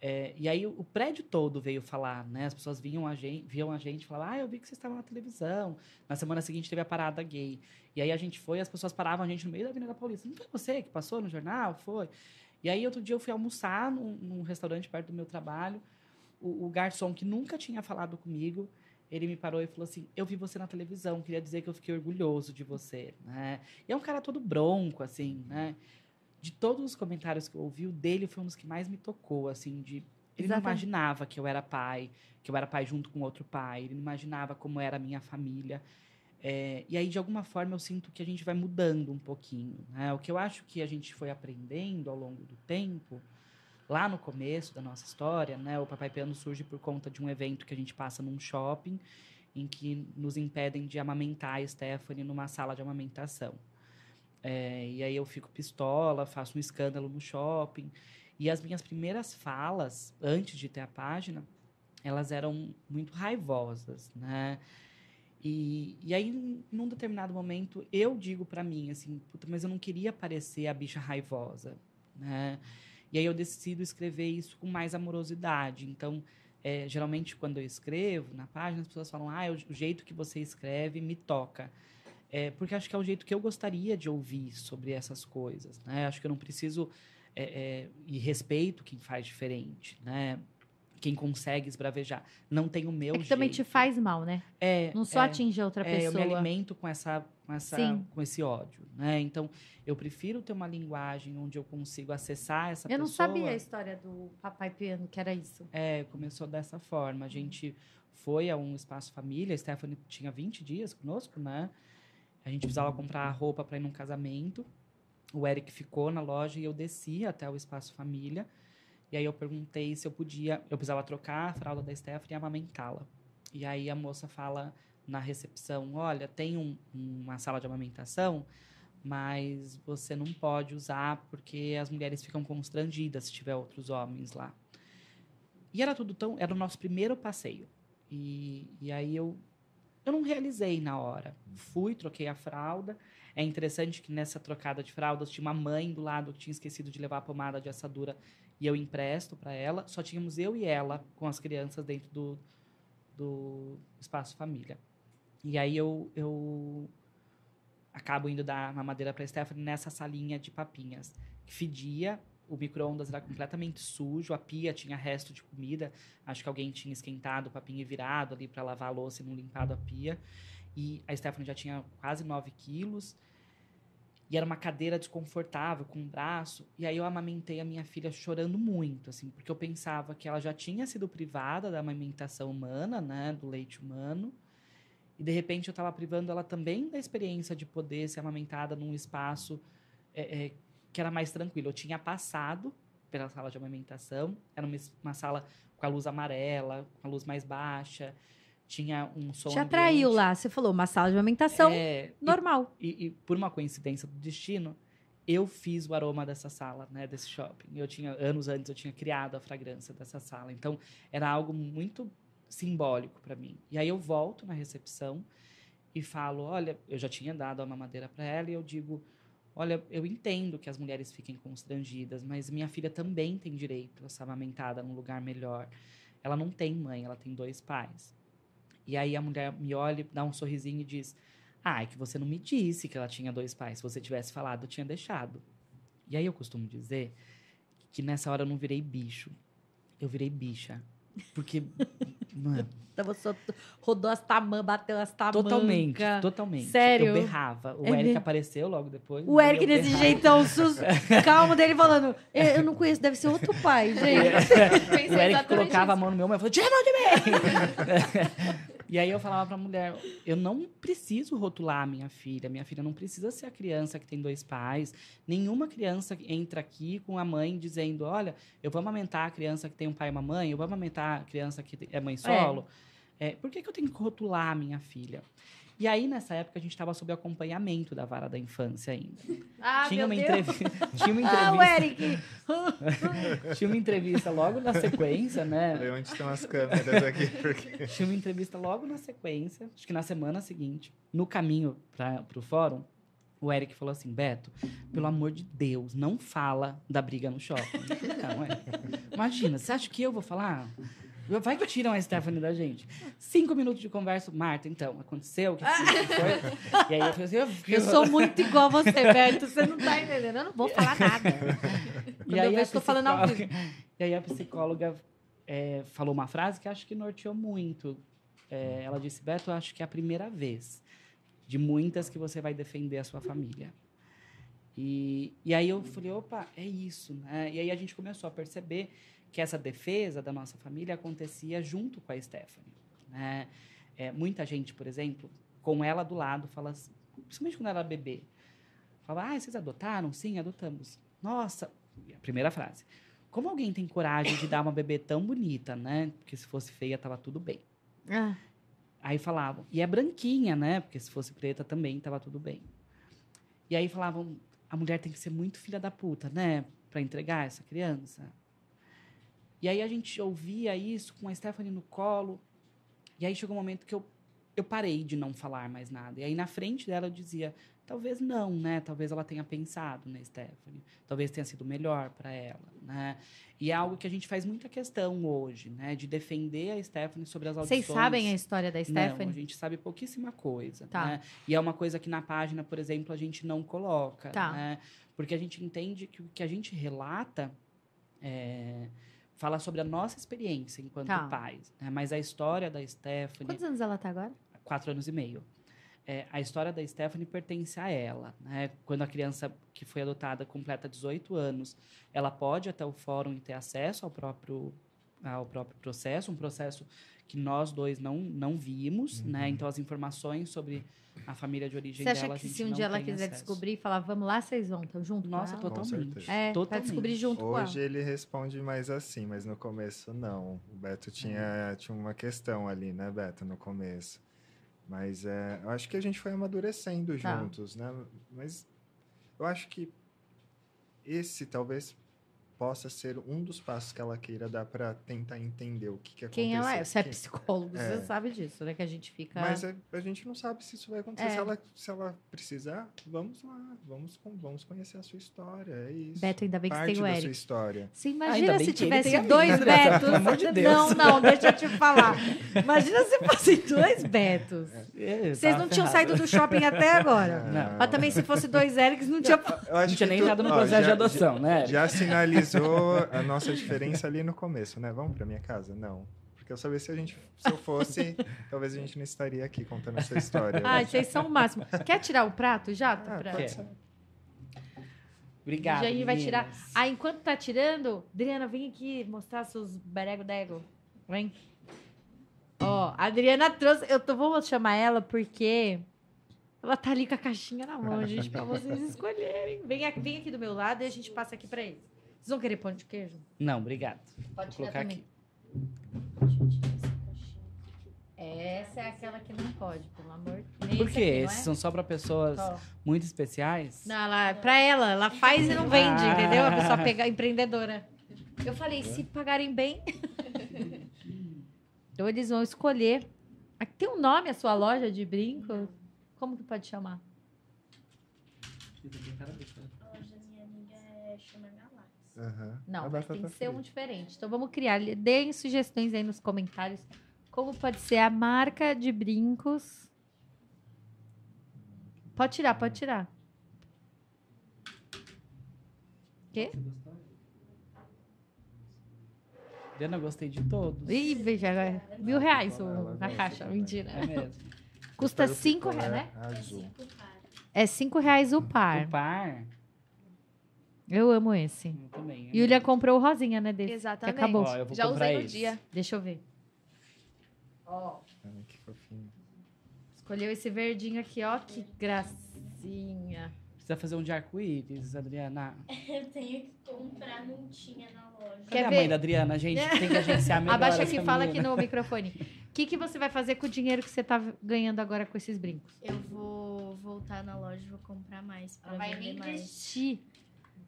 É, e aí o, prédio todo veio falar, né? As pessoas vinham a gente, viam a gente falavam, ah, eu vi que vocês estavam na televisão. Na semana seguinte teve a parada gay. E aí a gente foi, as pessoas paravam a gente no meio da Avenida Paulista. Não foi você que passou no jornal? Foi. E aí outro dia eu fui almoçar num, num restaurante perto do meu trabalho. O, o garçom que nunca tinha falado comigo, ele me parou e falou assim: Eu vi você na televisão, queria dizer que eu fiquei orgulhoso de você. Né? E é um cara todo bronco, assim, né? De todos os comentários que eu ouvi, o dele foi um dos que mais me tocou, assim, de. Ele não Exatamente. imaginava que eu era pai, que eu era pai junto com outro pai, ele não imaginava como era a minha família. É, e aí, de alguma forma, eu sinto que a gente vai mudando um pouquinho. Né? O que eu acho que a gente foi aprendendo ao longo do tempo, lá no começo da nossa história, né? o Papai Piano surge por conta de um evento que a gente passa num shopping, em que nos impedem de amamentar a Stephanie numa sala de amamentação. É, e aí eu fico pistola, faço um escândalo no shopping. E as minhas primeiras falas, antes de ter a página, elas eram muito raivosas, né? E, e aí, num- determinado momento, eu digo pra mim, assim, puta, mas eu não queria parecer a bicha raivosa, né? E aí eu decido escrever isso com mais amorosidade. Então, é, geralmente, quando eu escrevo na página, as pessoas falam, ah, o, o jeito que você escreve me toca. É, porque acho que é o jeito que eu gostaria de ouvir sobre essas coisas, né? Acho que eu não preciso... é, é, e respeito quem faz diferente, né? Quem consegue esbravejar. Não tem o meu É que também te jeito. faz mal, né? É, Não só é. atingir outra É, eu me pessoa. alimento com essa, com essa, Sim. com esse ódio, né? Então, eu prefiro ter uma linguagem onde eu consigo acessar essa Eu não pessoa. sabia a história do papai piano, que era isso. É, começou dessa forma. A gente foi a um espaço família. A Stephanie tinha 20 dias conosco, né? A gente precisava comprar roupa para ir num casamento. O Eric ficou na loja e eu desci até o espaço família. E aí eu perguntei se eu podia, eu precisava trocar a fralda da Stephanie e amamentá-la. E aí a moça fala na recepção: olha, tem um- uma sala de amamentação, mas você não pode usar porque as mulheres ficam constrangidas se tiver outros homens lá. E era tudo tão. Era o nosso primeiro passeio. E, e aí eu, eu não realizei na hora. Fui, troquei a fralda. É interessante que nessa trocada de fraldas tinha uma mãe do lado que tinha esquecido de levar a pomada de assadura e eu empresto para ela. Só tínhamos eu e ela com as crianças dentro do, do espaço família. E aí eu, eu acabo indo dar mamadeira para Stephanie nessa salinha de papinhas que fedia. O micro-ondas era completamente sujo, a pia tinha resto de comida. Acho que alguém tinha esquentado o papinho virado ali para lavar a louça e não limpado a pia. E a Stephanie já tinha quase 9 quilos. E era uma cadeira desconfortável, com um braço. E aí eu amamentei a minha filha chorando muito, assim, porque eu pensava que ela já tinha sido privada da amamentação humana, né, do leite humano. E de repente eu estava privando ela também da experiência de poder ser amamentada num espaço é, é, que era mais tranquilo. Eu tinha passado pela sala de amamentação, era uma, uma sala com a luz amarela, com a luz mais baixa, tinha um som. Te atraiu ambiente. lá. Você falou, uma sala de amamentação É, e- normal. e, e por uma coincidência do destino, eu fiz o aroma dessa sala, né, desse shopping. Eu tinha anos antes eu tinha criado a fragrância dessa sala. Então era algo muito simbólico para mim. E aí eu volto na recepção e falo, olha, eu já tinha dado a mamadeira para ela e eu digo, olha, eu entendo que as mulheres fiquem constrangidas, mas minha filha também tem direito a ser amamentada num lugar melhor. Ela não tem mãe, ela tem dois pais. E aí a mulher me olha, dá um sorrisinho e diz: Ah, é que você não me disse que ela tinha dois pais. Se você tivesse falado, eu tinha deixado. E aí eu costumo dizer que nessa hora eu não virei bicho. Eu virei bicha. Porque, mano, Tava só, rodou as tamãs, bateu as tamancas. totalmente, totalmente. Sério? Eu berrava. O É Eric mesmo? apareceu logo depois. O Eric eu nesse berrava. jeitão sus... calmo dele falando, eu, eu não conheço, deve ser outro pai, gente. Pensei O Eric colocava a isso. mão no meu ombro e falou, tira a mão de mim! E aí eu falava pra mulher, eu não preciso rotular a minha filha. Minha filha não precisa ser a criança que tem dois pais. Nenhuma criança entra aqui com a mãe dizendo, olha, eu vou amamentar a criança que tem um pai e uma mãe, eu vou amamentar a criança que é mãe solo. É, por que, que eu tenho que rotular a minha filha? E aí, nessa época, a gente estava sob acompanhamento da vara da infância ainda. Ah, tinha, meu uma Deus. entrevista, tinha uma Ah, o entrevista. Eric. tinha uma entrevista logo na sequência, né? Falei, onde estão as câmeras aqui? Porque... Tinha uma entrevista logo na sequência, acho que na semana seguinte, no caminho para o fórum, o Eric falou assim: Beto, pelo amor de Deus, não fala da briga no shopping. Não, é. Imagina, você acha que eu vou falar? Vai que tiram a Stephanie da gente. Cinco minutos de conversa. Marta, então, aconteceu? O que foi? E aí eu falei assim: eu, Eu sou muito igual a você, Beto. Você não tá entendendo. Eu não vou falar nada. Quando eu a vejo, tô falando ao psicóloga- E aí a psicóloga é, falou uma frase que acho que norteou muito. É, ela disse, Beto, eu acho que é a primeira vez de muitas que você vai defender a sua família. E, e aí eu falei, opa, é isso. Né? E aí a gente começou a perceber que essa defesa da nossa família acontecia junto com a Stephanie. Né? É, muita gente, por exemplo, com ela do lado, fala assim, principalmente quando ela era bebê, fala, ah, vocês adotaram? Sim, adotamos. Nossa, a primeira frase. Como alguém tem coragem de dar uma bebê tão bonita, né? Porque se fosse feia, tava tudo bem. Ah, Aí falavam, e é branquinha, né? Porque se fosse preta também tava tudo bem. E aí falavam, a mulher tem que ser muito filha da puta, né? Pra entregar essa criança. E aí a gente ouvia isso com a Stephanie no colo. E aí chegou um momento que eu, eu parei de não falar mais nada. E aí na frente dela eu dizia, talvez não, né? Talvez ela tenha pensado na Stephanie. Talvez tenha sido melhor para ela, né? E é algo que a gente faz muita questão hoje, né? De defender a Stephanie sobre as audições. Vocês sabem a história da Não, a Stephanie? gente sabe pouquíssima coisa. Tá. né? E é uma coisa que na página, por exemplo, a gente não coloca. Tá. né? Porque a gente entende que o que a gente relata é, fala sobre a nossa experiência enquanto Tá. pais. né? Mas a história da Stephanie, Quantos anos ela tá agora? quatro anos e meio. É, a história da Stephanie pertence a ela. Né? Quando a criança que foi adotada completa 18 anos, ela pode ir até o fórum e ter acesso ao próprio, ao próprio processo, um processo que nós dois não, não vimos. Né? Então, as informações sobre a família de origem Você acha dela, a que gente se um dia ela quiser acesso. descobrir e falar, vamos lá, vocês vão? Estão junto Nossa, com ela? totalmente. É, pra totalmente. descobrir junto com Hoje ela. ele responde mais assim, mas no começo não. O Beto tinha, tinha uma questão ali, né, Beto, no começo. Mas é, eu acho que a gente foi amadurecendo Tá. juntos, né? Mas eu acho que esse talvez possa ser um dos passos que ela queira dar para tentar entender o que, que aconteceu. Quem ela é? Você é psicólogo, É. você sabe disso, né? Que a gente fica... Mas a, a gente não sabe se isso vai acontecer. É. Se, ela, se ela precisar, vamos lá. Vamos, vamos conhecer a sua história. É isso. Beto, ainda bem que você Parte tem o da Eric. sua história. Você Ainda imagina bem se tivesse dois? Betos? Pelo amor de Deus. Não, não, deixa eu te falar. Imagina se fossem dois Betos. É, Vocês tava não tinham ferrado. saído do shopping até agora. Não. Mas também se fosse dois Erics, não tinha... Eu acho Não tinha que nem entrado no processo de já- adoção, né? Já sinalizou a nossa diferença ali no começo, né? Vamos pra minha casa? Não. Porque eu sabia se a gente, se eu fosse, talvez a gente não estaria aqui contando essa história. Ai, vocês são o máximo. Quer tirar o prato já? Ah, Pra- pode ser. Obrigado. Jair vai tirar. Ah, enquanto tá tirando, Adriana, vem aqui mostrar seus berego-dego. Vem. Ó, a Adriana trouxe. Eu tô, vou chamar ela porque ela tá ali com a caixinha na mão, gente, pra vocês escolherem. Vem aqui, vem aqui do meu lado e a gente passa aqui pra eles. Vocês vão querer pão de queijo? Não, obrigado. Pode Vou colocar aqui. Deixa eu tirar essa caixinha aqui. Essa é aquela que não pode, pelo amor de Deus. Por quê? Esses são só para pessoas muito especiais? Não, ela, pra ela, ela faz e não vende, Ah. entendeu? A pessoa pega empreendedora. Eu falei, se pagarem bem. então eles vão escolher. Aqui tem um nome a sua loja de brinco? Como que pode chamar? A loja da minha amiga é chama Aham. Não, A mas tem que ser um diferente. Então vamos criar. Deem sugestões aí nos comentários. Como pode ser a marca de brincos? Pode tirar, pode tirar. Quê? Diana, gostei de todos. Ih, veja, agora, mil reais o- na caixa. Mentira. É mesmo. Custa cinco reais, né? É Azul. É cinco reais o par. O par, Eu amo esse. eu também. E o William comprou o rosinha, né, desse? Exatamente. acabou. Ó, eu vou Já usei no esse. dia. Deixa eu ver. Ó, Ai, que fofinho. escolheu esse verdinho aqui, ó. Que gracinha. Precisa fazer um de arco-íris, Adriana. Eu tenho que comprar, não tinha na loja. Cadê Quer a ver? mãe da Adriana? A gente tem que agenciar melhor Abaixa aqui, fala aqui no microfone. O que, que você vai fazer com o dinheiro que você tá ganhando agora com esses brincos? Eu vou voltar na loja e vou comprar mais pra vender mais.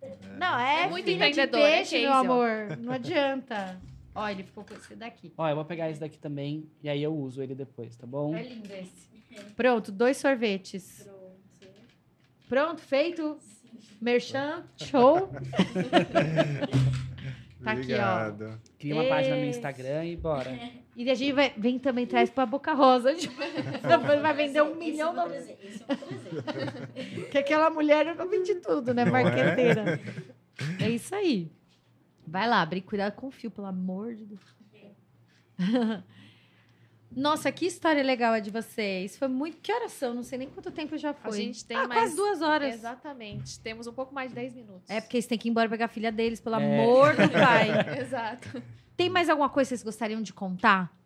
Investir. Não, é, É muito de empreendedor, é peixe, case, meu ó. amor. Não adianta. Ó, ele ficou com esse daqui. Ó, eu vou pegar esse daqui também e aí eu uso ele depois, tá bom? É lindo esse. Pronto, dois sorvetes. Pronto. Pronto, feito. Merchan, show. Tá aqui, ó. Obrigado. Cria uma página no Esse. Instagram e bora. E a gente vai, vem também, traz pra Boca Rosa. Depois vai vender um Esse milhão é um de presente, Esse é um. Que aquela mulher não vende tudo, né? Não Marqueteira. É isso aí. Vai lá, Bri, cuidado com o fio, pelo amor de Deus. Nossa, que história legal a de vocês. Foi muito. Que horas são? Não sei nem quanto tempo já foi. A gente tem ah, mais... quase duas horas. Exatamente. Temos um pouco mais de 10 minutos. É porque eles têm que ir embora pegar a filha deles, pelo É. amor do pai. Exato. Tem mais alguma coisa que vocês gostariam de contar?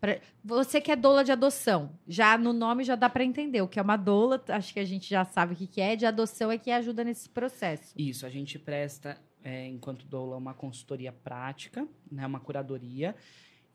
Pra- Você que é doula de adoção, já no nome já dá para entender o que é uma doula, acho que a gente já sabe o que que é, de adoção é que ajuda nesse processo. Isso, a gente presta, é, enquanto doula, uma consultoria prática, né, uma curadoria,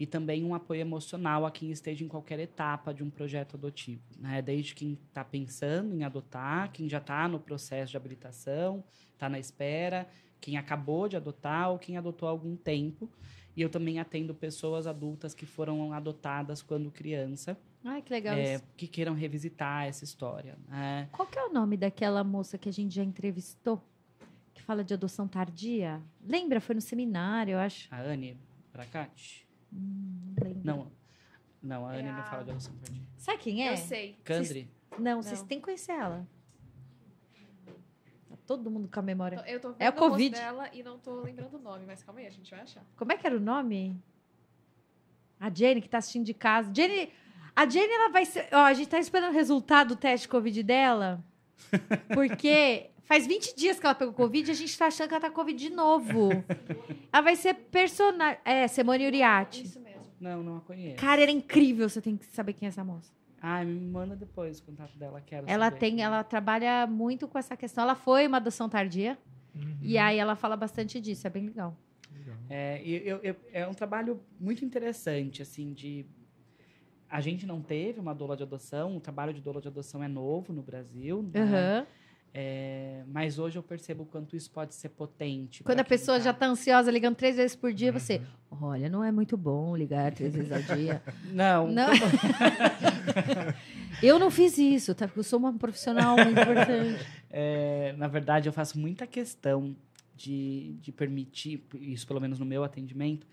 e também um apoio emocional a quem esteja em qualquer etapa de um projeto adotivo. Né? Desde quem está pensando em adotar, quem já está no processo de habilitação, está na espera, quem acabou de adotar ou quem adotou há algum tempo. E eu também atendo pessoas adultas que foram adotadas quando criança, Ai, que legal é, isso. que queiram revisitar essa história. né? Qual que é o nome daquela moça que a gente já entrevistou? Que fala de adoção tardia? Lembra? Foi no seminário, eu acho. A Anne Bracati? Hum, não. Não, não, a É Anne não a- fala de adoção tardia. Sabe quem é? Eu sei. Candre? Não, vocês Não. têm que conhecer ela. Tá todo mundo com a memória. Eu tô vendo É o Covid. dela e não tô lembrando o nome, mas calma aí, a gente vai achar. Como é que era o nome? A Jenny, que tá assistindo de casa. Jenny, a Jenny, ela vai ser. Ó, a gente tá esperando o resultado do teste Covid dela. Porque faz 20 dias que ela pegou Covid e a gente tá achando que ela tá com Covid de novo. Ela vai ser personagem. É, Simone Uriati. Isso mesmo. Não, não a conheço. Cara, era incrível. Você tem que saber quem é essa moça. Ai, me manda depois o contato dela, quero Ela saber. tem, ela trabalha muito com essa questão. Ela foi uma adoção tardia. E aí ela fala bastante disso. É bem legal. É, e eu- eu- é um trabalho muito interessante, assim, de... A gente não teve uma doula de adoção, o trabalho de doula de adoção é novo no Brasil, né? Aham. É, mas hoje eu percebo o quanto isso pode ser potente. Quando a pessoa tá- já tá ansiosa ligando três vezes por dia, você. Olha, não é muito bom ligar três vezes ao dia. Não, Não. eu não fiz isso, tá? Porque eu sou uma profissional muito importante. É, na verdade, eu faço muita questão de, de permitir, isso pelo menos no meu atendimento,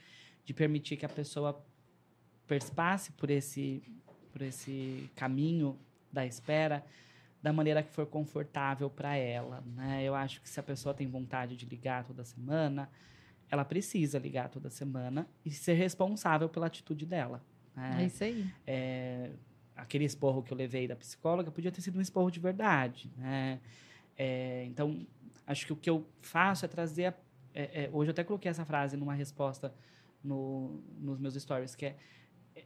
de permitir que a pessoa passe por esse, por esse caminho da espera da maneira que for confortável para ela. Né? Eu acho que se a pessoa tem vontade de ligar toda semana, ela precisa ligar toda semana e ser responsável pela atitude dela. né? É isso aí. é, aquele esporro que eu levei da psicóloga podia ter sido um esporro de verdade, né? É, então, acho que o que eu faço é trazer... a- é, é, hoje eu até coloquei essa frase numa resposta no, nos meus stories, que é,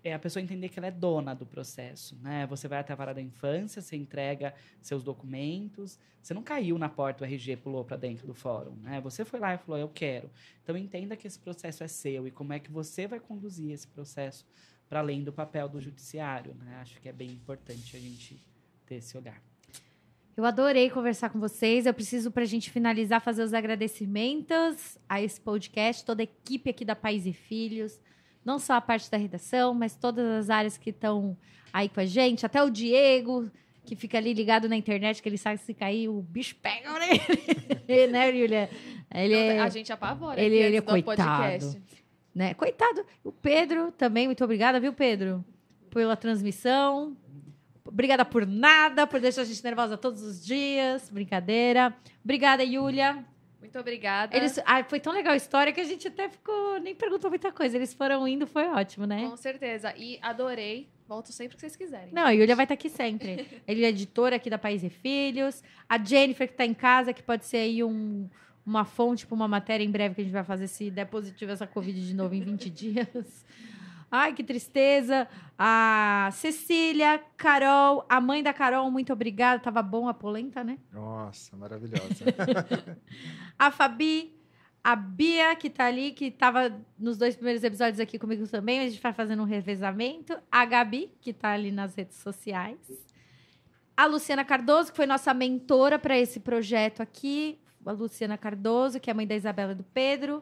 é a pessoa entender que ela é dona do processo, né? Você vai até a vara da infância, você entrega seus documentos, você não caiu na porta, o RG pulou para dentro do fórum, né? Você foi lá e falou, eu quero. Então, entenda que esse processo é seu e como é que você vai conduzir esse processo para além do papel do judiciário, né? Acho que é bem importante a gente ter esse olhar. Eu adorei conversar com vocês. Eu preciso, pra gente finalizar, fazer os agradecimentos a esse podcast, toda a equipe aqui da Pais e Filhos. Não só a parte da redação, mas todas as áreas que estão aí com a gente. Até o Diego, que fica ali ligado na internet, que ele sabe se cair, o bicho pega nele. né, Julia? Ele é, A gente apavora. ele- ele é coitado. podcast. né? Coitado. O Pedro também, muito obrigada, viu, Pedro? Pela transmissão. Obrigada por nada, por deixar a gente nervosa todos os dias. Brincadeira. Obrigada, Yulia. Muito obrigada. Eles, ah, foi tão legal a história que a gente até ficou. Nem perguntou muita coisa. Eles foram indo, foi ótimo, né? Com certeza. E adorei. Volto sempre que vocês quiserem. Não, a Yulia vai estar aqui sempre. Ele é editora aqui da País e Filhos. A Jennifer, que está em casa, que pode ser aí um, uma fonte para uma matéria em breve que a gente vai fazer se der positivo essa Covid de novo em 20 dias. Ai, que tristeza. A Cecília, Carol, a mãe da Carol, muito obrigada. Tava bom a polenta, né? Nossa, maravilhosa. A Fabi, a Bia, que tá ali, que tava nos dois primeiros episódios aqui comigo também. A gente vai fazendo um revezamento. A Gabi, que tá ali nas redes sociais. A Luciana Cardoso, que foi nossa mentora para esse projeto aqui. A Luciana Cardoso, que é a mãe da Isabela e do Pedro.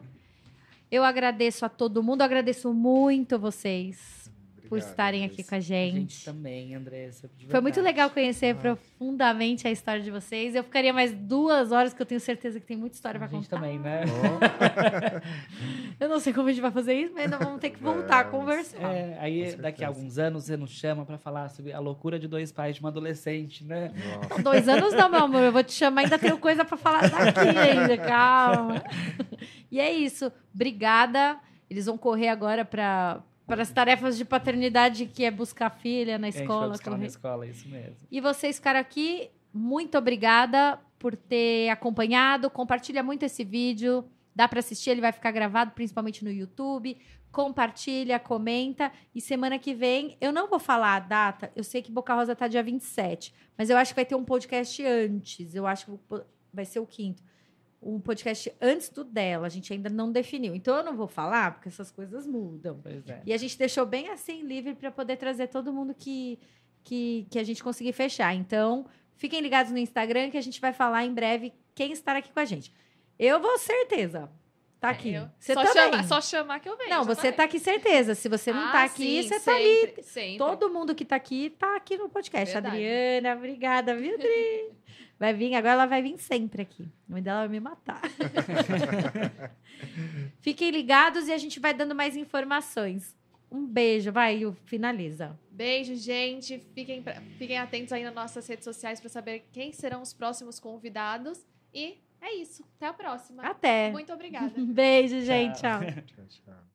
Eu agradeço a todo mundo, agradeço muito vocês por Obrigado, estarem aqui Andressa. com a A gente. gente também, Andressa. Foi muito legal conhecer Ah. profundamente a história de vocês. Eu ficaria mais duas horas, que eu tenho certeza que tem muita história A para gente contar. também, né? Eu não sei como a gente vai fazer isso, mas ainda vamos ter que voltar a Vamos. conversar. É, aí daqui a alguns anos você nos chama pra falar sobre a loucura de dois pais de uma adolescente, né? Não, Dois anos não, meu amor. Eu vou te chamar, ainda tenho coisa para falar daqui ainda, calma. E é isso. Obrigada. Eles vão correr agora para para as tarefas de paternidade, que é buscar a filha na vai escola. buscar ela na escola, isso mesmo. E vocês ficaram aqui, muito obrigada por ter acompanhado. Compartilha muito esse vídeo. Dá para assistir, ele vai ficar gravado principalmente no YouTube. Compartilha, comenta. E semana que vem, eu não vou falar a data. Eu sei que Boca Rosa tá dia 27, mas eu acho que vai ter um podcast antes. Eu acho que vai ser o quinto. Um podcast antes do dela. A gente ainda não definiu. Então eu não vou falar, porque essas coisas mudam. Pois é. E a gente deixou bem assim, livre, para poder trazer todo mundo que, que, que a gente conseguir fechar. Então, fiquem ligados no Instagram que a gente vai falar em breve quem estará aqui com a gente. Eu vou certeza. Tá aqui. Eu- Você só, também. chama- só chamar que eu venho. Não, você falei. tá aqui certeza. Se você não Ah, tá aqui, sim, você tá ali. sempre, Sempre. Todo mundo que tá aqui, tá aqui no podcast. Verdade. Adriana, obrigada, viu, Adri? Vai vir, agora ela vai vir sempre aqui. A mãe dela vai me matar. Fiquem ligados e a gente vai dando mais informações. Um beijo, vai, Ju, finaliza. Beijo, gente. Fiquem, fiquem atentos aí nas nossas redes sociais para saber quem serão os próximos convidados. E é isso. Até a próxima. Até. Muito obrigada. Um beijo, gente. Tchau. tchau. Tchau, tchau.